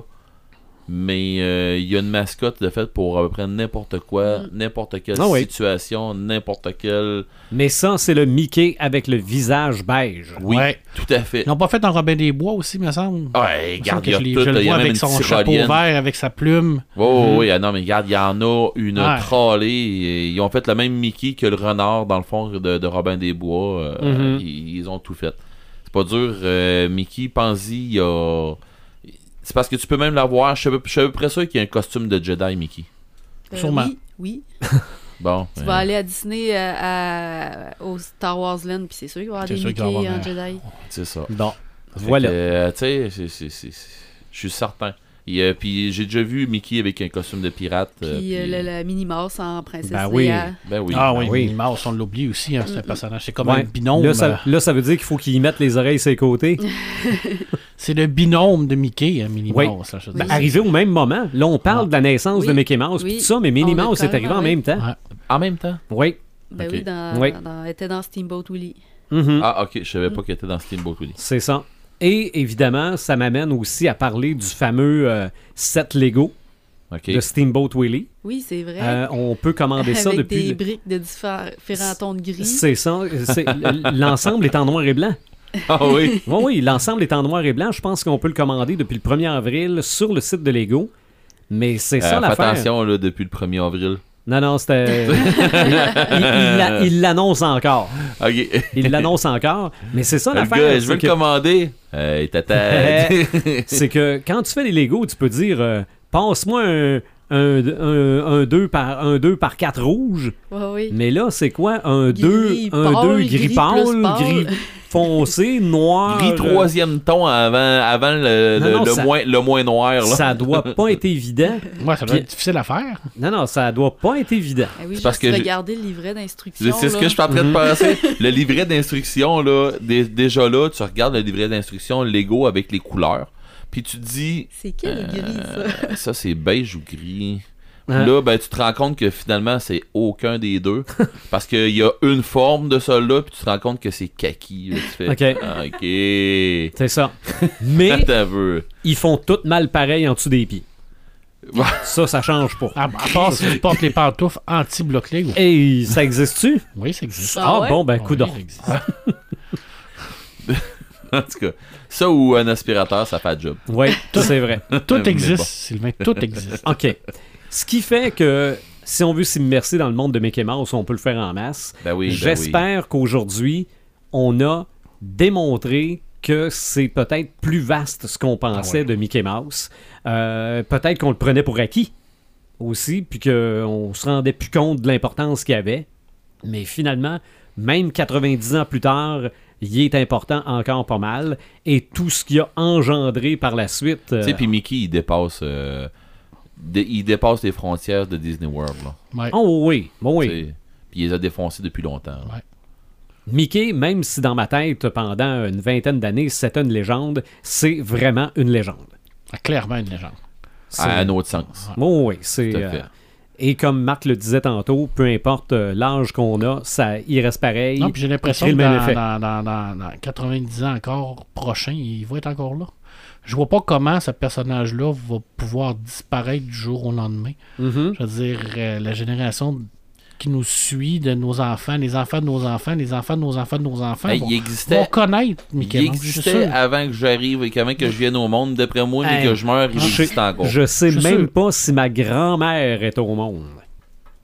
Mais euh, il y a une mascotte de fait pour à peu près n'importe quoi, Mm. n'importe quelle Ah oui. situation, n'importe quel. Mais ça, c'est le Mickey avec le visage beige. Oui, Ouais. tout à fait. Ils n'ont pas fait en Robin des Bois aussi, me semble. Ouais, Il me semble regarde, il y a tout, je le il y a même avec son chapeau vert, avec sa plume. Oh, Mhm. oui, ah non, mais regarde, il y en a une Ouais. trollée. et Ils ont fait le même Mickey que le renard, dans le fond, de, de Robin des Bois. euh, Mhm. ils, ils ont tout fait. C'est pas dur. euh, Mickey, pense-y, il y a. C'est parce que tu peux même l'avoir. Je suis à peu- je suis à peu près sûr qu'il y a un costume de Jedi Mickey. Euh, Sûrement. Oui, oui. Bon. Tu euh, vas aller à Disney, euh, à- au Star Wars Land, puis c'est sûr qu'il va y avoir des Mickey qu'il y avoir en un- Jedi. C'est ça. Bon. Voilà. euh, tu sais, je suis certain. Et, euh, puis j'ai déjà vu Mickey avec un costume de pirate. euh, Puis euh, puis- le, le Minnie Mouse en Princesse Ben oui. Ben oui. ah oui, oui. Minnie Mouse, on l'oublie aussi, hein, c'est un personnage. C'est comme Ouais. un binôme. Là, ça, euh, là, ça veut dire qu'il faut qu'ils mettent les oreilles sur les côtés. C'est le binôme de Mickey, hein, Minnie Oui. Mouse. là, je veux Ben, arrivé au même moment. Là, on parle Ah. de la naissance Oui. de Mickey Mouse tout ça, mais Minnie Mouse est arrivé en même temps. En même temps? Oui. Ben oui, dans, Oui. dans- elle était dans Steamboat Willie. Mhm. Ah, ok, je savais pas qu'elle était dans Steamboat Willie. C'est ça. Et évidemment, ça m'amène aussi à parler du fameux euh, set Lego Ok. de Steamboat Willie. Oui, c'est vrai. Euh, on peut commander ça Avec depuis. des le- briques de diffé- différents tons de gris. C'est ça. L'ensemble est en noir et blanc. Ah oui? Oui, oui, l'ensemble est en noir et blanc. Je pense qu'on peut le commander depuis le 1er avril sur le site de Lego. Mais c'est ça Euh, fais l'affaire. attention là, depuis le 1er avril. Non, non, c'était. il il l'a- il l'annonce encore. Ok. Il l'annonce encore. Mais c'est ça l'affaire. je veux le commander. Hey, tata. c'est que quand tu fais les Lego, tu peux dire euh, passe-moi un, un, un, un 2 par, un 2 par 4 rouge. Ouais, oui. Mais là, c'est quoi? Un Gris 2 un pâle, 2 gris gris pâle, plus pâle. gris foncé, noir. Gris euh, troisième ton avant, avant le, Non, le, non, le ça- moins, le moins noir. Là. Ça doit pas être évident. Ouais, ça doit Puis- être difficile à faire. Non, non, ça doit pas être évident. Ah oui, C'est parce juste que j'ai- regarder le livret d'instruction. C'est ce que je suis en train de Mhm. penser. Le livret d'instruction, là, dé- déjà là, tu regardes le livret d'instruction Lego avec les couleurs. Puis tu te dis, C'est quel gris, ça? euh, ça c'est beige ou gris? Là, ben, tu te rends compte que finalement, c'est aucun des deux. parce qu'il y a une forme de ça là, puis tu te rends compte que c'est kaki. là. Tu fais, Ok. ah, ok. C'est ça. Mais ils font tout mal pareil en dessous des pieds. Ça, ça change pas. À, à part si tu portes les pantoufles anti-bloc Lego. Et ça existe-tu? Oui, ça existe. Ah Ah, ouais? bon, ben, coudonc. ça existe. En tout cas, ça ou un aspirateur, ça fait le job. Oui, c'est vrai. Tout existe, bon. Sylvain, tout existe. OK. Ce qui fait que si on veut s'immerser dans le monde de Mickey Mouse, on peut le faire en masse. Ben oui, ben J'espère qu'aujourd'hui, on a démontré que c'est peut-être plus vaste ce qu'on pensait Ah ouais. de Mickey Mouse. Euh, peut-être qu'on le prenait pour acquis aussi, puis qu'on se rendait plus compte de l'importance qu'il avait. Mais finalement, même 90 ans plus tard, il est important encore pas mal. Et tout ce qu'il a engendré par la suite. Tu sais, euh, puis Mickey, il dépasse, euh, il dépasse les frontières de Disney World. Là. Ouais. Oh oui, bon oui. Puis il les a défoncés depuis longtemps. Ouais. Mickey, même si dans ma tête, pendant une vingtaine d'années, c'était une légende, c'est vraiment une légende. Ah, Clairement une légende. C'est- À un autre sens. Oh oui, c'est. Tout à euh, fait. et comme Marc le disait tantôt, peu importe euh, l'âge qu'on a, ça y reste pareil. Non, puis j'ai l'impression il que dans, dans, dans- dans 90 ans encore prochain, il va être encore là. Je vois pas comment ce personnage-là va pouvoir disparaître du jour au lendemain. Mhm. Je veux dire, euh, la génération qui nous suit de nos enfants, les enfants de nos enfants, les enfants de nos enfants de nos enfants Hey, vont, il vont existait, connaître Mickey il existait avant que j'arrive et qu'avant que je vienne au monde. D'après moi, dès Hey, que je meurs, il je- existe encore. Je sais Je même pas si ma grand-mère est au monde.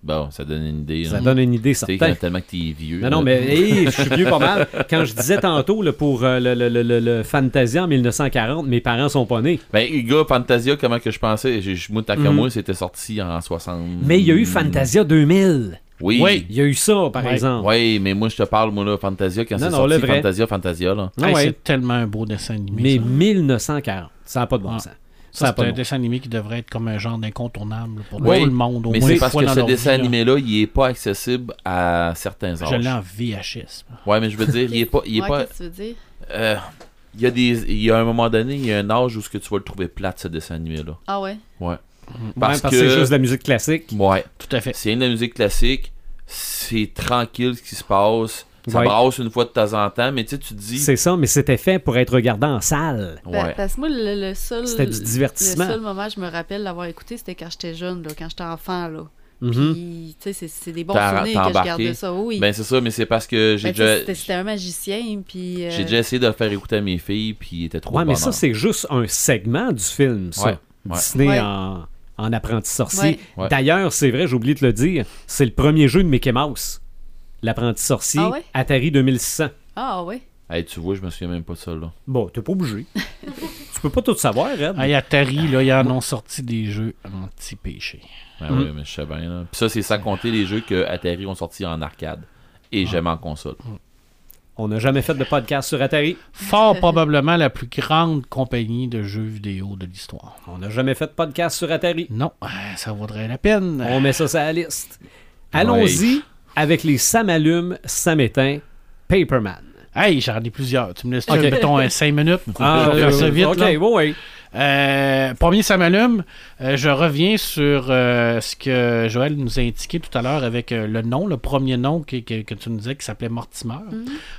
Bon, ça donne une idée. Ça hein. donne une idée, Tu sais, certain. quand- tellement que t'es vieux. Non, non, là. mais hey, je suis vieux pas mal. Quand je disais tantôt là, pour euh, le, le, le, le- le Fantasia en 1940, mes parents sont pas nés. Ben, gars, Fantasia, comment que je pensais? Je- Moi, c'était sorti en 60. Mais il y a eu Fantasia 2000. Oui. Oui. Il y a eu ça, par exemple. Oui, mais moi, je te parle, moi, là, Fantasia, quand Non, c'est non, sorti. Fantasia, Fantasia, là. Ah Hey, ouais. C'est tellement un beau dessin animé. Mais ça. 1940. Ça n'a pas de bon Ah. sens. Ça, c'est un dessin animé qui devrait être comme un genre d'incontournable pour Oui, tout le monde. Au Mais moins c'est parce que ce dessin animé-là, il est pas accessible à certains Je âges. l'ai en VHS. Ouais, mais je veux dire, il est pas. Il est Ouais, pas qu'est-ce que tu veux dire? euh, il y a des. Il y a un moment donné, il y a un âge où ce que tu vas le trouver plate, ce dessin animé-là. Ah ouais? Ouais. Ouais, Parce que c'est juste de la musique classique. Ouais. Tout à fait. C'est une de la musique classique. C'est tranquille ce qui se passe. Ça Ouais. brasse une fois de temps en temps, mais tu sais, tu te dis. C'est ça, mais c'était fait pour être regardé en salle. Ben, Ouais. parce que moi, le, le seul. C'était du divertissement. Le seul moment que je me rappelle d'avoir écouté, c'était quand j'étais jeune, là, quand j'étais enfant. Là. Mhm. Puis, tu sais, c'est- c'est des bons souvenirs que je garde de ça. Oui. Ben, c'est ça, mais c'est parce que j'ai Ben, déjà. c'était- un magicien, puis. euh, J'ai déjà essayé de le faire écouter à mes filles, puis il était trop Ouais, mais bonheur. ça, c'est juste un segment du film, ça. Ouais, ouais. Disney Ouais. en, en apprenti sorcier. D'ailleurs, c'est vrai, j'ai oublié de le dire, c'est le premier jeu de Mickey Mouse. L'apprenti sorcier, Ah ouais? Atari 2600. Ah ouais? Hey, tu vois, je me souviens même pas de ça, là. Bon, t'es pas obligé. tu peux pas tout savoir, Red. Ah, et Atari, là, ils en ont sorti des jeux anti-péché. Ben oui, mais je sais bien, là. Puis ça, c'est sans compter les jeux que Atari ont sortis en arcade. Et jamais en console. On n'a jamais fait de podcast sur Atari. Fort probablement la plus grande compagnie de jeux vidéo de l'histoire. On n'a jamais fait de podcast sur Atari. Non, euh, ça vaudrait la peine. On met ça sur la liste. Allons-y avec les Samalumes, Samétain, Paperman. Hey, j'en ai plusieurs. Tu me laisses, Ok. mettons, 5 minutes? Ah, faire ça euh, vite. ok, là. ouais, ouais. Euh, premier, ça m'allume. Euh, je reviens sur euh, ce que Joël nous a indiqué tout à l'heure avec euh, le nom, le premier nom que, que- que tu nous disais qui s'appelait Mortimer.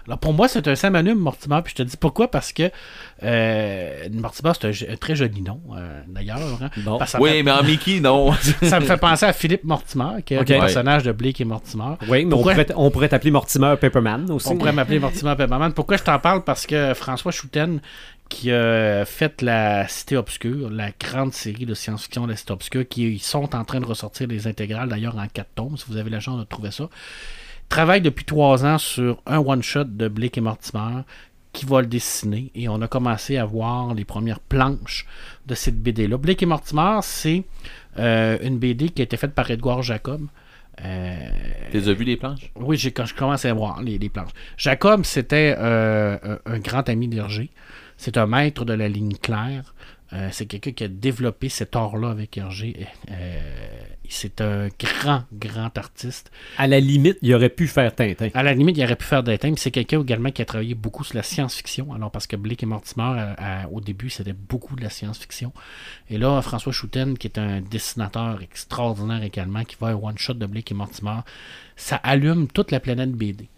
Alors pour moi, c'est un Sam Allume, Mortimer. Puis je te dis pourquoi? Parce que euh, Mortimer, c'est un, très joli nom, euh, d'ailleurs. hein. Bon. Ça, Oui, mais en Mickey, non. ça me fait penser à Philippe Mortimer, qui est Ok. un Ouais. personnage de Blake et Mortimer. Oui, mais on Pourquoi? pourrait, on pourrait t'appeler Mortimer Paperman aussi. On pourrait m'appeler Mortimer Pepperman. Pourquoi je t'en parle? Parce que François Chouten, qui a fait la Cité Obscure, la grande série de science-fiction de la Cité Obscure, qui sont en train de ressortir les intégrales, d'ailleurs en quatre tomes, si vous avez la chance de trouver ça, travaille depuis trois ans sur un one-shot de Blake et Mortimer qui va le dessiner. Et on a commencé à voir les premières planches de cette BD-là. Blake et Mortimer, c'est euh, une BD qui a été faite par Edouard Jacob. Euh, Tu les as vu les planches? oui, j'ai, quand je commençais à voir les, les planches. Jacob, c'était euh, un, un grand ami d'Hergé. C'est un maître de la ligne claire. Euh, c'est quelqu'un qui a développé cet art-là avec Hergé. Euh, c'est un grand, grand artiste. À la limite, il aurait pu faire Tintin. À la limite, il aurait pu faire des thèmes. C'est quelqu'un également qui a travaillé beaucoup sur la science-fiction. Alors, parce que Blake et Mortimer, à- à- au début, c'était beaucoup de la science-fiction. Et là, François Chouten, qui est un dessinateur extraordinaire également, qui va un one-shot de Blake et Mortimer, ça allume toute la planète BD.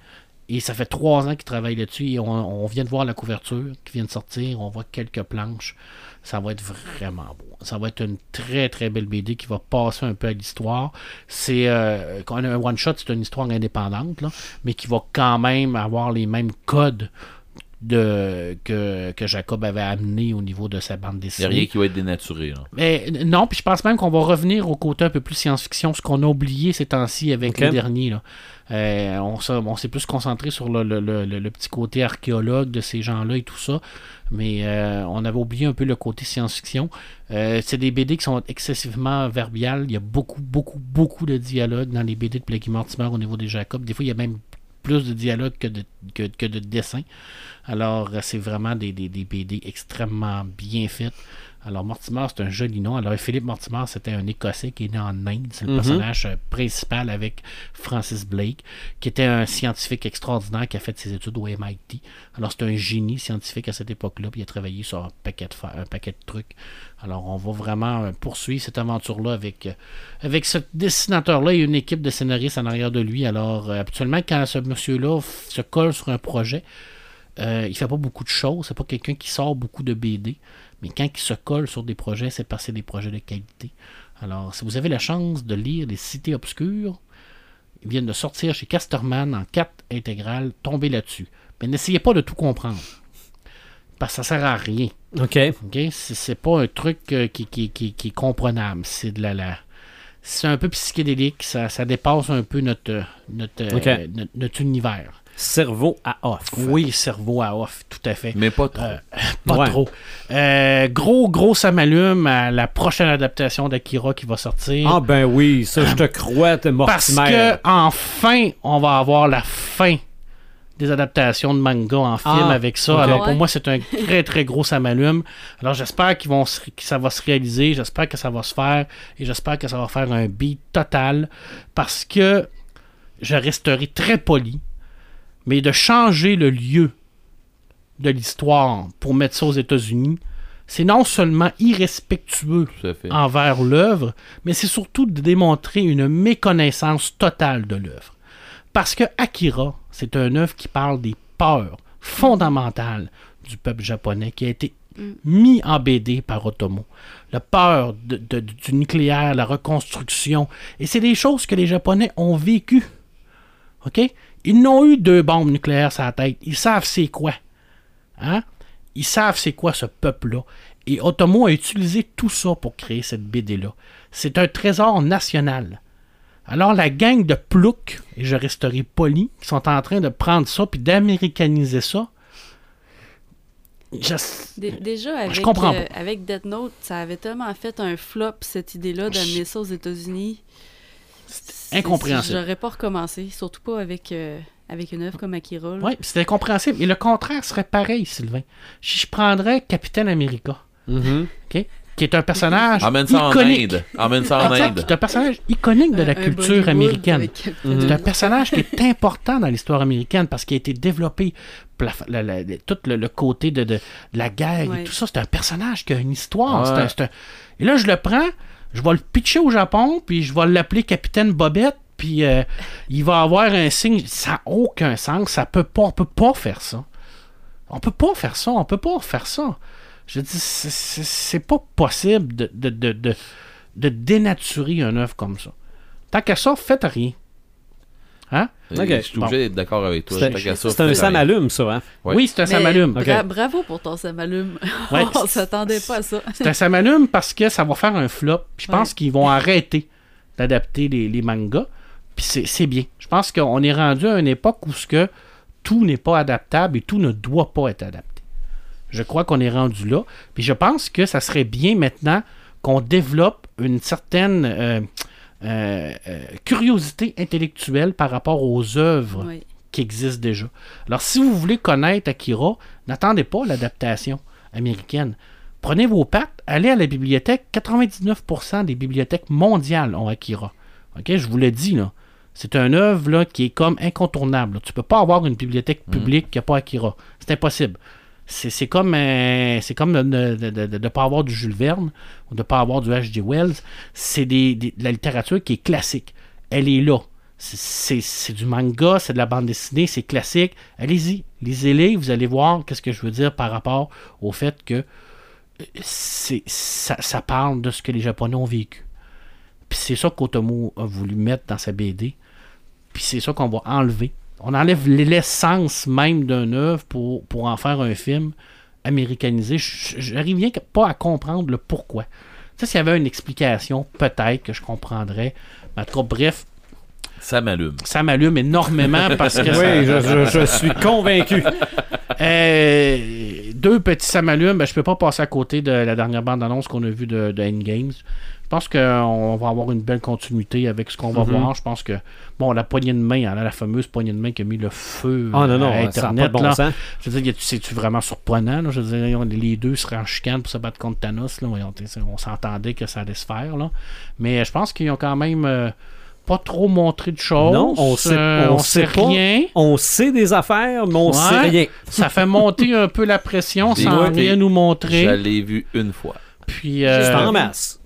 Et ça fait trois ans qu'il travaille là-dessus et on, on vient de voir la couverture qui vient de sortir. On voit quelques planches. Ça va être vraiment beau. Ça va être une très très belle BD qui va passer un peu à l'histoire. C'est euh, quand on a un one shot, c'est une histoire indépendante, là, mais qui va quand même avoir les mêmes codes de que, que Jacob avait amené au niveau de sa bande Il n'y a dessinée. rien qui va être dénaturé. Là. Mais non, puis je pense même qu'on va revenir au côté un peu plus science-fiction, ce qu'on a oublié ces temps-ci avec Ok. les derniers. Là. Euh, on s'est plus concentré sur le, petit côté archéologue de ces gens-là et tout ça, mais euh, on avait oublié un peu le côté science-fiction. Euh, c'est des BD qui sont excessivement verbiales. Il y a beaucoup, beaucoup, beaucoup de dialogues dans les BD de Blakey Mortimer au niveau des Jacob. Des fois, il y a même plus de dialogue que de, que, que de dessin. Alors, c'est vraiment des BD extrêmement bien faites. Alors, Mortimer, c'est un joli nom. Alors, Philippe Mortimer, c'était un Écossais qui est né en Inde. C'est le Mhm. personnage euh, principal avec Francis Blake, qui était un scientifique extraordinaire qui a fait ses études au MIT. Alors, c'est un génie scientifique à cette époque-là, puis il a travaillé sur un paquet de, fa- un paquet de trucs. Alors, on va vraiment euh, poursuivre cette aventure-là avec, euh, avec ce dessinateur-là et une équipe de scénaristes en arrière de lui. Alors, habituellement, quand ce monsieur-là se colle sur un projet, euh, il fait pas beaucoup de choses. C'est pas quelqu'un qui sort beaucoup de BD. Mais quand il se colle sur des projets, c'est parce que c'est des projets de qualité. Alors, si vous avez la chance de lire Les Cités Obscures, ils viennent de sortir chez Casterman en 4 intégrales, tombez là-dessus. Mais n'essayez pas de tout comprendre. Parce que ça sert à rien. OK. OK? C'est pas un truc euh, qui, qui, qui- qui est comprenable. C'est de la, la- c'est un peu psychédélique, ça, ça dépasse un peu notre, notre, euh, notre univers. Cerveau à off. Oui, cerveau à off, tout à fait. Mais pas trop. Euh, Pas Ouais. trop. Euh, gros, gros, ça m'allume à la prochaine adaptation d'Akira qui va sortir. Ah ben oui, ça je te crois, t'es parce Mortimer. que enfin, on va avoir la fin des adaptations de manga en film Ah, avec ça. Alors pour moi, c'est un très très gros ça m'allume. Alors j'espère qu'ils vont se- que ça va se réaliser, j'espère que ça va se faire et j'espère que ça va faire un beat total parce que je resterai très poli, mais de changer le lieu de l'histoire pour mettre ça aux États-Unis, c'est non seulement irrespectueux envers l'œuvre, mais c'est surtout de démontrer une méconnaissance totale de l'œuvre. Parce que Akira, c'est un œuvre qui parle des peurs fondamentales du peuple japonais qui a été mis en BD par Otomo. La peur de- de- du nucléaire, la reconstruction. Et c'est des choses que les Japonais ont vécues. OK? Ils n'ont eu deux bombes nucléaires sur la tête. Ils savent c'est quoi. Hein? Ils savent c'est quoi ce peuple-là. Et Otomo a utilisé tout ça pour créer cette BD-là. C'est un trésor national. Alors la gang de ploucs, et je resterai poli, qui sont en train de prendre ça puis d'américaniser ça, je- Dé- Déjà, avec, comprends euh, avec Death Note, ça avait tellement fait un flop, cette idée-là, d'amener ça aux États-Unis. C'est- incompréhensible. J'aurais pas recommencé, surtout pas avec, euh, avec une œuvre comme Akira. Oui, c'était compréhensible. Et le contraire serait pareil, Sylvain. Si je prendrais Capitaine America, Mhm. OK, qui est un personnage Emmène ça en. Inde. Ça en Inde. C'est un personnage iconique de la Un- culture américaine. Mhm. C'est un personnage qui est important dans l'histoire américaine parce qu'il a été développé pour la- la- la- tout le, le côté de, de- de la guerre et tout ça. C'est un personnage qui a une histoire. Ouais. C'est un- c'est un- Et là, je le prends, je vais le pitcher au Japon, puis je vais l'appeler Capitaine Bobette, puis euh, il va avoir un signe. Ça n'a aucun sens. Ça peut pas, on peut pas faire ça. On peut pas faire ça. On peut pas faire ça. Je dis, c'est- pas possible de, de, de, de, de dénaturer un œuvre comme ça. Tant qu'à ça, faites rien. Hein? Ok. Je suis obligé d'être d'accord avec toi. C'est un fais ça rien. m'allume, ça. Hein? Ouais. Oui, c'est un samalume. Bra- bravo pour ton samalume. Ouais. On s'attendait pas à ça. C'est un samalume parce que ça va faire un flop. Je pense Ouais. qu'ils vont arrêter d'adapter les, les mangas. Puis c'est c'est bien. Je pense qu'on est rendu à une époque où ce que tout n'est pas adaptable et tout ne doit pas être adapté. Je crois qu'on est rendu là. Puis je pense que ça serait bien maintenant qu'on développe une certaine euh, euh, euh, curiosité intellectuelle par rapport aux œuvres Oui. qui existent déjà. Alors, si vous voulez connaître Akira, n'attendez pas l'adaptation américaine. Prenez vos pattes, allez à la bibliothèque. 99% des bibliothèques mondiales ont Akira. Ok, je vous l'ai dit, là. C'est une œuvre là, qui est comme incontournable. Tu peux pas avoir une bibliothèque publique qui n'a pas Akira. C'est impossible. C'est comme, euh, c'est comme de ne pas avoir du Jules Verne ou de ne pas avoir du H.G. Wells. C'est des- de la littérature qui est classique. Elle est là. C'est- du manga, c'est de la bande dessinée, c'est classique. Allez-y, lisez-les, vous allez voir qu'est-ce que je veux dire par rapport au fait que euh, ça, ça parle de ce que les Japonais ont vécu. Puis c'est ça qu'Otomo a voulu mettre dans sa BD. Puis c'est ça qu'on va enlever. On enlève l'essence même d'un œuvre pour, pour en faire un film américanisé. J'arrive bien pas à comprendre le pourquoi. Tu sais, s'il y avait une explication, peut-être que je comprendrais. Mais en tout cas, bref, Ça m'allume. ça m'allume énormément parce que ça- Oui, je, je- je suis convaincu. Euh, deux petits ça m'allume, ben, je peux pas passer à côté de la dernière bande-annonce qu'on a vue de, de Endgames. Je pense qu'on va avoir une belle continuité avec ce qu'on va Mhm. voir. Je pense que, bon, la poignée de main, hein, la fameuse poignée de main qui a mis le feu Oh non, non, à Internet. pas de bon là. sens. Je veux dire, c'est-tu vraiment surprenant? là? Je veux dire, les deux seraient en chicane pour se battre contre Thanos. Là. On, on s'entendait que ça allait se faire. Là. Mais je pense qu'ils ont quand même euh, pas trop montré de choses. Non, on sait, Euh, on on sait sait pas. rien. On sait des affaires, mais on Ouais. sait rien. Ça fait monter un peu la pression sans rien nous Je montrer. l'ai vu une fois. Puis C'est euh, C'est en masse.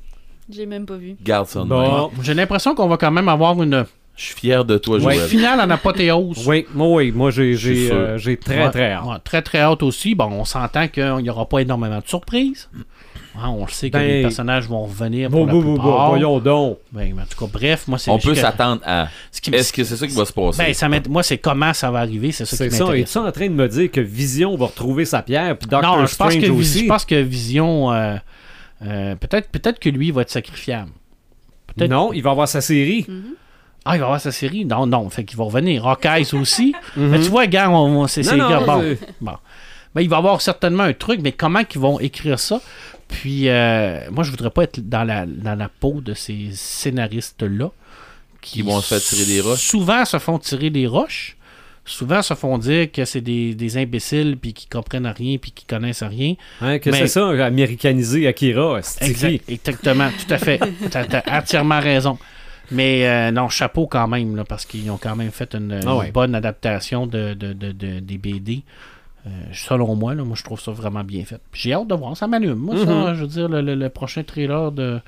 J'ai même pas vu. Garde ça de Bon. même. j'ai l'impression qu'on va quand même avoir une, Je suis fier de toi, Ouais. Joël. finale en apothéose. Oui, moi, oui, moi j'ai Je suis j'ai, sûr. euh, j'ai très Ouais, très hâte. ouais, très très hâte aussi. Bon, on s'entend qu'il n'y aura pas énormément de surprises. Hein, on le sait que Ben, les personnages vont revenir Bon, pour la bon, bon, bon, plupart. voyons donc. Ben, en tout cas, bref, moi c'est On peut jusqu'à- s'attendre à. ce qui me- Est-ce que c'est ça qui va se passer? Ben, ça m'int- moi, c'est comment ça va arriver, c'est ça C'est qui ça. m'intéresse. Es-tu en train de me dire que Vision va retrouver sa pierre, puis Doctor Non, je pense, Strange que, Vis- aussi? je pense que Vision, euh, euh, peut-être peut-être que lui va être sacrifiable. Peut-être- Non, il va avoir sa série. Ah, il va avoir sa série? Non, non. Fait qu'il va revenir. Hawkeyes aussi. Mhm. Mais tu vois, gars, on, on- c'est Non, c'est non, gars, bon. bon. Ben, il va avoir certainement un truc, mais comment qu'ils vont écrire ça? Puis, euh, moi, je voudrais pas être dans la, dans la peau de ces scénaristes-là. Qui vont se faire tirer des roches. Souvent se font tirer des roches. Souvent se font dire que c'est des, des imbéciles, puis qui comprennent rien, puis qui connaissent rien. Hein, que c'est ça, américaniser Akira. Exact, exactement, tout à fait. T'as as entièrement raison. Mais euh, non, chapeau quand même, là, parce qu'ils ont quand même fait une, Ah une bonne adaptation de, de- de- de- des BD. Euh, selon moi, là, moi je trouve ça vraiment bien fait. J'ai hâte de voir, ça m'allume. Moi, ça, Mhm. je veux dire, le, le- le prochain trailer de,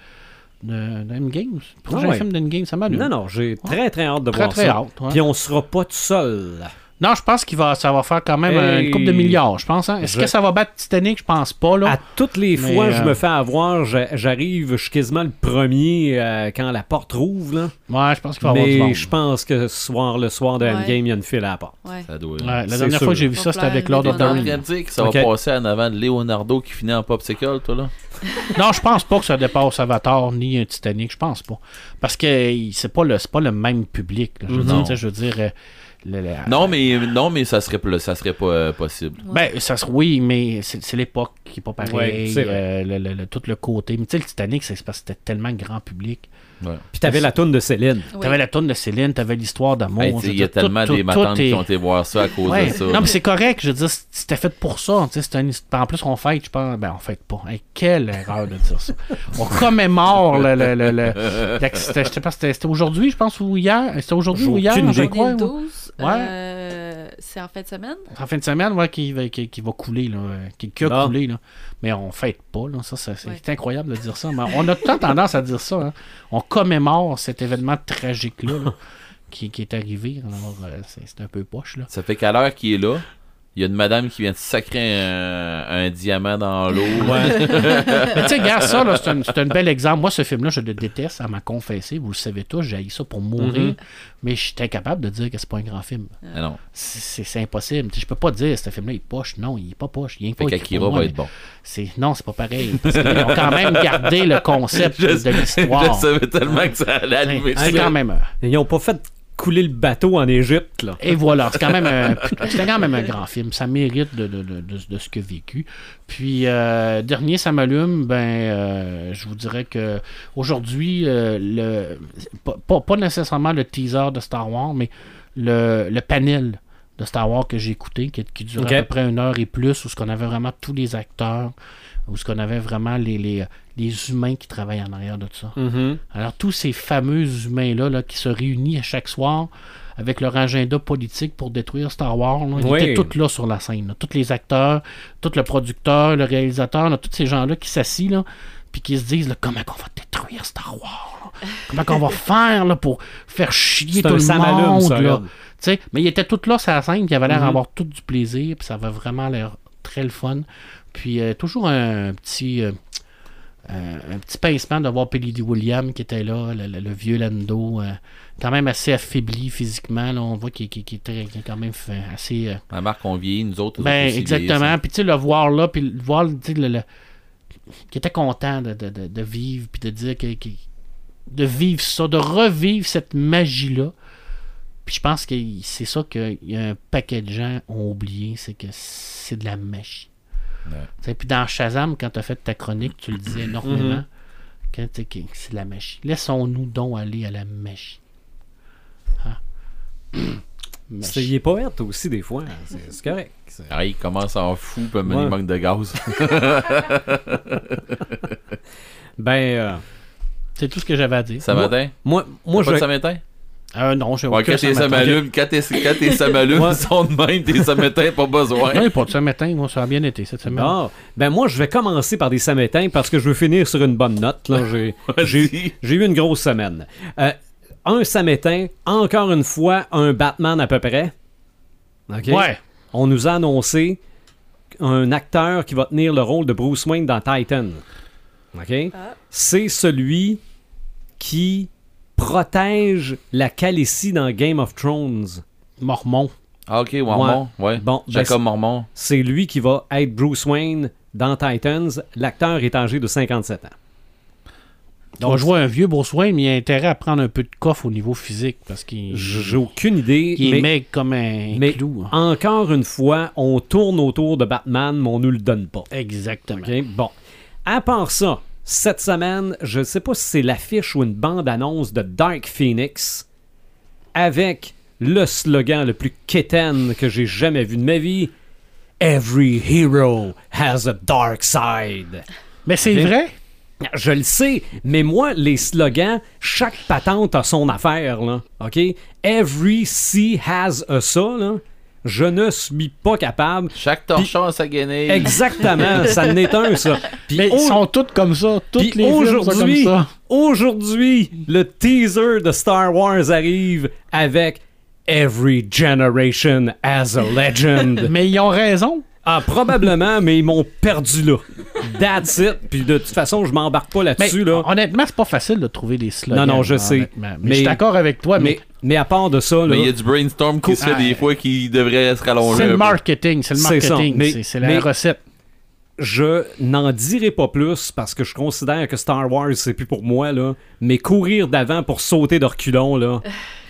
d'Endgame, prochain Ah ouais. film d'Endgame, ça m'allume. Non, non, j'ai très, très hâte de Très, voir très ça. hâte. ouais. Puis on sera pas tout seul. Non, je pense qu'il va, ça va faire quand même Hey. une coupe de milliards, je pense. hein. Est-ce Je- que ça va battre Titanic? Je pense pas. Là. À toutes les Mais, fois que je euh, me fais avoir, j'a- j'arrive, je suis quasiment le premier euh, quand la porte rouvre. Là. Ouais, je pense qu'il va y avoir du Mais monde. je pense que ce soir, le soir de Ouais. Endgame, il y a une file à la porte. Ouais. Ça doit. Ouais, la dernière sûr. fois que j'ai vu ça, c'était avec Lord of the Rings. train de dire que ça va passer en avant de Leonardo qui finit en popsicle, toi, là? Non, je pense pas que ça dépasse Avatar ni un Titanic, je pense pas. Parce que c'est pas le c'est pas le même public. là. Je veux dire, je veux dire euh, le- le- Non, mais, non, mais ça serait, ça serait pas euh, possible. Ben, ça se- oui, mais c'est l'époque qui est pas Ouais, pareil. c'est vrai. euh, le, le- le- tout le côté. Mais tu sais, le Titanic, c'est parce que c'était tellement grand public. Ouais. Puis t'avais la toune de Céline. Oui. T'avais la tourne de Céline, t'avais l'histoire d'amour. Hey, Il y a tellement tout- des tout matantes est- qui ont été voir ça à cause Ouais. de ça. Non, mais c'est correct. Je veux dire, c'était fait pour ça. tu sais, c'est une En plus, on fête, je pense. Ben, on fête pas. Hey, quelle erreur de dire ça. On commémore le. le, le, le-. Je sais pas, c'était c'était aujourd'hui, je pense, ou hier. C'était aujourd'hui ou hier, je crois. Aujourd'hui, ouais. le 12, Ouais. euh, c'est en fin de semaine? En fin de semaine, ouais, qui, va- qui, qui va couler, là. euh, Qui, qui a coulé, là. Mais on fête pas, là. Ça, ça- c'est Ouais. incroyable de dire ça. Mais on a tout le temps tendance à dire ça. hein. On commémore cet événement tragique-là, là, qui, qui est arrivé. Alors, euh, c'est c'est un peu poche, là. Ça fait qu'à l'heure qu'il est là, il y a une madame qui vient de sacrer un, un diamant dans l'eau. Mais tu sais, regarde ça, là, c'est un, c'est un bel exemple. Moi, ce film-là, je le déteste, à m'a confessé. Vous le savez tous, j'ai ça pour mourir. Mais je suis incapable de dire que c'est pas un grand film. Ah non. C'est- C'est c'est impossible. Je peux pas dire ce film-là il est poche. Non, il est pas poche. Il est Fait qu'Akira va être bon. c'est- Non, c'est pas pareil. Parce qu'ils ont quand même gardé le concept Je, de je l'histoire. savais tellement que ça allait C'est ça. quand même. Ils ont pas fait couler le bateau en Égypte. Là. Et voilà, c'est quand même un, c'est quand même un grand film. Ça mérite de, de, de, de- ce que vécu. Puis euh, dernier, ça m'allume. Ben, euh, je vous dirais que aujourd'hui, euh, le pas, pas- pas nécessairement le teaser de Star Wars, mais le, le panel de Star Wars que j'ai écouté, qui, qui durait à peu près une heure et plus, où ce qu'on avait vraiment tous les acteurs, où ce qu'on avait vraiment les, les, les humains qui travaillent en arrière de tout ça. Mhm. Alors, tous ces fameux humains-là là, qui se réunissent à chaque soir avec leur agenda politique pour détruire Star Wars, là, ils Oui. étaient tous là sur la scène. Tous les acteurs, tout le producteur, le réalisateur, tous ces gens-là qui s'assient, puis qui se disent comment on va détruire Star Wars? Comment qu'on va faire là, pour faire chier tout le monde ça, là? mais ils étaient tous là sur la scène, ils avaient l'air Mhm. d'avoir tout du plaisir, puis ça avait vraiment l'air très le fun. Puis euh, toujours un, petit euh, un, un petit pincement de voir Pelly William qui était là, le, le- le vieux Lando, euh, quand même assez affaibli physiquement. Là, on voit qu'il très- qu'il est quand même fait assez. euh, La marque, on vieillit, nous autres. ben, autres exactement. Puis tu sais, le voir là, puis le voir, tu sais, le, le- qui était content de, de- de- de vivre, puis de dire que, que- de vivre ça, de revivre cette magie-là. Puis je pense que c'est ça qu'il y a un paquet de gens ont oublié, c'est que c'est de la magie. Ouais. Puis dans Shazam, quand tu as fait ta chronique, tu le disais énormément, Mhm. c'est la magie. Laissons-nous donc aller à la magie. Hein? Magie. Il est poète aussi, des fois. C'est c'est correct. Ah, il commence à en fou, puis Ouais. il manque de gaz. Ben, euh, C'est tout ce que j'avais à dire. Ça matin? moi, moi je Pas de? Euh, non, j'ai Ouais, aucun quand tes samalumes, quand tes, sont de même, tes samatins, pas besoin. Non, pas de ce matin, moi, ça a bien été cette semaine. Bon, ben moi, je vais commencer par des samétins parce que je veux finir sur une bonne note. là. J'ai- J'ai Vas-y. j'ai eu une grosse semaine. Euh, un samétain, encore une fois, un Batman à peu près. OK? Ouais. On nous a annoncé un acteur qui va tenir le rôle de Bruce Wayne dans Titan. OK? Ah. C'est celui qui protège la Khaleesi dans Game of Thrones. Mormon. Ah, ok, Mormon, ouais. Bon, ben, Jacob Mormon. C'est lui qui va être Bruce Wayne dans Titans. L'acteur est âgé de 57 ans. On joue un vieux Bruce Wayne, mais il a intérêt à prendre un peu de coffre au niveau physique parce qu'il J'ai aucune idée. il est maigre comme un mais clou. hein. Encore une fois, on tourne autour de Batman, mais on nous le donne pas. Exactement. Bon. À part ça, cette semaine, je sais pas si c'est l'affiche ou une bande-annonce de Dark Phoenix avec le slogan le plus quétaine que j'ai jamais vu de ma vie. Every hero has a dark side. Mais c'est vrai? Je le sais, mais moi, les slogans, chaque patente a son affaire, là. OK? Every sea has a ça, là. Je ne suis pas capable. Chaque torchon a sa guenille. Exactement, ça n'est un, ça. Mais au- ils sont tous comme ça. Toutes les films sont comme aujourd'hui, ça. aujourd'hui, le teaser de Star Wars arrive avec Every generation has a legend. Mais ils ont raison. ah, probablement, mais ils m'ont perdu là. That's it. Puis de toute façon, je m'embarque pas là-dessus, là. honnêtement, c'est pas facile de trouver des slogans. Non, non, je sais. honnêtement. Mais, Mais- je suis d'accord avec toi, mais, Mais, à part de ça, là. Mais il y a du brainstorm qui se fait Ah, des fois qui devrait se rallonger. c'est le marketing. C'est le marketing. Mais- C'est c'est la mais- recette. Je n'en dirai pas plus parce que je considère que Star Wars, c'est plus pour moi, là. Mais courir d'avant pour sauter de reculons, là,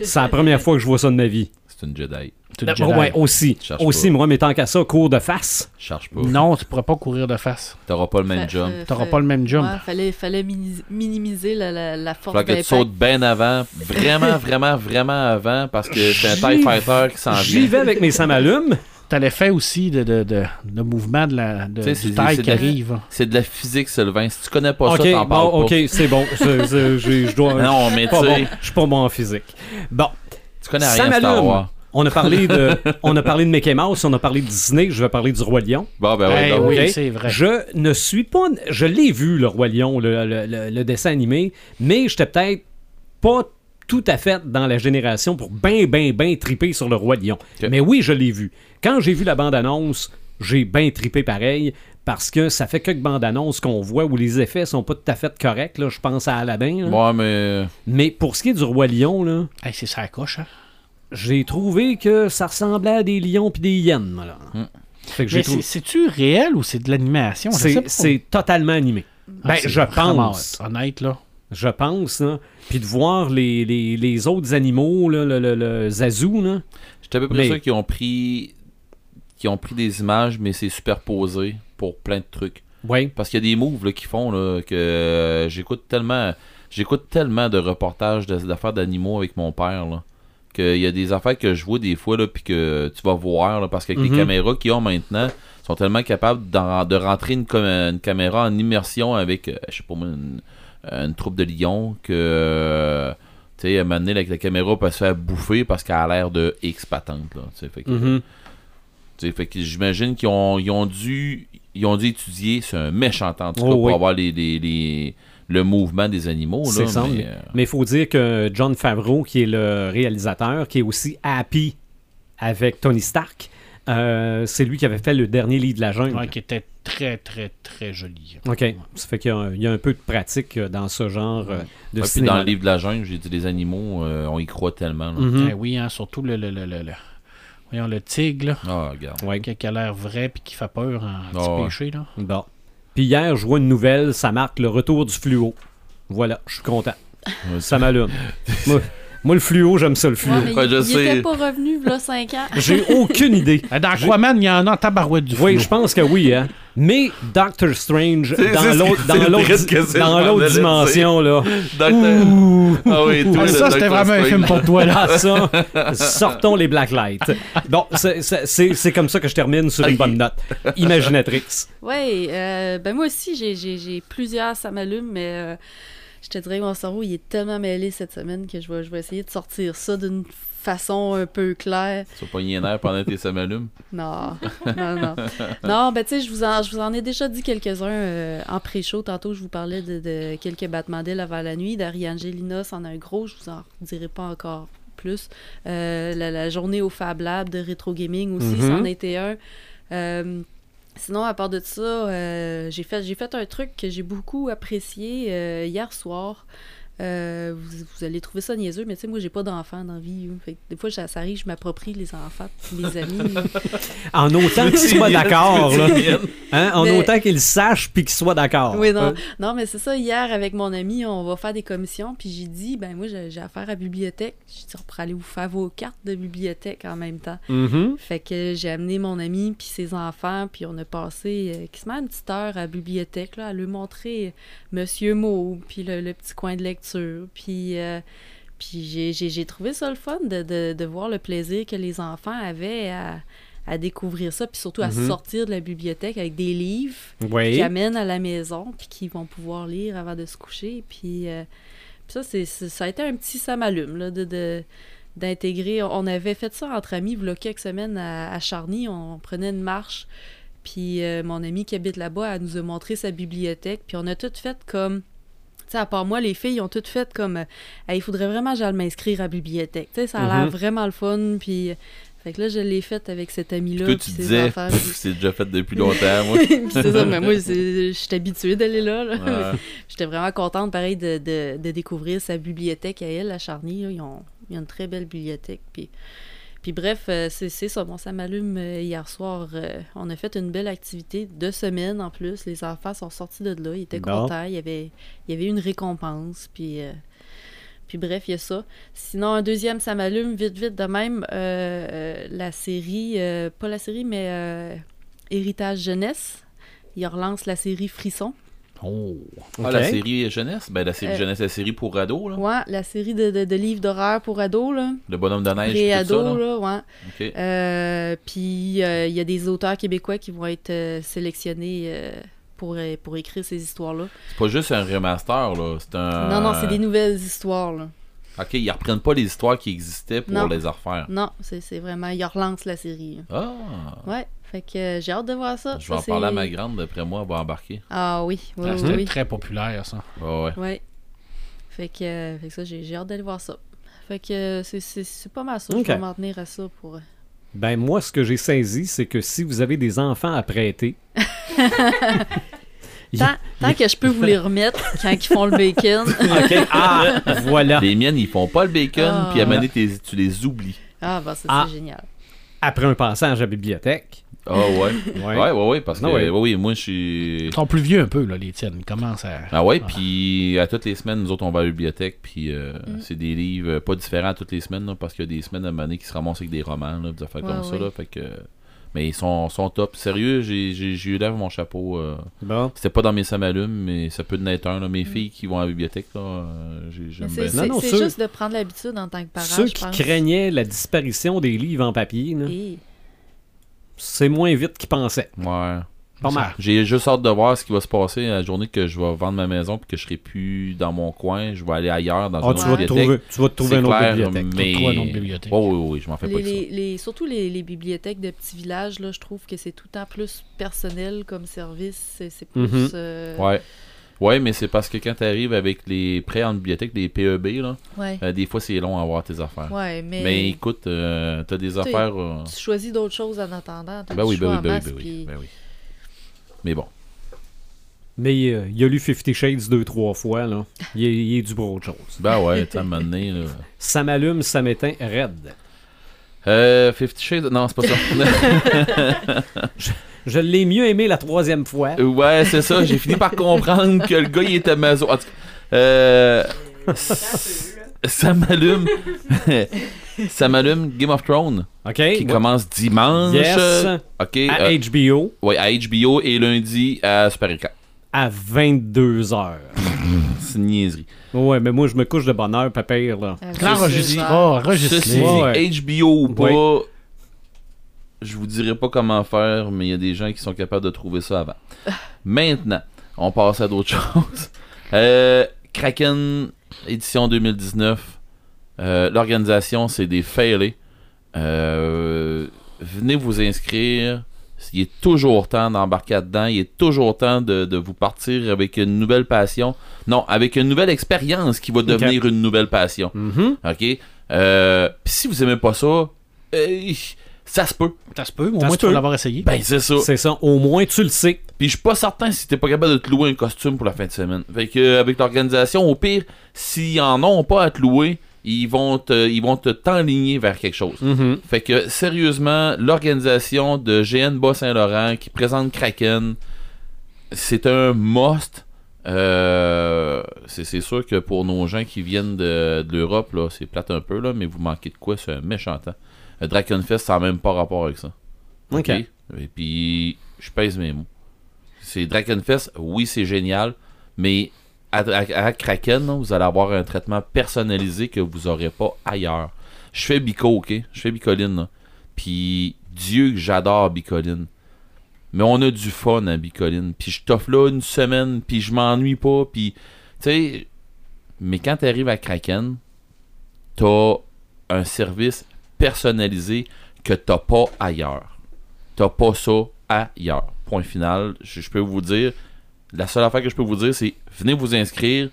c'est la première fois que je vois ça de ma vie. C'est une Jedi. Jedi. ouais, aussi. Cherche Aussi, pas. moi, mais tant qu'à ça, cours de face. Cherche pas. Non, tu pourras pas courir de face. T'auras pas le même Fa- jump. T'auras pas le même jump. Ouais, fallait, fallait mini- minimiser la, la, la force Faudra que tu sautes bien avant. Vraiment, vraiment, vraiment avant. Parce que c'est un J'y- TIE Fighter qui s'en J'y vient. vais avec mes samalumes. T'as l'effet aussi de, de, de, de mouvement de la de, du c'est- taille qui de- arrive. C'est de la physique, Sylvain. Si tu connais pas ça, t'en parles bon, pas. ok, c'est bon. Je dois. Non, mais tu pas sais, bon. Je suis pas bon en physique. Bon, tu connais rien Star. Wars. On a parlé de, on a parlé de Mickey Mouse, on a parlé de Disney. Je vais parler du Roi Lion. Bon, ben oui, ok. c'est vrai. Je ne suis pas. Je l'ai vu, le Roi Lion, le, le- le- le dessin animé, mais j'étais peut-être pas tout à fait dans la génération pour ben, ben, ben triper sur le Roi Lion. Mais oui, je l'ai vu. Quand j'ai vu la bande-annonce, j'ai ben tripé pareil. Parce que ça fait quelques bandes annonces qu'on voit où les effets sont pas tout à fait corrects. Là. Je pense à Aladdin. là. Ouais, mais. Mais pour ce qui est du Roi Lion, là, Hey, c'est ça la coche, hein? J'ai trouvé que ça ressemblait à des lions puis des hyènes. là. Hmm. Fait que j'ai Mais trouvé- c'est- c'est-tu réel ou c'est de l'animation? C'est totalement animé. Ah, Ben, je pense. Honnête, là. Je pense, là. Puis de voir les, les, les autres animaux, là, le, le, le Zazu, là. J'étais à peu près Mais- sûr qu'ils ont pris. qu'ils ont pris des images, mais c'est superposé pour plein de trucs. Oui. Parce qu'il y a des moves là, qu'ils font là, que euh, j'écoute tellement. J'écoute tellement de reportages d'affaires d'animaux avec mon père là. Qu'il y a des affaires que je vois des fois là, puis que tu vas voir là, parce qu'avec Mhm. les caméras qu'ils ont maintenant, sont tellement capables de rentrer une, caméra en immersion avec, euh, je sais pas moi, une, une troupe de lions que euh, tu sais, à un moment donné, là, avec la caméra peut se faire bouffer parce qu'elle a l'air de X patente là. tu sais, Fait que, Mhm. fait que j'imagine qu'ils ont, ils ont dû ils ont dû étudier c'est un méchant en tout cas Oh, pour oui. avoir les, les- les- le mouvement des animaux C'est là, ça, mais, euh, Mais il faut dire que John Favreau, qui est le réalisateur, qui est aussi Happy avec Tony Stark, euh, c'est lui qui avait fait le dernier lit de la jungle. Ouais, qui était très, très, très joli. OK. Ça fait qu'il y a, un- il y a un peu de pratique euh, dans ce genre de ouais, puis cinéma. dans le livre de la jungle j'ai dit les animaux euh, on y croit tellement. Eh oui, hein, surtout le, le, le, le, le- voyons, le tigre, là, ah regarde Ouais. qui, a l'air vrai puis qui fait peur en petit Ah ouais. péché. Là. Bon. Puis hier, je vois une nouvelle, ça marque le retour du fluo. Voilà, je suis content. Ça m'allume. moi, le fluo, j'aime ça, le fluo. Ouais, mais Ouais, il, je il sais. était pas revenu, là, 5 ans. J'ai aucune idée. Eh, Dans Aquaman, il y en a en tabarouette du Oui, flou. je pense que oui, hein. Mais Doctor Strange, dans l'autre dans l'autre dimension, là. Docteur- ah oui toi, Ah, le ça, c'était Doctor vraiment un Strange. film pour toi. Là. Ça, sortons les blacklights. Bon, c'est- c'est c'est- c'est comme ça que je termine sur une bonne note. Imaginatrix. Oui, euh, ben moi aussi, j'ai- j'ai j'ai plusieurs, ça m'allume, mais euh, je te dirais, mon cerveau, il est tellement mêlé cette semaine que je vais, je vais essayer de sortir ça d'une façon un peu claire. tu vas un air pendant tes samalumes Non, non, non. Non, ben tu sais, je vous en, je vous en ai déjà dit quelques-uns euh, en pré-show. Tantôt, je vous parlais de, de quelques battements d'ailes avant la nuit. D'Ari-Angelina, c'en a un gros, je vous en dirai pas encore plus. Euh, la, la journée au Fab Lab de Retro Gaming aussi, Mhm. c'en a été un. Euh, sinon, à part de ça, euh, j'ai fait, un truc que j'ai beaucoup apprécié euh, hier soir. Euh, vous, vous allez trouver ça niaiseux, mais tu sais, moi, j'ai pas d'enfants dans la vie. hein. Fait que des fois, ça, ça arrive, je m'approprie les enfants, puis les amis. En autant qu'il soit d'accord, là. Hein? En Mais- autant qu'il sache puis qu'il soit d'accord. Oui, non. Euh, Non, mais c'est ça, hier, avec mon ami, on va faire des commissions, puis j'ai dit, ben moi, j'ai j'ai affaire à la bibliothèque. J'ai dit, on pourrait aller vous faire vos cartes de bibliothèque en même temps. mhm. Fait que j'ai amené mon ami puis ses enfants, puis on a passé euh, quasiment une petite heure à la bibliothèque, là, à lui montrer Monsieur Mo, puis le, le petit coin de lecture. Puis, euh, puis j'ai- trouvé ça le fun de, de- de voir le plaisir que les enfants avaient à, à découvrir ça, puis surtout à Mhm. sortir de la bibliothèque avec des livres Oui. qu'ils amènent à la maison, puis qu'ils vont pouvoir lire avant de se coucher. Puis, euh, puis ça, c'est, ça a été un petit ça m'allume, là, de, de- d'intégrer. On avait fait ça entre amis, il y a quelques semaines à, à Charny. On prenait une marche, puis euh, mon ami qui habite là-bas, elle nous a montré sa bibliothèque, puis on a tout fait comme... Sais, à part moi, les filles ont toutes fait comme... euh, Hey, il faudrait vraiment que j'aille m'inscrire à la bibliothèque. Tu sais, ça a l'air Mhm. vraiment le fun, puis... Fait que là, je l'ai fait avec cet ami-là. Toi, tu disais, c'est déjà fait depuis longtemps, moi. c'est ça, mais moi, je suis habituée d'aller là. là. Ouais. J'étais vraiment contente, pareil, de, de- de découvrir sa bibliothèque à elle, à Charny. là. Ils, ont, ils ont une très belle bibliothèque. Puis, puis bref, euh, c'est ça. Bon, ça m'allume euh, hier soir. euh, on a fait une belle activité de semaine en plus. Les enfants sont sortis de là. Ils étaient Bon. contents. Il y, avait, il y avait une récompense. Puis, puis bref, il y a ça. Sinon, un deuxième, ça m'allume vite, vite de même. euh, euh, la série, euh, pas la série, mais euh, Héritage Jeunesse. Il relance la série Frisson. Oh. Ah, la série jeunesse? Ben, la série Euh, jeunesse, la série pour ados, là. Ouais, la série de, de- de livres d'horreur pour ados, là. Le bonhomme de neige, Et tout ça, ados, là. là, ouais. Ok. Euh, Puis euh, il y a des auteurs québécois qui vont être euh, sélectionnés euh, pour, pour écrire ces histoires-là. C'est pas juste un remaster, là. C'est un... Non, non, c'est des nouvelles histoires, là. Ok, ils reprennent pas les histoires qui existaient pour Non. les refaire. Non, c'est vraiment... Ils relancent la série. Ah! Ouais, fait que euh, j'ai hâte de voir ça. Je vais Ça, en parler à ma grande, d'après moi, elle va embarquer. Ah oui, oui, Ah, oui, C'était oui. très populaire, ça. Ouais, ouais. Ouais. Fait que, euh, fait que ça, j'ai j'ai hâte d'aller voir ça. Fait que euh, c'est- c'est c'est pas mal ça. Ok. Je vais m'en tenir à ça pour... Ben moi, ce que j'ai saisi, c'est que si vous avez des enfants à prêter, Tant, tant que je peux vous les remettre quand ils font le bacon. ok, ah, voilà. Les miennes, ils font pas le bacon, Ah. puis à un moment donné, t'es- tu les oublies. Ah, bah ça, Ah. c'est génial. Après un passage à la bibliothèque. Ah ouais. Ouais. ouais, ouais, ouais, parce que Ah ouais. ouais, oui, moi, je suis. Ils sont plus vieux un peu, là, les tiennes. Ils commencent à. Ah ouais, puis à toutes les semaines, nous autres, on va à la bibliothèque, puis euh, Mm. c'est des livres euh, pas différents à toutes les semaines, là, parce qu'il y a des semaines à un moment donné qui se ramassent avec des romans, là, des affaires Ouais, comme ça, ouais. là, fait que... Mais ils sont, sont top. Sérieux, j'ai eu lève mon chapeau. euh, Bon. C'était pas dans mes samalumes, mais ça peut en être un. là. Mes Mm. filles qui vont à la bibliothèque, là, euh, C'est juste de prendre l'habitude en tant que parent, Ceux je qui pense. craignaient la disparition des livres en papier, c'est moins vite qu'ils pensaient. Ouais. Pas mal. J'ai juste hâte de voir ce qui va se passer la journée que je vais vendre ma maison puis que je serai plus dans mon coin. Je vais aller ailleurs dans Ah, une tu, autre vas bibliothèque. trouver, tu vas te trouver C'est une autre clair, bibliothèque. mais... trouver une autre bibliothèque. Oh, oui, oui, je m'en fais pas Les, surtout les, les bibliothèques de petits villages, là, je trouve que c'est tout le temps plus personnel comme service. C'est plus. Euh, Ouais. Ouais, mais c'est parce que quand tu arrives avec les prêts en bibliothèque, les PEB, là, ouais. euh, des fois c'est long à avoir tes affaires. Ouais, mais, Mais écoute, euh, t'as des sais, affaires. euh, tu choisis d'autres choses en attendant. Ben oui, ben choix oui, en ben oui, ben oui, ben oui. Mais bon. Mais euh, il a lu Fifty Shades deux, trois fois. Là. Il, est, il est du pour autre chose. Ben ouais, moment donné, là. Ça m'allume, ça m'éteint raide. Euh, Fifty Shades, non, c'est pas ça. Je l'ai mieux aimé la troisième fois. ouais, c'est ça. J'ai fini par comprendre que le gars, il était maso. En tout cas, euh, ça m'allume. ça m'allume Game of Thrones, OK? qui Ouais. commence dimanche. Yes. Ok. À euh, HBO ouais, à HBO et lundi à Super Écran. à 22 heures. C'est une niaiserie. Ouais, mais moi, je me couche de bonne heure, pépère, là. Euh, enregistré. Ouais, dit, HBO ou pas, je vous dirai pas comment faire, mais il y a des gens qui sont capables de trouver ça avant. Maintenant, on passe à d'autres choses. Euh, Kraken, édition 2019. Euh, L'organisation, c'est des failés. Euh, venez vous inscrire. Il est toujours temps d'embarquer là-dedans. Il est toujours temps de, de vous partir avec une nouvelle passion. Non, avec une nouvelle expérience qui va devenir une nouvelle passion. Mhm. OK? Euh, Puis si vous aimez pas ça, euh, Ça se peut. Ça se peut, au Ça moins tu vas peut. l'avoir essayé. Ben, c'est ça. C'est ça. Au moins, tu le sais. Puis je suis pas certain si t'es pas capable de te louer un costume pour la fin de semaine. Fait que euh, avec l'organisation, au pire, s'ils en ont pas à te louer, ils vont te, ils vont te t'enligner vers quelque chose. Mhm. Fait que sérieusement, l'organisation de GN Bas-Saint-Laurent qui présente Kraken, c'est un must. Euh, c'est c'est sûr que pour nos gens qui viennent de, de l'Europe, là, c'est plate un peu, là, mais vous manquez de quoi, c'est un méchant temps. Drakenfest, ça n'a même pas rapport avec ça. OK. Et puis, je pèse mes mots. C'est Drakenfest, oui, c'est génial, mais à, à- à Kraken, là, vous allez avoir un traitement personnalisé que vous aurez pas ailleurs. Je fais Bico, ok? Je fais Bicoline, là. Puis, Dieu que j'adore Bicoline. Mais on a du fun à Bicoline. Puis, je t'offre là une semaine, puis je m'ennuie pas, puis, tu sais... Mais quand tu arrives à Kraken, t'as un service personnalisé que t'as pas ailleurs. T'as pas ça ailleurs. Point final. Je, je peux vous dire, la seule affaire que je peux vous dire, c'est venez vous inscrire,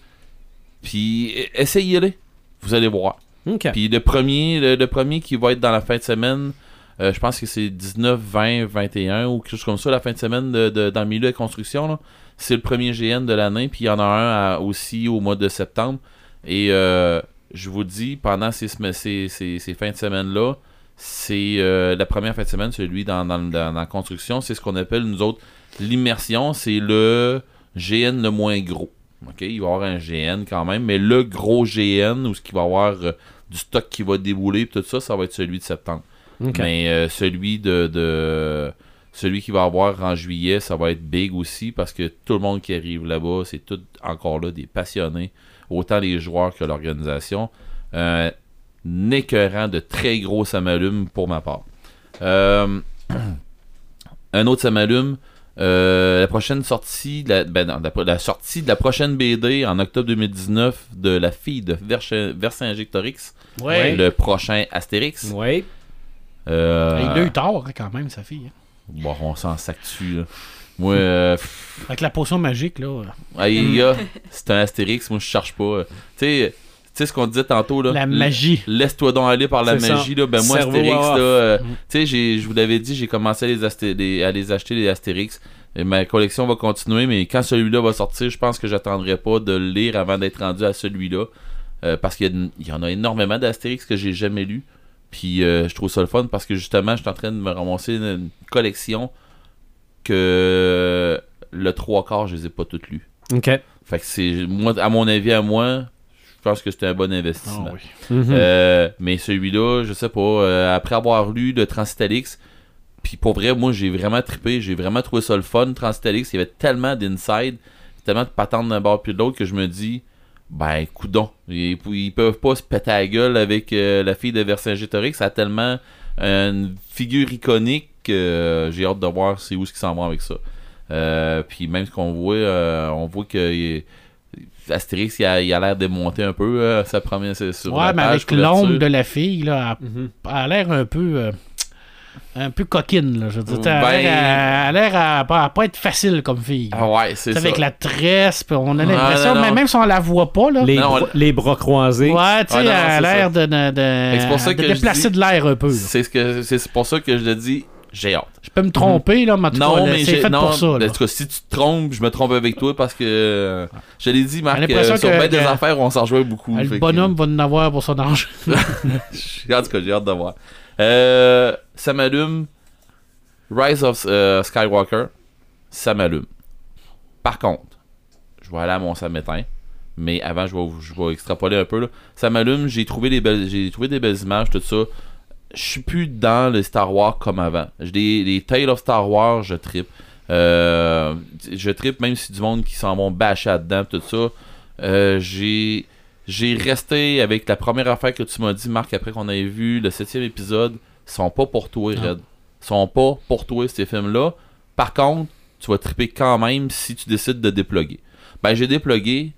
puis e- essayez-les. Vous allez voir. OK. Puis le premier, le, le premier qui va être dans la fin de semaine, euh, je pense que c'est 19, 20, 21 ou quelque chose comme ça, la fin de semaine de, de- dans le milieu de construction. C'est le premier GN de l'année, puis il y en a un à- aussi au mois de septembre. Et euh, je vous dis, pendant ces, sem- ces, ces- ces fins de semaine-là, c'est euh, la première fin de semaine, celui dans, dans, dans- dans la construction, c'est ce qu'on appelle, nous autres, l'immersion. C'est le GN le moins gros. OK, il va y avoir un GN quand même, mais le gros GN, où ce qu'il va y avoir euh, du stock qui va débouler, tout ça, ça va être celui de septembre. Mais euh, celui de, de- celui qui va avoir en juillet, ça va être big aussi parce que tout le monde qui arrive là-bas, c'est tout encore là des passionnés, autant les joueurs que l'organisation. Euh, un écœurant de très gros samalume pour ma part. Euh, un autre samalume, euh, la prochaine sortie, la, ben non, la, la sortie de la prochaine BD en octobre 2019 de la fille de Vercingétorix, Ouais. le prochain Astérix. Oui. Euh, Il a eu tort hein, quand même, sa fille. hein. Bon, on s'en sac dessus, là. Moi, euh, pff, Avec la potion magique, là. les gars, c'est un Astérix, moi je cherche pas. Tu sais, tu sais ce qu'on disait tantôt, là? La magie. Laisse-toi donc aller par la ça. magie, là. Ben moi, Cerveau Astérix, off. là, euh, Mm. tu sais, j'ai- je vous l'avais dit, j'ai commencé à les, asté- les- à les acheter, les Astérix. Et ma collection va continuer, mais quand celui-là va sortir, je pense que j'attendrai pas de le lire avant d'être rendu à celui-là. Euh, parce qu'il y, en a énormément d'Astérix que j'ai jamais lu. Puis euh, je trouve ça le fun parce que justement, je suis en train de me ramasser une, une collection que le trois quarts, je les ai pas toutes lues. OK. Fait que c'est, moi, à mon avis, à moi, je pense que c'était un bon investissement. Ah oui. Mhm. Euh, mais celui-là, je sais pas, euh, après avoir lu le Transitalix, puis pour vrai, moi j'ai vraiment trippé, j'ai vraiment trouvé ça le fun. Transitalix, il y avait tellement d'inside, tellement de patentes d'un bord puis de l'autre que je me dis, ben coudon, ils, ils peuvent pas se péter la gueule avec euh, la fille de Vercingétorix, ça a tellement une figure iconique que euh, j'ai hâte de voir c'est où ce qu'ils s'en vont avec ça. Euh, puis même ce qu'on voit, euh, on voit que il- Astérix, il a il a l'air démonté un peu, euh, sa première sur Ouais, la mais page avec l'ombre de la fille, là, elle, Mhm. elle a l'air un peu. euh, un peu coquine, là. Je veux dire, elle a Ben- l'air à- elle a l'air à, pas- à pas être facile comme fille. Ah ouais, c'est ça. avec la tresse, puis on a Ah, l'impression, non, non. mais même si on la voit pas, là. Les, Non, les bras croisés. Ouais, tu sais, elle a l'air de, de, de, déplacer dis- de l'air un peu. C'est ce que c'est pour ça que je le dis, j'ai hâte. Je peux me tromper, là, mais Non, mais c'est fait non, pour ça. là. En tout cas, si tu te trompes, je me trompe avec toi parce que euh, je l'ai dit, Marc, euh, sur que- des que- affaires, on s'en rejoint beaucoup. Le que- bonhomme va en avoir pour son âge. en tout cas, j'ai hâte de voir. Euh, ça m'allume. Rise of euh, Skywalker, ça m'allume. Par contre, je vais aller à mon samétain. Mais avant, je vais, je vais extrapoler un peu. Là. Ça m'allume, j'ai trouvé, belles- trouvé des belles images, tout ça. Je suis plus dans les Star Wars comme avant. Des, les Tales of Star Wars, je trippe. Euh, je trippe même si du monde qui s'en vont bâcher là-dedans, tout ça. Euh, j'ai j'ai resté avec la première affaire que tu m'as dit, Marc, après qu'on ait vu le septième épisode. sont pas pour toi. Red. sont pas pour toi, ces films-là. Par contre, tu vas triper quand même si tu décides de déploguer. Ben, j'ai déplogué,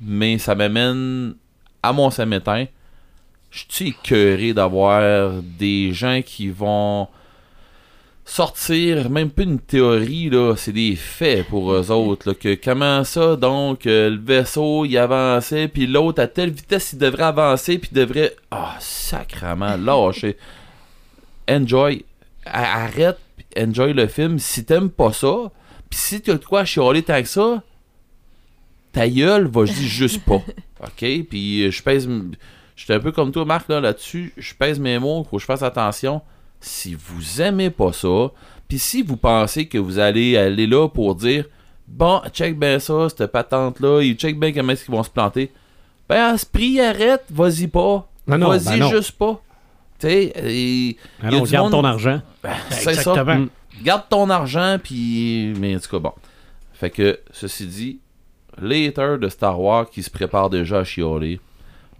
mais ça m'amène à mon samétain. Je suis écœuré d'avoir des gens qui vont sortir, même pas une théorie, là, c'est des faits pour eux autres. Là, que comment ça, donc, euh, le vaisseau, il avançait, puis l'autre, à telle vitesse, il devrait avancer, puis il devrait. Ah, sacrement, lâcher. enjoy. Arrête, enjoy le film. Si t'aimes pas ça, pis si t'as de quoi chialer tant que ça, ta gueule va juste juste pas. OK? Puis je pèse. J'étais un peu comme toi, Marc, là, là-dessus. Je pèse mes mots, faut que je fasse attention. Si vous aimez pas ça, puis si vous pensez que vous allez aller là pour dire Bon, check bien ça, cette patente-là, ils check bien comment est-ce qu'ils vont se planter. Ben, à ce prix, arrête, vas-y pas. Non, non, vas-y ben juste pas. Tu sais, il du garde monde- ton argent. c'est ça. Mm. Garde ton argent, puis. Mais en tout cas, bon. Fait que, ceci dit, les haters de Star Wars qui se préparent déjà à chialer,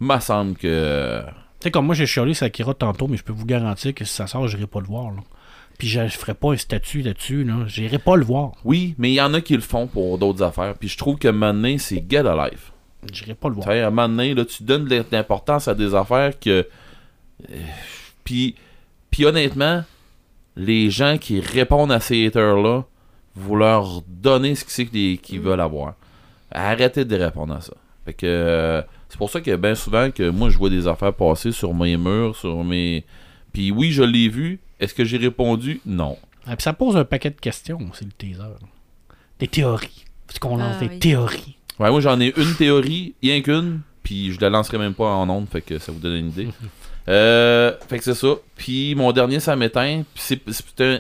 me semble que. Tu sais, comme moi, j'ai chialé Sakira tantôt, mais je peux vous garantir que si ça sort, j'irai pas le voir. Là. Puis je, ferai pas un statut là-dessus. Là. J'irai pas le voir. Oui, mais il y en a qui le font pour d'autres affaires. Puis je trouve que maintenant, c'est get alive. J'irai pas le voir. à un moment donné, là, tu donnes de l'importance à des affaires que. euh, Puis, puis honnêtement, les gens qui répondent à ces haters-là, vous leur donnez ce qu'ils qu'ils veulent avoir. Arrêtez de répondre à ça. Fait que euh, c'est pour ça que bien souvent que moi je vois des affaires passer sur mes murs, sur mes. Puis oui, je l'ai vu. Est-ce que j'ai répondu? Non. Ah, puis ça pose un paquet de questions, c'est le teaser. Des théories. Parce qu'on lance Ah, des oui. théories? Ouais, moi j'en ai une théorie, rien qu'une, puis je la lancerai même pas en ondes, fait que ça vous donne une idée. Euh, fait que c'est ça. Puis mon dernier ça m'éteint, puis c'est c'est un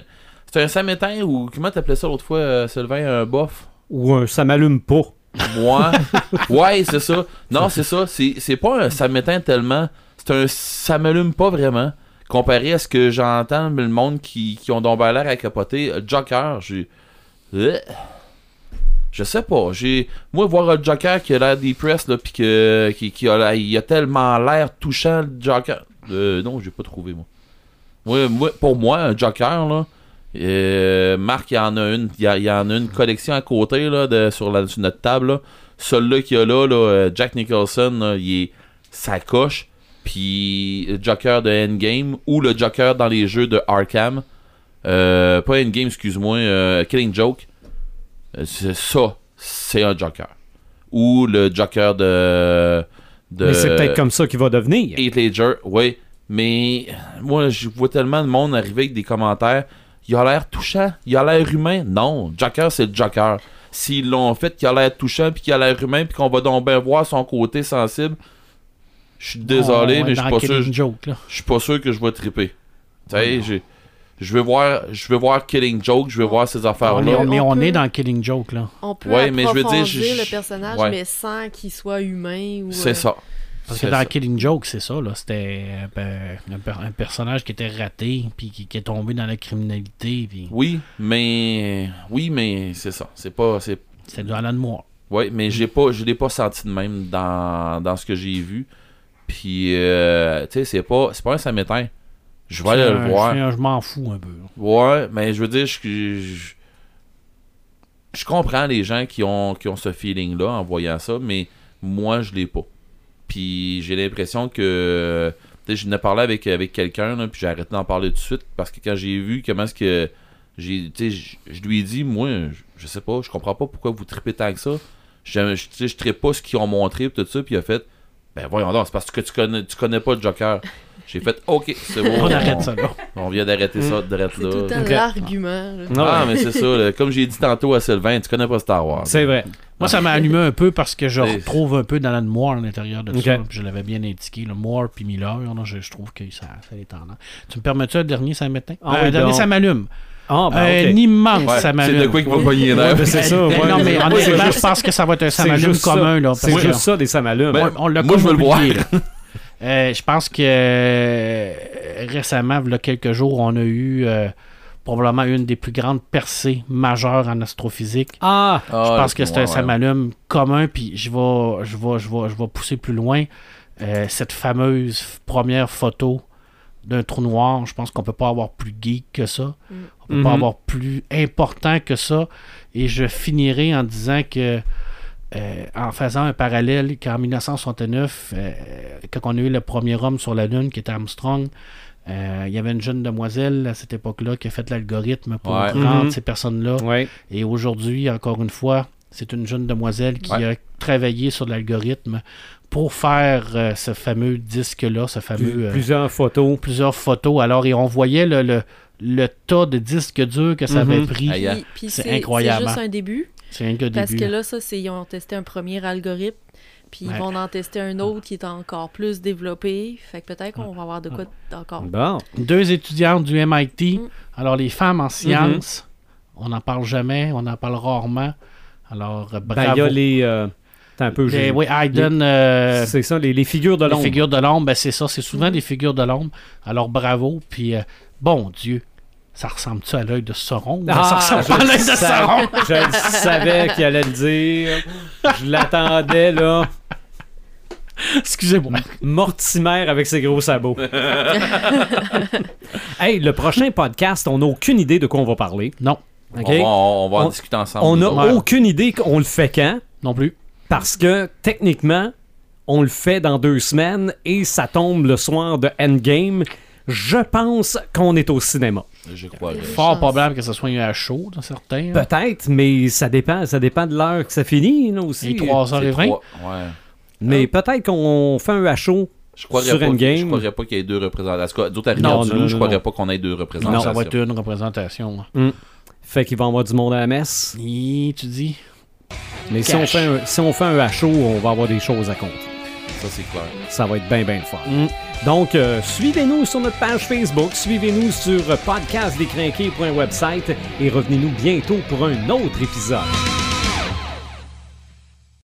c'est un ça m'éteint ou comment t'appelais ça l'autre fois, euh, Sylvain, un bof? Ou un ça m'allume pas. Moi, ouais, c'est ça. Non, c'est ça. C'est pas un ça m'éteint tellement. C'est un ça m'allume pas vraiment. Comparé à ce que j'entends le monde qui, qui ont donc l'air à capoter. Joker, j'ai. Euh, Je sais pas. J'ai. Moi, voir un Joker qui a l'air depressed, là, pis que. Qui, qui a, il a tellement l'air touchant, le Joker. Euh, non, j'ai pas trouvé. Moi, moi- pour moi, un Joker, là. Euh, Marc, il y en a une. Il y, a- il y en a une collection à côté, là, de, sur, la, sur notre table, là. Celui-là qu'il y a là, là, euh, Jack Nicholson, il est. Ça coche. Puis le Joker de Endgame ou le Joker dans les jeux de Arkham. Euh, pas Endgame, excuse-moi. euh, Killing Joke. Euh, c'est ça, c'est un Joker. Ou le Joker de. de Mais c'est peut-être comme ça qu'il va devenir. Heath Ledger, oui. Mais moi, je vois tellement de monde arriver avec des commentaires. Il a l'air touchant. Il a l'air humain. Non, Joker, c'est le Joker. S'ils l'ont fait qu'il a l'air touchant, puis qu'il a l'air humain, puis qu'on va donc bien voir son côté sensible, je suis désolé, mais je suis pas sûr. Je suis pas sûr que je vais triper. Tu sais, j'ai- je vais voir, je vais voir Killing Joke, je vais voir ces affaires-là. mais On on peut- est dans Killing Joke, là. On peut Ouais, mais je veux dire, le personnage, ouais. mais sans qu'il soit humain. ou C'est euh, ça. Parce que C'est dans ça. Killing Joke, c'est ça, là. C'était ben, un, per- un personnage qui était raté, puis qui, qui est tombé dans la criminalité, puis Oui, mais oui, mais c'est ça. C'est pas, c'est c'était dans la. Ouais, mais j'ai pas, je l'ai pas senti de même dans, dans ce que j'ai vu. Puis, euh, tu sais, c'est pas, c'est pas un ça m'éteint. Je vais aller C'est le voir. c'est un- Je m'en fous un peu. Ouais, mais je veux dire, je, je, je comprends les gens qui ont, qui ont ce feeling-là en voyant ça, mais moi, je l'ai pas. Puis j'ai l'impression que. Tu je venais parler avec, avec quelqu'un, puis j'ai arrêté d'en parler tout de suite, parce que quand j'ai vu comment est-ce que. j'ai je, lui ai dit, moi, je, sais pas, je comprends pas pourquoi vous tripez tant que ça. Je, je, pas ce qu'ils ont montré, tout ça, puis il a fait. Ben voyons donc, c'est parce que tu connais, tu connais pas le Joker. J'ai fait, ok, c'est bon. On arrête ça, là. On vient d'arrêter ça, de C'est tout là. ah, Ouais. mais c'est ça. là. Comme j'ai dit tantôt à Sylvain, tu connais pas Star Wars. C'est vrai. Moi, ça m'a allumé un peu parce que je retrouve un peu dans la Moore à l'intérieur de Ok. ça. Je l'avais bien indiqué, le Moore puis Miller. là, je, je trouve que ça, ça est tendance. Tu me permets-tu un dernier, ça m'éteint? Ah Un oui, dernier, donc. ça m'allume. Ah, ben, un ok. immense, Ouais, ça c'est de quoi qu'il va pogner l'air. ben, c'est ça. Euh, ouais. non, mais honnêtement, je pense que ça va être un Samalume commun. là, C'est juste ça, des Samalumes. Ben, on l'a moi, je veux le voir. là. Euh, je pense que euh, récemment, il y a quelques jours, on a eu euh, probablement une des plus grandes percées majeures en astrophysique. Ah, Je pense que c'est un samalume commun, puis je vais, je vais, je vais, je vais pousser plus loin. Euh, cette fameuse première photo d'un trou noir, je pense qu'on peut pas avoir plus geek que ça. Mm. On peut Mhm. pas avoir plus important que ça. Et je finirai en disant que, euh, en faisant un parallèle, qu'en 1969, euh, quand on a eu le premier homme sur la Lune, qui était Armstrong, euh, il y avait une jeune demoiselle à cette époque-là qui a fait l'algorithme pour Ouais. rendre Mhm. ces personnes-là ouais. et aujourd'hui, encore une fois, c'est une jeune demoiselle qui Ouais. a travaillé sur l'algorithme pour faire euh, ce fameux disque-là, ce fameux... euh, Plusieurs photos. plusieurs photos. Alors, et on voyait le, le, le tas de disques durs que ça avait Mhm. pris. Aïe, Puis, puis C'est c'est incroyable, C'est juste hein. un début. C'est que le Parce début. que là. ça, c'est ils ont testé un premier algorithme. Puis Ouais. ils vont en tester un autre qui est encore plus développé. Fait que peut-être qu'on va avoir de quoi encore. Bon. Deux étudiantes du MIT. Mm. Alors, les femmes Mhm. en sciences, on n'en parle jamais, on en parle rarement. Alors, euh, Ben, bravo. il y a les. euh, un peu. Les- j'ai- oui, Hayden, euh, c'est ça, les, les figures de les l'ombre. figures de l'ombre, ben, c'est ça, c'est Mm. souvent des figures de l'ombre. Alors, bravo. Puis, euh, bon Dieu, ça ressemble-tu à l'œil de Sauron? Ben, ça ressemble à l'œil de Sauron. Je le savais qu'il allait le dire. Je l'attendais, là. Excusez-moi. Mortimer avec ses gros sabots. hey, le prochain podcast, on n'a aucune idée de quoi on va parler. Non, OK? On va, on va en On- discuter ensemble. On n'a aucune idée qu'on le fait quand, non plus. Parce que techniquement, on le fait dans deux semaines et ça tombe le soir de Endgame. Je pense qu'on est au cinéma. Je crois. que- Fort Chance. probable que ce soit un chaud dans certains. hein. Peut-être, mais ça dépend, ça dépend de l'heure que ça finit là, aussi. Et 3h20. C'est trois- Ouais. Mais peut-être qu'on fait un. Je croirais Sur pas, Endgame. Je croirais pas qu'il y ait deux représentations. D'autres Non, arrivants du non, loup, je non, croirais non. pas qu'on ait deux Non, représentations. ça va être une représentation. Fait qu'il va y avoir du monde à la messe. Et tu dis? Mais si on, fait un, si on fait un HO, on va avoir des choses à compter. Ça, c'est clair. Ça va être bien, bien fort. Donc, euh, suivez-nous sur notre page Facebook, suivez-nous sur podcastdécrinqué.website et revenez-nous bientôt pour un autre épisode.